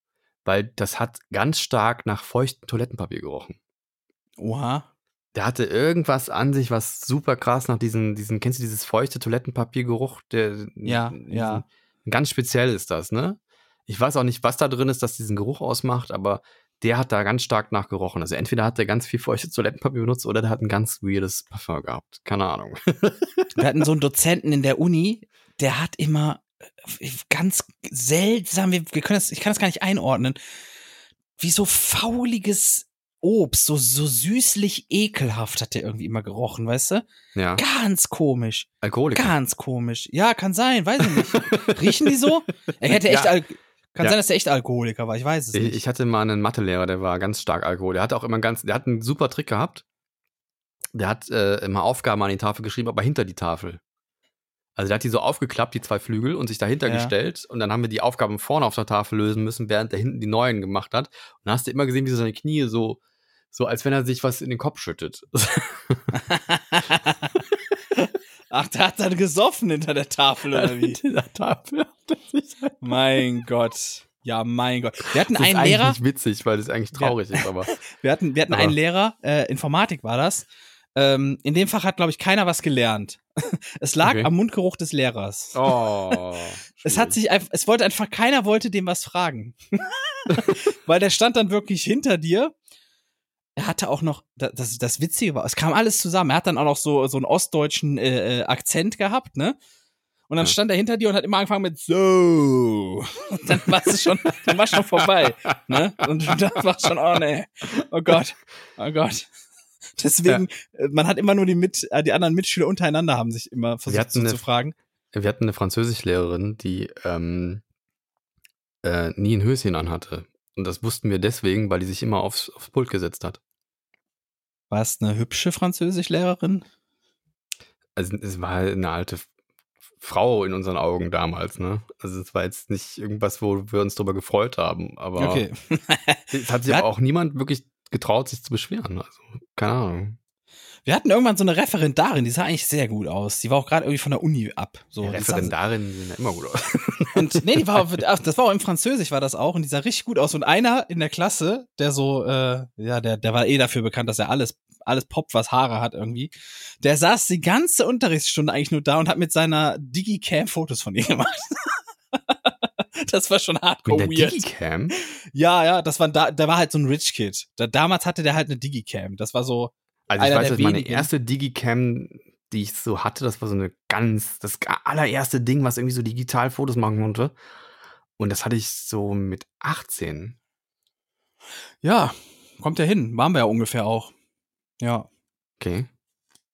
Weil das hat ganz stark nach feuchtem Toilettenpapier gerochen. Oha. Der hatte irgendwas an sich, was super krass nach diesen, diesen, kennst du dieses feuchte Toilettenpapiergeruch? Der, Ja, ja. Ganz speziell ist das, ne? Ich weiß auch nicht, was da drin ist, das diesen Geruch ausmacht, aber der hat da ganz stark nachgerochen. Also entweder hat er ganz viel feuchtes Toilettenpapier benutzt oder der hat ein ganz weirdes Parfum gehabt. Keine Ahnung. Wir hatten so einen Dozenten in der Uni, der hat immer äh, ganz seltsam, wir können das, ich kann das gar nicht einordnen, wie so fauliges Obst, so, so süßlich ekelhaft hat der irgendwie immer gerochen, weißt du? Ja. Ganz komisch. Alkoholiker. Ganz komisch. Ja, kann sein, weiß ich nicht. Riechen die so? Er hätte echt, Ja. Al kann Ja. sein, dass er echt Alkoholiker war, ich weiß es Ich, nicht. ich hatte mal einen Mathelehrer, der war ganz stark Alkohol. Der hatte auch immer ganz, der hat einen super Trick gehabt. Der hat äh, immer Aufgaben an die Tafel geschrieben, aber hinter die Tafel. Also der hat die so aufgeklappt, die zwei Flügel, und sich dahinter Ja. gestellt. Und dann haben wir die Aufgaben vorne auf der Tafel lösen müssen, während der hinten die neuen gemacht hat. Und dann hast du immer gesehen, wie so seine Knie so, so als wenn er sich was in den Kopf schüttet. Ach, der hat dann gesoffen hinter der Tafel, oder wie? Hinter der Tafel hat er sich halt- mein Gott. Ja, mein Gott. Wir hatten Das ist einen eigentlich Lehrer, nicht witzig, weil das eigentlich traurig ist, aber. wir hatten, wir hatten Aber- einen Lehrer, äh, Informatik war das. Ähm, in dem Fach hat, glaube ich, keiner was gelernt. es lag Okay. am Mundgeruch des Lehrers. Oh. Es hat sich einfach, es wollte einfach, keiner wollte dem was fragen. Weil der stand dann wirklich hinter dir. Er hatte auch noch, das, das, Witzige war, es kam alles zusammen. Er hat dann auch noch so, so einen ostdeutschen äh, äh, Akzent gehabt, ne? Und dann Ja. stand er hinter dir und hat immer angefangen mit so. Und dann war es schon, dann war schon vorbei, ne? Und dann war schon, oh nee, oh Gott, oh Gott. Deswegen, äh, man hat immer nur die, mit, äh, die anderen Mitschüler untereinander haben sich immer versucht so eine- zu fragen. Wir hatten eine Französischlehrerin, die ähm, äh, nie ein Höschen anhatte. Und das wussten wir deswegen, weil die sich immer aufs, aufs Pult gesetzt hat. War es eine hübsche Französischlehrerin? Also es war eine alte Frau in unseren Augen damals, ne? Also es war jetzt nicht irgendwas, wo wir uns drüber gefreut haben, aber Okay. es hat sich aber auch niemand wirklich getraut, sich zu beschweren. Also, keine Ahnung. Wir hatten irgendwann so eine Referendarin, die sah eigentlich sehr gut aus. Die war auch gerade irgendwie von der Uni ab. So, sah- Referendarinnen sehen ja immer gut aus. Und nee, die war, ach, das war auch im Französisch war das auch und die sah richtig gut aus. Und einer in der Klasse, der so, äh, ja, der, der war eh dafür bekannt, dass er alles, alles poppt, was Haare hat irgendwie. Der saß die ganze Unterrichtsstunde eigentlich nur da und hat mit seiner Digicam Fotos von ihr gemacht. das war schon Mit hardcore der weird. Digicam? ja, ja, das war da, der war halt so ein Rich Kid. Da, damals hatte der halt eine Digicam. Das war so, Also ich weiß, dass meine erste Digicam, die ich so hatte, das war so eine ganz, das allererste Ding, was irgendwie so digital Fotos machen konnte. Und das hatte ich so mit 18. ja, kommt ja hin. Waren wir ja ungefähr auch. Ja. Okay.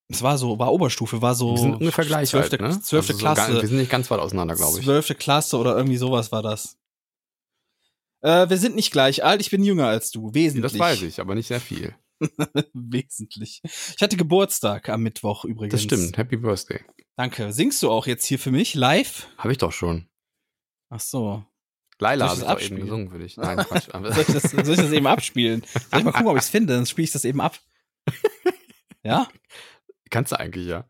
Es war so, war Oberstufe, war so. wir sind ungefähr gleich zwölfte, alt, ne? zwölfte Also so gar- Klasse. wir sind nicht ganz weit auseinander, glaube ich. Zwölfte Klasse oder irgendwie sowas war das. Äh, wir sind nicht gleich alt, ich bin jünger als du. Wesentlich. Das weiß ich, aber nicht sehr viel. Wesentlich. Ich hatte Geburtstag am Mittwoch übrigens. Das stimmt. Happy Birthday. Danke. Singst du auch jetzt hier für mich live? Habe ich doch schon. Ach so. Laila habe ich doch eben abspielen? gesungen für dich. Nein, Quatsch. Soll ich das, soll ich das eben abspielen? Soll ich mal gucken, ob ich es finde? Dann spiele ich das eben ab. Ja? Kannst du eigentlich, ja.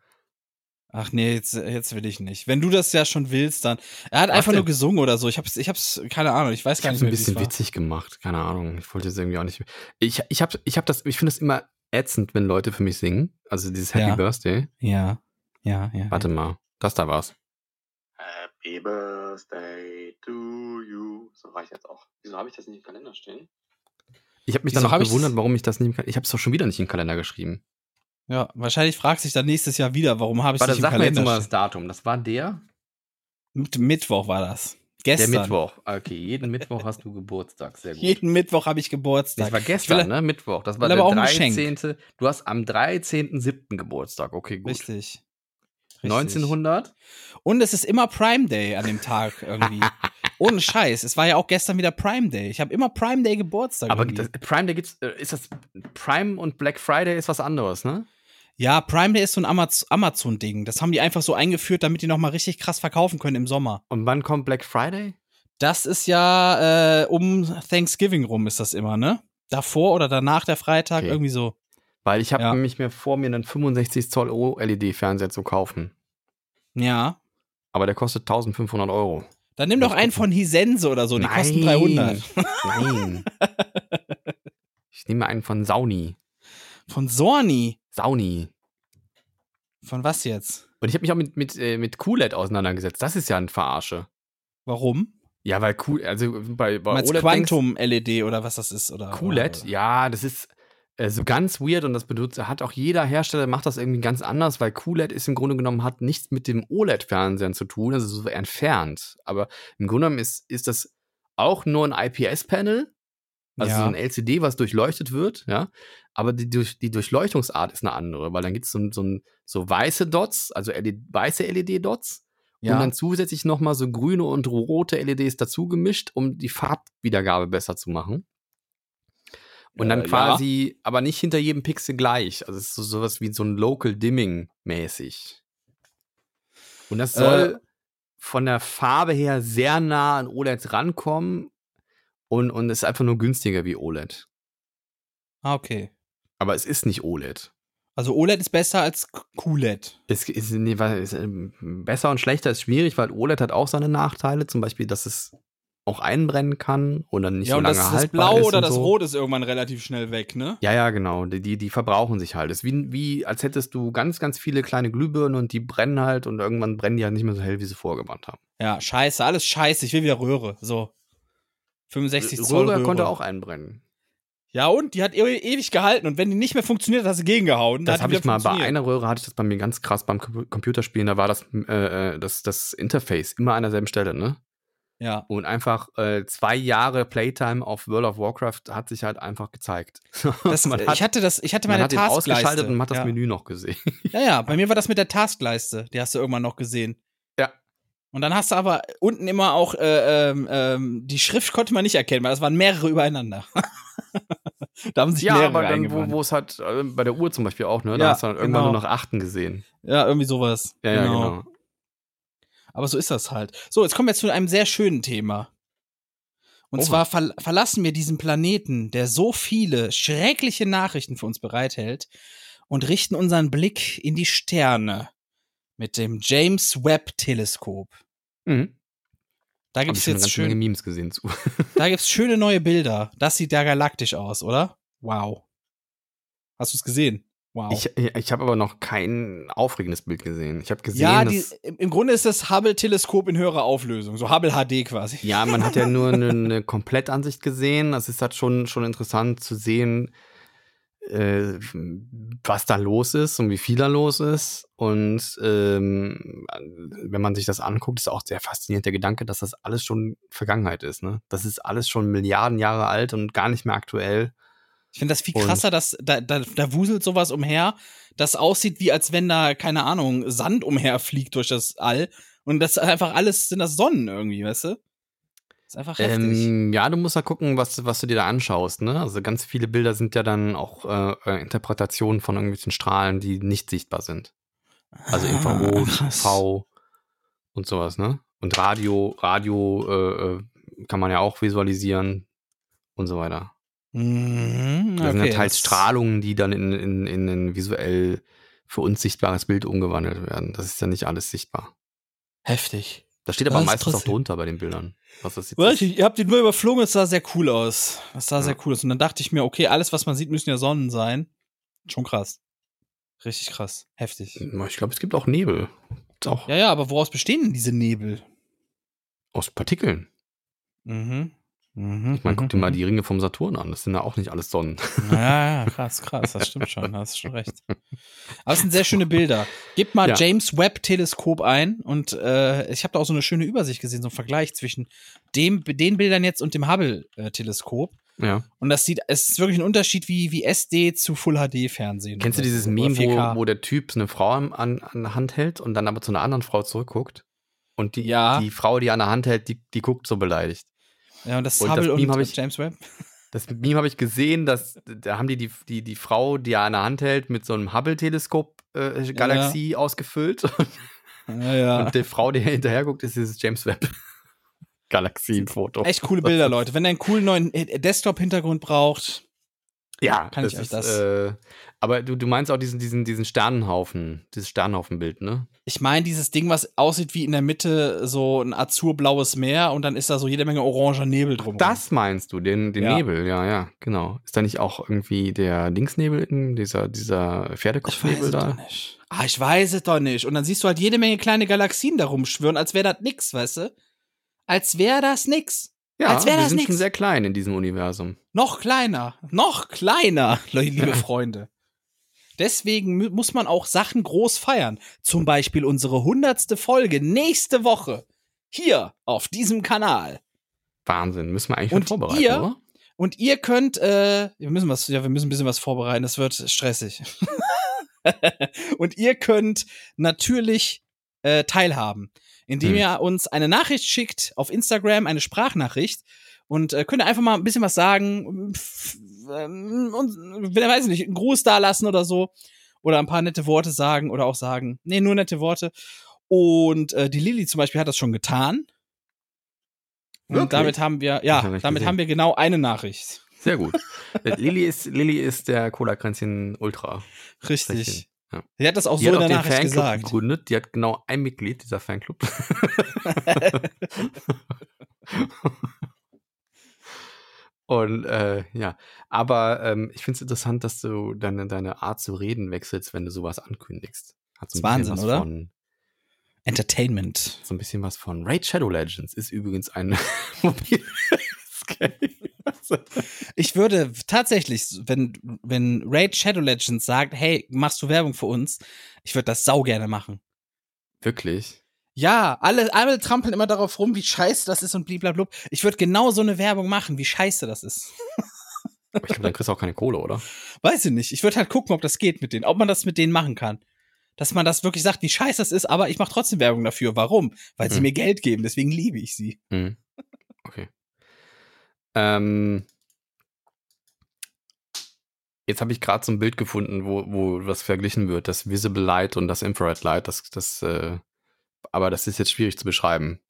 Ach nee, jetzt, jetzt will ich nicht. Wenn du das ja schon willst, dann. Er hat Was einfach nur gesungen oder so. Ich hab's, ich hab's, keine Ahnung, ich weiß Ich gar habe nicht es ein mehr, wie es bisschen war. witzig gemacht. Keine Ahnung. Ich wollte jetzt irgendwie auch nicht. Ich, ich habe ich hab das, ich finde es immer ätzend, wenn Leute für mich singen. Also dieses Happy Ja. Birthday. Ja, ja, ja. Warte mal. Das da war's. Happy Birthday to you. So reicht jetzt auch. Wieso habe ich das nicht im Kalender stehen? Ich habe mich Wieso dann auch hab ich gewundert, warum ich das nicht im Kalender. Ich habe es doch schon wieder nicht in den Kalender geschrieben. Ja, wahrscheinlich fragt sich dann nächstes Jahr wieder, warum habe ich Warte, nicht im sag mir jetzt Kalender mal das. Datum. Das war der? Mit- Mittwoch war das. Gestern. Der Mittwoch. Okay, jeden Mittwoch hast du Geburtstag. Sehr gut. Jeden Mittwoch habe ich Geburtstag. das war gestern, will- ne? Mittwoch. Das war der aber auch ein Geschenk. 13. Du hast am 13.07. Geburtstag. Okay, gut. Richtig. Richtig. 1900? Und es ist immer Prime Day an dem Tag irgendwie. Ohne Scheiß. Es war ja auch gestern wieder Prime Day. Ich habe immer Prime Day Geburtstag. Aber das, Prime Day gibt's, äh, ist das Prime und Black Friday ist was anderes, ne? Ja, Prime Day ist so ein Amaz Amazon-Ding. Das haben die einfach so eingeführt, damit die nochmal richtig krass verkaufen können im Sommer. Und wann kommt Black Friday? Das ist ja äh, um Thanksgiving rum ist das immer, ne? Davor oder danach der Freitag, Okay. irgendwie so. Weil ich habe Ja. nämlich mir vor, mir einen 65 Zoll OLED-Fernseher zu kaufen. Ja. Aber der kostet 1500 Euro. Dann nimm doch einen von Hisense oder so, die kosten Nein. 300. Nein. ich nehme einen von Sauni. Von Sony. Sauni. Von was jetzt? Und ich habe mich auch mit, mit, äh, mit QLED auseinandergesetzt. Das ist ja ein Verarsche. Warum? Ja, weil cool, also bei, bei Meinst OLED denkst- Quantum-LED oder was das ist? Oder, QLED, oder, ja, das ist äh, so ganz weird und das benutzt, hat auch jeder Hersteller macht das irgendwie ganz anders, weil QLED ist im Grunde genommen hat nichts mit dem OLED-Fernsehern zu tun, also so entfernt. Aber im Grunde genommen ist, ist das auch nur ein IPS-Panel, also Ja. so ein LCD, was durchleuchtet wird, ja. Aber die, durch, die Durchleuchtungsart ist eine andere, weil dann gibt es so, so, so weiße Dots, also LED, weiße LED-Dots Ja. und dann zusätzlich nochmal so grüne und rote LEDs dazu gemischt, um die Farbwiedergabe besser zu machen. Und dann Äh, ja. quasi, aber nicht hinter jedem Pixel gleich. Also es ist so, sowas wie so ein Local Dimming mäßig. Und das soll Äh. von der Farbe her sehr nah an OLED rankommen und, und ist einfach nur günstiger wie OLED. Ah, okay. Aber es ist nicht OLED. Also OLED ist besser als QLED. Es ist, nee, es, ähm, besser und schlechter ist schwierig, weil OLED hat auch seine Nachteile. Zum Beispiel, dass es auch einbrennen kann oder nicht ja, so und lange das, das haltbar Blau ist oder und das so. Rot ist irgendwann relativ schnell weg, ne? Ja, ja, genau. Die, die, die verbrauchen sich halt. Es ist wie, wie, als hättest du ganz, ganz viele kleine Glühbirnen und die brennen halt und irgendwann brennen die halt nicht mehr so hell, wie sie vorher gebrannt haben. Ja, scheiße, alles scheiße. Ich will wieder Röhre. So. 65 Zoll Röhre Röhre. konnte auch einbrennen. Ja, und die hat e ewig gehalten. Und wenn die nicht mehr funktioniert, hast du gegengehauen. Das hat habe ich mal bei einer Röhre hatte ich das bei mir ganz krass beim Com- Computerspielen. Da war das, äh, äh, das, das Interface immer an derselben Stelle, ne? Ja. Und einfach äh, zwei Jahre Playtime auf World of Warcraft hat sich halt einfach gezeigt. Das, man ich hat, hatte das, ich hatte man meine hat den Taskleiste. ausgeschaltet und man hat das ja. Menü noch gesehen. Ja, ja, bei mir war das mit der Taskleiste. Die hast du irgendwann noch gesehen. Ja. Und dann hast du aber unten immer auch, äh, ähm, ähm, die Schrift konnte man nicht erkennen, weil das waren mehrere übereinander. da haben sich ja, mehrere aber dann, wo, es halt, äh, bei der Uhr zum Beispiel auch, ne? Da Ja, hast du dann irgendwann genau. nur noch Achten gesehen. Ja, irgendwie sowas. Ja, ja, genau. Aber so ist das halt. So, jetzt kommen wir zu einem sehr schönen Thema. Und Oha. zwar ver verlassen wir diesen Planeten, der so viele schreckliche Nachrichten für uns bereithält, und richten unseren Blick in die Sterne mit dem James Webb Teleskop. Mhm. Da gibt es jetzt ganze Menge schön, Memes gesehen zu. da gibt's schöne neue Bilder. Das sieht ja galaktisch aus, oder? Wow. Hast du es gesehen? Wow. Ich, ich habe aber noch kein aufregendes Bild gesehen. Ich habe gesehen, ja, die, dass, im im Grunde ist das Hubble-Teleskop in höherer Auflösung, so Hubble HD quasi. ja, man hat ja nur eine, eine Komplettansicht gesehen. Es ist halt schon, schon interessant zu sehen, äh, was da los ist und wie viel da los ist. Und ähm, wenn man sich das anguckt, ist auch sehr faszinierend der Gedanke, dass das alles schon Vergangenheit ist. Ne? Das ist alles schon Milliarden Jahre alt und gar nicht mehr aktuell. Ich finde das viel Und- krasser, dass da, da, da wuselt sowas umher, das aussieht wie als wenn da, keine Ahnung, Sand umherfliegt durch das All. Und das ist einfach alles sind das Sonnen irgendwie, weißt du? Ist einfach heftig. Ähm, ja, du musst ja gucken, was, was du dir da anschaust. Ne? Also ganz viele Bilder sind ja dann auch äh, äh, Interpretationen von irgendwelchen Strahlen, die nicht sichtbar sind. Also Infrarot, Ah. V und sowas, ne? Und Radio, Radio äh, äh, kann man ja auch visualisieren und so weiter. Mhm, Das sind okay, ja teils Strahlungen, die dann in, in, in ein visuell für uns sichtbares Bild umgewandelt werden. Das ist ja nicht alles sichtbar. Heftig. Da steht aber Das ist meistens auch drunter bei den Bildern. Was das jetzt ich, ihr habt ihn nur überflogen, es sah sehr cool aus. Es sah Ja. sehr cool aus. Und dann dachte ich mir, okay, alles, was man sieht, müssen ja Sonnen sein. Schon krass. Richtig krass. Heftig. Ich glaube, es gibt auch Nebel. Gibt's auch Ja, ja, aber woraus bestehen denn diese Nebel? aus Partikeln. Mhm. Mhm. Ich meine, guck dir mal die Ringe vom Saturn an. Das sind ja auch nicht alles Sonnen. Ja, ja, krass, krass, das stimmt schon, hast schon recht. Aber es sind sehr schöne Bilder. Gib mal Ja. James Webb Teleskop ein und äh, ich habe da auch so eine schöne Übersicht gesehen, so ein Vergleich zwischen dem, den Bildern jetzt und dem Hubble äh, Teleskop. Ja. Und das sieht, es ist wirklich ein Unterschied wie, wie SD zu Full HD Fernsehen. Kennst du dieses so, Meme, wo, 4K? wo der Typ eine Frau an, an der Hand hält und dann aber zu einer anderen Frau zurückguckt? Und die, Ja. die Frau, die an der Hand hält, die, die guckt so beleidigt. Ja, und das und das Hubble Meme und ich- James Webb. Das Meme habe ich gesehen, dass da haben die die, die die Frau, die er an der Hand hält, mit so einem Hubble-Teleskop-Galaxie ausgefüllt. Ja, ja. Und die Frau, die hinterher guckt, ist dieses James Webb-Galaxien-Foto. Echt coole Bilder, Leute. Wenn ihr einen coolen neuen äh, Desktop-Hintergrund braucht, Ja, Kann ich das euch ist, das- Äh, aber du, du meinst auch diesen, diesen, diesen Sternenhaufen, dieses Sternenhaufenbild, ne? Ich meine, dieses Ding, was aussieht wie in der Mitte so ein azurblaues Meer und dann ist da so jede Menge oranger Nebel drum. Das meinst du, den, den Ja. Nebel, ja, ja, genau. Ist da nicht auch irgendwie der Linksnebel, in dieser, dieser Pferdekopfnebel da? nicht. Ah, ich weiß es doch nicht. Und dann siehst du halt jede Menge kleine Galaxien da rumschwirren, als wäre das nix, weißt du? als wäre das nix. Ja, Als wir das sind nix. schon sehr klein in diesem Universum. Noch kleiner, noch kleiner, liebe Freunde. Deswegen mu- muss man auch Sachen groß feiern. Zum Beispiel unsere hundertste Folge nächste Woche. Hier auf diesem Kanal. Wahnsinn. Müssen wir eigentlich Und vorbereiten, ihr- oder? Und ihr könnt, äh, wir müssen was, ja, wir müssen ein bisschen was vorbereiten, das wird stressig. und ihr könnt natürlich äh, teilhaben, indem Hm. ihr uns eine Nachricht schickt auf Instagram, eine Sprachnachricht und äh, könnt ihr einfach mal ein bisschen was sagen, ähm, und, weiß nicht, einen Gruß da lassen oder so oder ein paar nette Worte sagen oder auch sagen, nee, nur nette Worte. Und äh, die Lilly zum Beispiel hat das schon getan. Und damit haben wir, Hab ich ja, nicht damit gesehen. haben wir genau eine Nachricht. Sehr gut. Äh, Lilly ist, Lilly ist der Cola-Kränzchen Ultra. Richtig. Ja. Sie hat das auch Die so in der den Nachricht Fanclub gesagt. gegründet. Die hat genau ein Mitglied dieser Fanclub. Und äh, ja, aber ähm, ich finde es interessant, dass du deine, deine Art zu reden wechselst, wenn du sowas ankündigst. Hat so ein bisschen Wahnsinn, was oder? Von, Entertainment. so ein bisschen was von Raid Shadow Legends ist übrigens ein mobiles Game. Ich würde tatsächlich, wenn, wenn Raid Shadow Legends sagt, hey, machst du Werbung für uns? Ich würde das sau gerne machen. Wirklich. Ja, alle, alle trampeln immer darauf rum, wie scheiße das ist und blablabla. Ich würde genau so eine Werbung machen, wie scheiße das ist. Aber ich glaube, dann kriegst du auch keine Kohle, oder? Weiß ich nicht. Ich würde halt gucken, ob das geht mit denen, ob man das mit denen machen kann. Dass man das wirklich sagt, wie scheiße das ist, aber ich mache trotzdem Werbung dafür. Warum? Weil sie Hm. mir Geld geben, deswegen liebe ich sie. Mhm. Okay. Ähm, jetzt habe ich gerade so ein Bild gefunden, wo, wo was verglichen wird, das Visible Light und das Infrared Light. Das, das, äh, aber das ist jetzt schwierig zu beschreiben.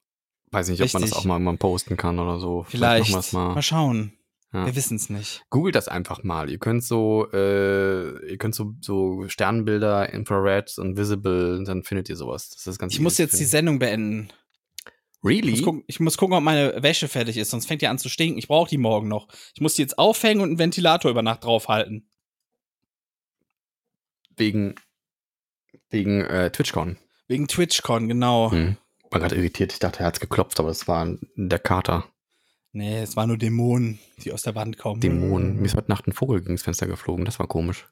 Weiß nicht, ob man das Richtig. auch mal, mal posten kann oder so. Vielleicht. es Mal. mal. schauen. Ja. Wir wissen es nicht. Googelt das einfach mal. Ihr könnt so, äh, ihr könnt so, so Sternbilder, Infrared und Visible, dann findet ihr sowas. Das ist ganz Ich muss jetzt zu die finden. Sendung beenden. Ich Really? muss, gucken, ich muss gucken, ob meine Wäsche fertig ist, sonst fängt die an zu stinken. Ich brauche die morgen noch. Ich muss die jetzt aufhängen und einen Ventilator über Nacht draufhalten. Wegen, wegen äh, TwitchCon. Wegen TwitchCon, genau. Hm. War gerade irritiert. Ich dachte, er hat's geklopft, aber das war der Kater. Nee, es waren nur Dämonen, die aus der Wand kommen. Dämonen. Mir ist heute Nacht ein Vogel gegen das Fenster geflogen. Das war komisch.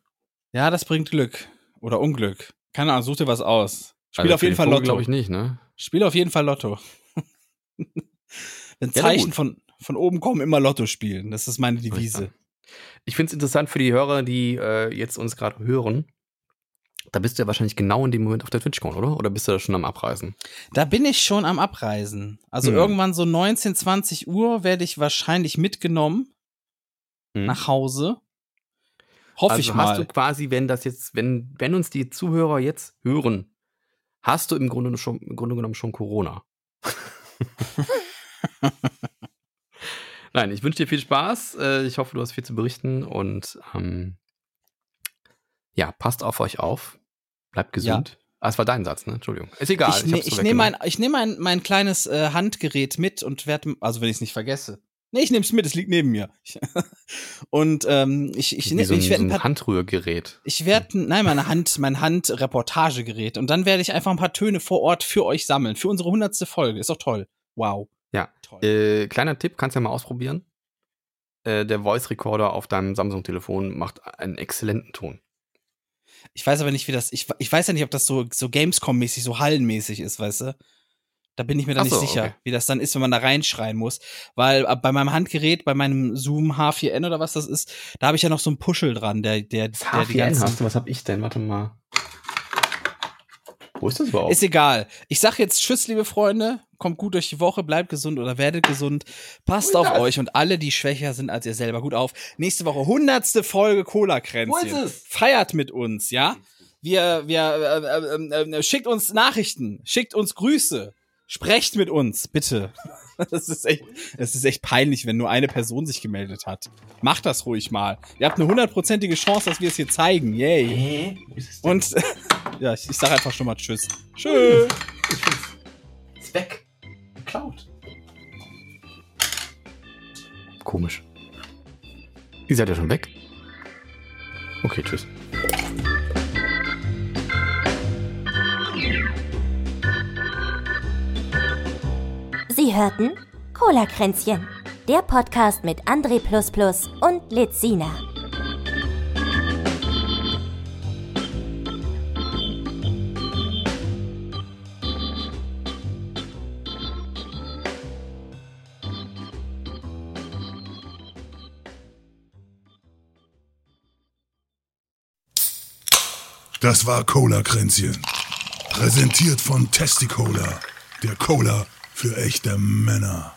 Ja, das bringt Glück. Oder Unglück. Keine Ahnung, such dir was aus. Spiel Also auf jeden den Fall Vogel Lotto. glaube ich nicht, ne? Spiel auf jeden Fall Lotto. Wenn Ja, Zeichen gut. von, von oben kommen, immer Lotto spielen. Das ist meine Devise. Ich finde es interessant für die Hörer, die äh, jetzt uns gerade hören. Da bist du ja wahrscheinlich genau in dem Moment auf der TwitchCon, oder? Oder bist du da schon am Abreisen? Da bin ich schon am Abreisen. Also Hm. irgendwann so 19, 20 Uhr werde ich wahrscheinlich mitgenommen Hm. nach Hause. Hoffe also ich hast mal. du quasi, wenn das jetzt, wenn, wenn uns die Zuhörer jetzt hören, hast du im Grunde, schon, im Grunde genommen schon Corona. Nein, ich wünsche dir viel Spaß. Äh, Ich hoffe, du hast viel zu berichten und ähm, ja, passt auf euch auf. Bleibt gesund. Ah, es war dein Satz, ne? Entschuldigung. Ist egal. ich ne, hab's so ich nehme mein, ich nehm mein, mein kleines äh, Handgerät mit und werde, also wenn ich es nicht vergesse. Nee, ich nehme es mit, es liegt neben mir. und ähm, ich, ich, Wie ne, so ein, ich werde so ein paar Handrührgerät. Ich werde, nein, meine Hand, mein Handreportagegerät. Und dann werde ich einfach ein paar Töne vor Ort für euch sammeln. Für unsere hundertste Folge. Ist doch toll. Wow. Ja. Toll. Äh, kleiner Tipp, kannst ja mal ausprobieren. Äh, der Voice Recorder auf deinem Samsung-Telefon macht einen exzellenten Ton. Ich weiß aber nicht, wie das, ich, ich weiß ja nicht, ob das so, so Gamescom-mäßig, so hallenmäßig ist, weißt du? Da bin ich mir dann so, nicht sicher, okay. wie das dann ist, wenn man da reinschreien muss. Weil äh, bei meinem Handgerät, bei meinem Zoom H4n oder was das ist, da habe ich ja noch so einen Puschel dran, der, der, Das der die H4n ganzen, hast du, was hab ich denn? Warte mal. Wo ist das überhaupt? Ist egal. Ich sag jetzt Tschüss, liebe Freunde. Kommt gut durch die Woche, bleibt gesund oder werdet gesund. Passt auf euch und alle, die schwächer sind als ihr selber. Gut auf. Nächste Woche hundertste Folge Cola-Kränzchen. Wo ist es? Feiert mit uns, ja? Wir, wir, äh, äh, äh, schickt uns Nachrichten, schickt uns Grüße. Sprecht mit uns, bitte. Das ist echt, es ist echt peinlich, wenn nur eine Person sich gemeldet hat. Macht das ruhig mal. Ihr habt eine hundertprozentige Chance, dass wir es hier zeigen. Yay. Es? Und ja, ich, ich sag einfach schon mal Tschüss. Tschüss. ist weg. Geklaut. Komisch. Ihr seid ja schon weg. Okay, tschüss. Sie hörten Cola-Kränzchen, der Podcast mit André und Lizina. Das war Cola-Kränzchen. Präsentiert von Testicola, der Cola für echte Männer.